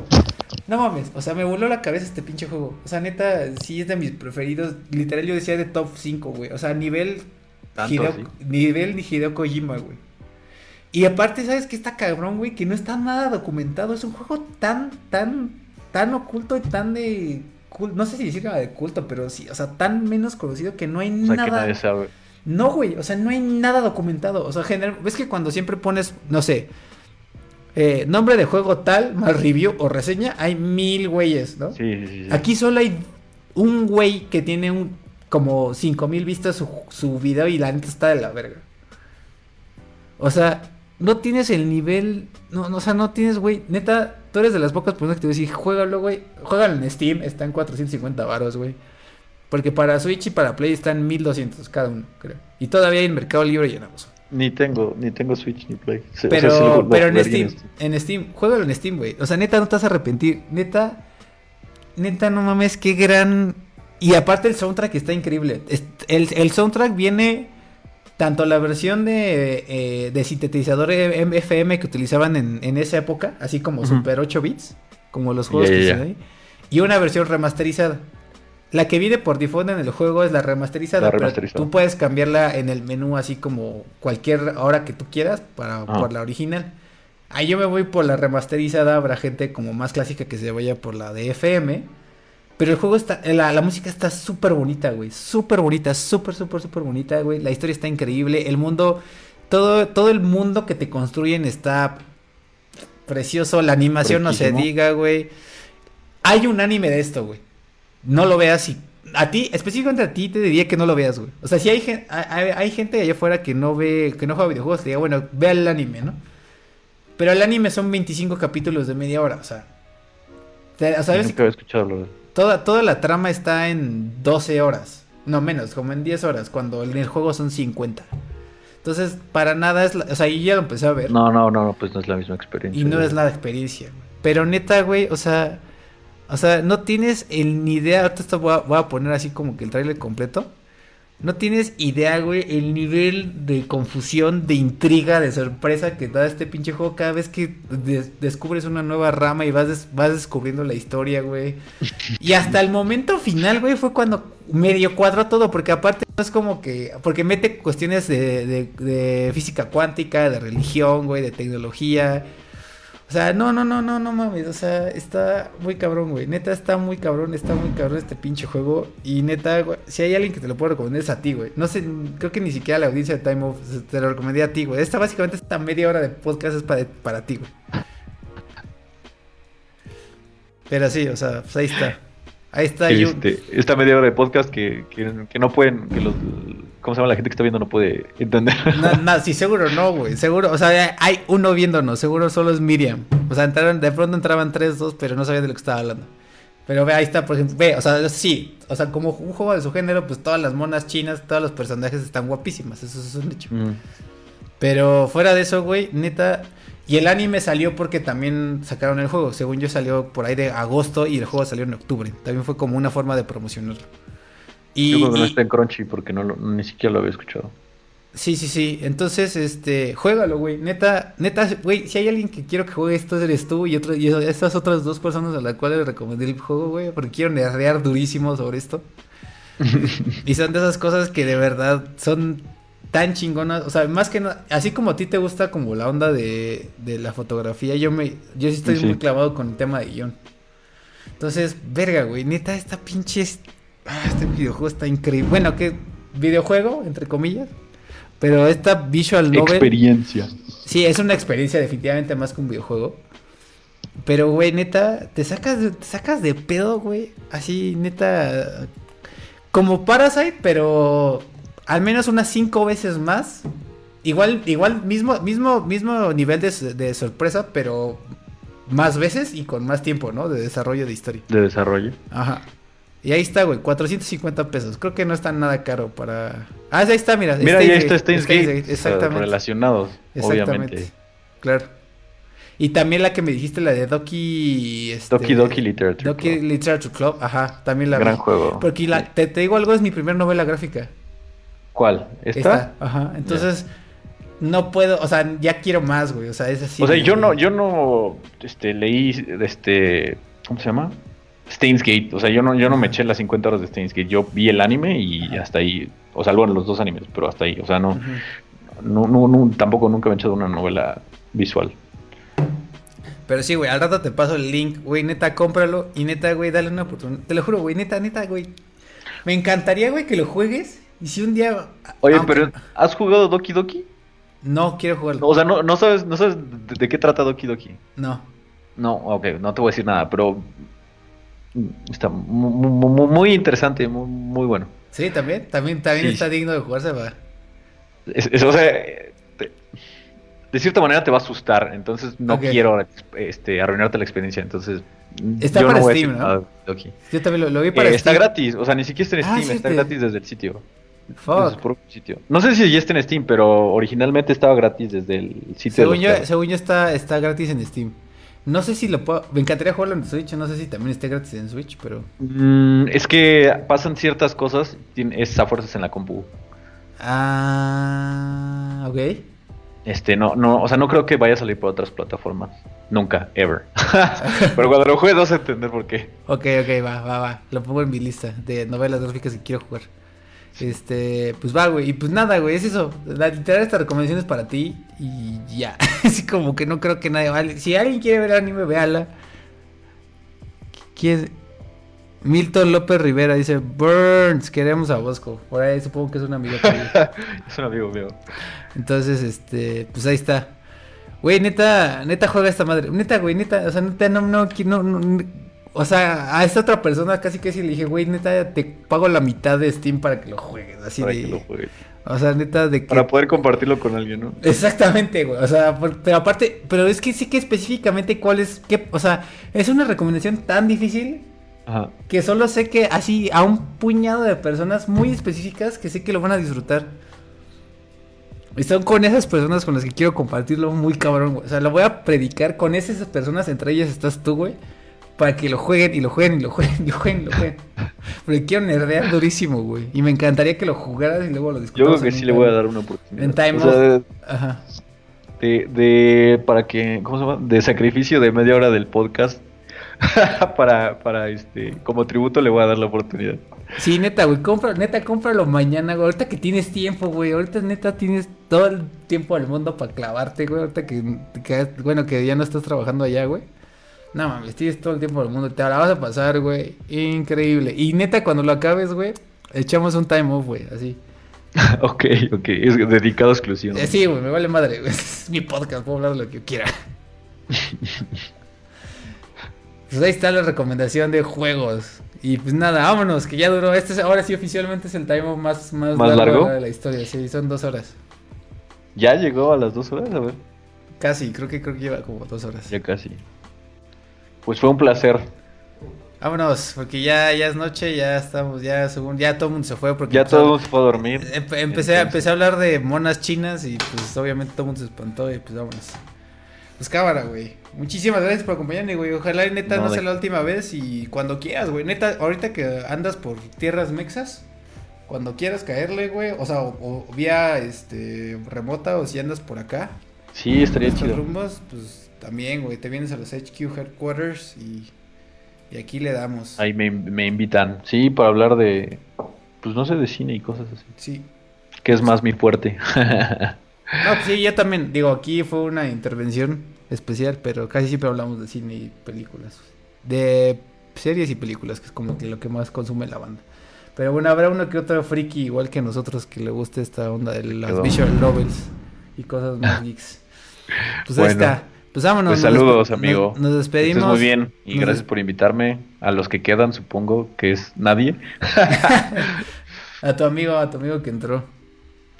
No mames, o sea, me voló la cabeza este pinche juego. O sea, neta, sí es de mis preferidos. Literal, yo decía de top 5, güey. O sea, nivel. ¿Tanto Hideo, nivel ni Hideo Kojima, güey. Y aparte, ¿sabes qué está cabrón, güey? Que no está nada documentado. Es un juego tan, tan, tan oculto y tan de. cul- No sé si decirlo de culto, pero sí, o sea, tan menos conocido que no hay O sea, que nada. nadie sabe. No, güey, o sea, no hay nada documentado. O sea, general, ves que cuando siempre pones, no sé, eh, nombre de juego tal, más review o reseña, hay mil güeyes, ¿no? Sí, sí, sí. Aquí solo hay un güey que tiene un como 5000 vistas su, su video y la neta está de la verga. O sea, no tienes el nivel, no, no, o sea, no tienes, güey, neta, tú eres de las pocas personas que te voy a decir, juégalo, güey, juégalo en Steam, está en 450 varos, güey. Porque para Switch y para Play están 1200 cada uno, creo. Y todavía hay en Mercado Libre y en Amazon. Ni tengo, ni tengo Switch ni Play. O sea, Pero, sí lo- lo pero en jugaría Steam, en Steam, juégalo en Steam, güey. O sea, neta, no te vas a arrepentir. Neta, neta, no mames, qué gran. Y aparte, el soundtrack está increíble. El, el soundtrack viene tanto la versión de, eh, de sintetizador FM que utilizaban en, en esa época, así como. Super 8 bits, como los juegos Ya, que ya. ahí, y una versión remasterizada. La que viene por default en el juego es la remasterizada, La pero tú puedes cambiarla en el menú así como cualquier hora que tú quieras para, Ah. por la original. Ahí yo me voy por la remasterizada, habrá gente como más clásica que se vaya por la de FM. Pero el juego está, la, la música está súper bonita, güey. Súper bonita, súper, súper, súper bonita, güey. La historia está increíble. El mundo, todo, todo el mundo que te construyen está precioso. La animación no se diga, güey. Hay un anime de esto, güey. No lo veas y... A ti, específicamente a ti, te diría que no lo veas, güey. O sea, si hay, gen- hay, hay gente allá afuera que no ve, que no juega videojuegos, te diría, bueno, ve el anime, ¿no? Pero el anime son 25 capítulos de media hora, o sea... te- o sea, Nunca había escuchado. Toda, toda la trama está en 12 horas. No menos, como en 10 horas, cuando en el juego son 50. Entonces, para nada es... la- o sea, yo ya lo empecé a ver. No, no, no, no, pues no es la misma experiencia. y no es la experiencia. Pero neta, güey, o sea... O sea, no tienes el, ni idea... Ahorita esto voy a, voy a poner así como que el trailer completo. No tienes idea, güey, el nivel de confusión, de intriga, de sorpresa que da este pinche juego cada vez que des- descubres una nueva rama y vas, vas descubriendo la historia, güey. Y hasta el momento final, güey, fue cuando medio cuadró todo, porque aparte no es como que... Porque mete cuestiones de, de- de física cuántica, de religión, güey, de tecnología. O sea, no, no, no, no, no mames. O sea, está muy cabrón, güey. Neta, está muy cabrón, está muy cabrón este pinche juego. Y neta, güey, si hay alguien que te lo puedo recomendar es a ti, güey. No sé, creo que ni siquiera la audiencia de Time Off te lo recomendé a ti, güey. Esta básicamente, esta media hora de podcast es para, para ti, güey. Pero sí, o sea, pues ahí está. Ahí está. Este, Esta media hora de podcast que, que, no pueden, que los, ¿cómo se llama? La gente que está viendo no puede entender. No, no, sí, seguro no, güey. Seguro, o sea, hay uno viéndonos, seguro solo es Miriam. O sea, entraron, de pronto entraban tres, dos, pero no sabían de lo que estaba hablando. Pero ve, ahí está, por ejemplo, ve, o sea, sí, o sea, como un juego de su género, pues todas las monas chinas, todos los personajes están guapísimas, eso, es un hecho. Mm. Pero fuera de eso, güey, neta, y el anime salió porque también sacaron el juego. Según yo salió por ahí de agosto y el juego salió en octubre. También fue como una forma de promocionarlo. Y, yo creo que no está en Crunchy porque no ni siquiera lo había escuchado. Sí, sí, sí. Entonces, este, juégalo, güey. Neta, neta, güey, si hay alguien que quiero que juegue esto eres tú y, otro, y estas otras dos personas a las cuales le recomendé el juego, güey, porque quiero nerdear durísimo sobre esto. y son de esas cosas que de verdad son tan chingonas, o sea, más que nada, así como a ti te gusta como la onda de, de la fotografía, yo me, yo sí estoy muy clavado con el tema de guion. Entonces, verga, güey, neta, esta pinche, ah, este videojuego está increíble. Bueno, que videojuego, entre comillas, pero esta visual novel. Experiencia. Sí, es una experiencia definitivamente más que un videojuego. Pero, güey, neta, te sacas de, te sacas de pedo, güey. Así, neta. Como Parasite, pero al menos unas cinco veces más. Igual, igual, mismo, mismo, mismo nivel de, sorpresa, pero más veces y con más tiempo, ¿no? De desarrollo de historia. De desarrollo. Ajá. Y ahí está, güey, 450 pesos. Creo que no está nada caro para... Ah, ahí está, mira. Mira, ahí está Steins Gate. Exactamente. relacionados, obviamente. Claro. Y también la que me dijiste, la de Doki... Este, Doki Doki Literature Doki Literature Club, ajá, también la Gran juego. Porque te, te, digo algo, es mi primera novela gráfica. ¿Cuál? ¿Esta? ajá. Entonces, no puedo, o sea, ya quiero más, güey. O sea, es así. O sea, yo no, yo no, este, leí, este, ¿cómo se llama? Steins Gate. O sea, yo no, yo no me eché las 50 horas de Steins Gate. Yo vi el anime y hasta ahí, o sea, bueno, los dos animes, pero hasta ahí. O sea, no, no, no, tampoco nunca me he echado una novela visual. Pero sí, güey, al rato te paso el link, güey, neta, cómpralo y neta, güey, dale una oportunidad. Te lo juro, güey, neta, neta, güey. Me encantaría, güey, que lo juegues y si un día. Oye, pero ¿has jugado Doki Doki? No, quiero jugarlo. O sea, no, no sabes, no sabes de, qué trata Doki Doki. No. No, ok, no te voy a decir nada, pero está muy, interesante, muy, muy, bueno. Sí, también, también, también está digno de jugarse, o sea, de cierta manera te va a asustar, entonces no quiero este, arruinarte la experiencia, entonces Está para Steam, ¿no? Yo también lo, vi para eh, Steam. Está gratis, o sea, ni siquiera está en ah, Steam, está gratis desde el sitio. Fuck. sitio. No sé si ya está en Steam, pero originalmente estaba gratis desde el sitio. Según, yo, según yo está, está gratis en Steam. No sé si lo puedo. Me encantaría jugarlo en Switch. No sé si también esté gratis en Switch, pero. Mm, es que pasan ciertas cosas. Es a fuerzas en la compu. Ah. Ok. Este, no, no, o sea, no creo que vaya a salir por otras plataformas. Nunca, ever. Pero cuando lo juegues vas a entender por qué. Ok, ok, va, va, va. Lo pongo en mi lista de novelas gráficas que quiero jugar. Este, pues va, güey. Y pues nada, güey, es eso. La, literal, esta recomendación es para ti y ya. Así como que no creo que nadie vale. Si alguien quiere ver anime, véala. ¿Quién? Milton López Rivera dice, Burns, queremos a Bosco. Por ahí supongo que es un amigo es un amigo mío. Entonces, este, pues ahí está. Güey, neta, neta juega esta madre. Neta, güey, neta, o sea, neta, no, no, no, no, o sea, a esta otra persona casi que sí le dije, güey, neta, te pago la mitad de Steam para que lo juegues. Así para que lo juegues. O sea, neta, de que. Para poder compartirlo con alguien, ¿no? Exactamente, güey. O sea, pero aparte, pero es que sí que específicamente cuál es. Qué, o sea, es una recomendación tan difícil Ajá. que solo sé que así a un puñado de personas muy específicas que sé que lo van a disfrutar. Y son con esas personas con las que quiero compartirlo muy cabrón, güey. O sea, lo voy a predicar con esas personas, entre ellas estás tú, güey. Para que lo jueguen y lo jueguen y lo jueguen y lo jueguen y lo jueguen. Porque quiero nerdear durísimo, güey. Y me encantaría que lo jugaras y luego lo discutamos. Yo creo que sí le voy a dar una oportunidad. En time o Ajá. De, de, para que, ¿cómo se llama? De sacrificio de media hora del podcast. para, para este, como tributo le voy a dar la oportunidad. Sí, neta, güey, compra, neta, cómpralo mañana, güey. Ahorita que tienes tiempo, güey. Ahorita neta tienes todo el tiempo del mundo para clavarte, güey. Ahorita que, que, bueno, que ya no estás trabajando allá, güey. No mames, tienes todo el tiempo del mundo. Te la vas a pasar, güey. Increíble. Y neta, cuando lo acabes, güey, echamos un time off, güey, así. ok, ok. Es dedicado exclusivo. Eh, sí, güey, me vale madre, güey. Es mi podcast, puedo hablar de lo que yo quiera. pues ahí está la recomendación de juegos. Y pues nada, vámonos, que ya duró. Este es, ahora sí oficialmente es el time más, más, ¿Más largo, de la historia. Sí, son dos horas. ¿Ya llegó a las dos horas? A ver. Casi, creo que creo que lleva como dos horas. Ya casi. Pues fue un placer. Vámonos, porque ya, ya es noche, ya estamos, ya según, ya todo el mundo se fue porque ya todo el mundo se fue a dormir. empecé, empecé a hablar de monas chinas y pues obviamente todo el mundo se espantó y pues vámonos. Pues cámara, güey. Muchísimas gracias por acompañarme, güey. Ojalá neta no, sea la última vez y cuando quieras, güey. Neta, ahorita que andas por tierras mexas, cuando quieras caerle, güey. O sea, o, vía este remota o si andas por acá. Sí, estaría chido. rumbos, pues también, güey. Te vienes a los HQ Headquarters y, y aquí le damos. Ahí me, me invitan. Sí, para hablar de, pues no sé, de cine y cosas así. Sí. Que es más mi fuerte. No, pues sí, yo también, digo, aquí fue una intervención especial, pero casi siempre hablamos de cine y películas. De series y películas, que es como que lo que más consume la banda. Pero bueno, habrá uno que otro friki igual que nosotros que le guste esta onda de las visual novels y cosas más geeks. Pues ahí está. Pues vámonos. Pues saludos, amigo. Nos, despedimos. muy bien y gracias por invitarme. A los que quedan, supongo que es nadie. a tu amigo, a tu amigo que entró.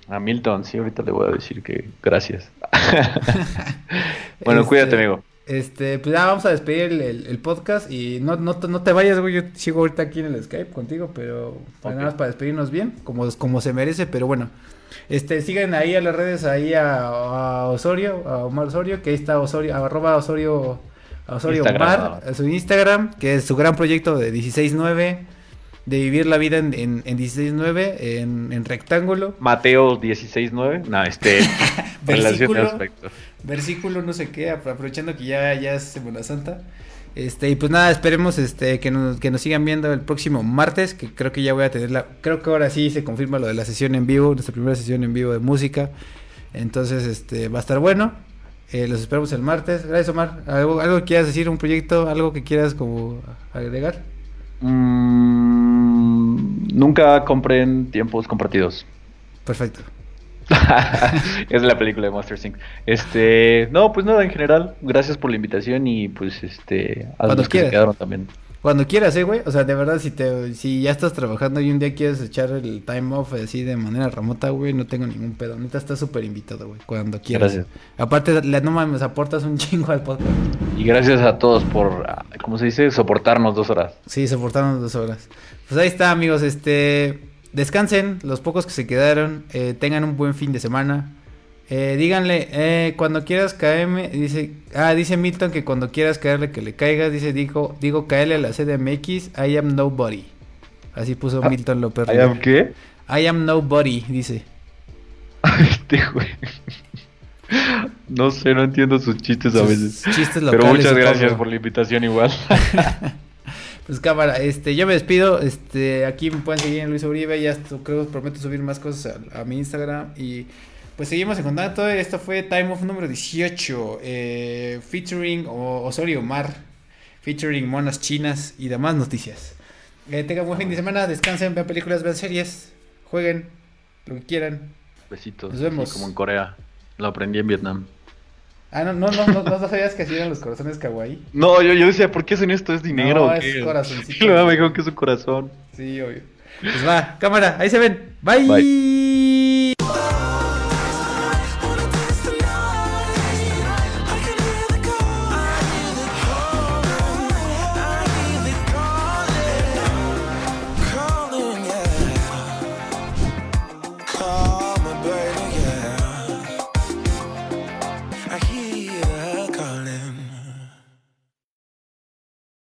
A Milton, sí, ahorita le voy a decir que gracias. bueno, Este, cuídate, amigo. Este, pues ya vamos a despedir el, el- el podcast y no, no, no te vayas, güey. Yo sigo ahorita aquí en el Skype contigo, pero nada más para despedirnos bien, como, como se merece, pero bueno. Este, sigan ahí a las redes, ahí a, a Osorio, a Omar Osorio, que ahí está Osorio, arroba Osorio, Osorio Instagram. Omar, a su Instagram, que es su gran proyecto de 16.9, de vivir la vida en, en, en 16.9, en, en rectángulo. Mateo 16.9. No, este. relación de Versículo. aspecto. versículo no sé qué, apro- aprovechando que ya, ya es Semana Santa. Este, y pues nada, esperemos este que nos, que nos sigan viendo el próximo martes, que creo que ya voy a tener la, creo que ahora sí se confirma lo de la sesión en vivo, nuestra primera sesión en vivo de música. Entonces, este, va a estar bueno. Eh, los esperamos el martes. Gracias, Omar. ¿Algo, algo que quieras decir, un proyecto, algo que quieras como agregar? Mm, nunca compren tiempos compartidos. Perfecto. es la película de Monster Inc. Este, no, pues nada, en general, gracias por la invitación y pues este, a los que se quedaron también. Cuando quieras, eh, güey. O sea, de verdad, si te, si ya estás trabajando y un día quieres echar el time off así de manera remota, güey, no tengo ningún pedo. Neta, estás súper invitado, güey. Cuando quieras. Gracias. Aparte, le, no mames, aportas un chingo al podcast. Y gracias a todos por, ¿cómo se dice? Soportarnos dos horas. Sí, soportaron dos horas. Pues ahí está, amigos. Este, descansen, los pocos que se quedaron. eh, tengan un buen fin de semana. Eh, díganle, eh, cuando quieras caerme, dice, ah, dice Milton que cuando quieras caerle que le caigas, dice, digo, digo, caerle a la CDMX, I am nobody. Así puso Ah, Milton López. ¿I am qué? I am nobody, dice. Este güey. No sé, no entiendo sus chistes a veces. chistes Pero locales, muchas gracias por la invitación igual. Pues cámara, este, yo me despido, este, aquí me pueden seguir en Luis Uribe, ya creo, prometo subir más cosas a, a mi Instagram y pues seguimos en contacto, esto fue Time of número 18, eh, featuring o, Osorio Mar, featuring monas chinas y demás noticias. Eh, tengan buen fin de semana, descansen, vean películas, vean series, jueguen, lo que quieran. Besitos. Nos vemos. como en Corea. Lo aprendí en Vietnam. Ah, no, no, no, no, no sabías que así eran los corazones kawaii. No, yo, yo decía, ¿por qué hacen esto? ¿Es dinero No, o es corazoncito. Y luego me dijeron que es un corazón. Sí, obvio. Pues va, cámara, ahí se ven. Bye. Bye.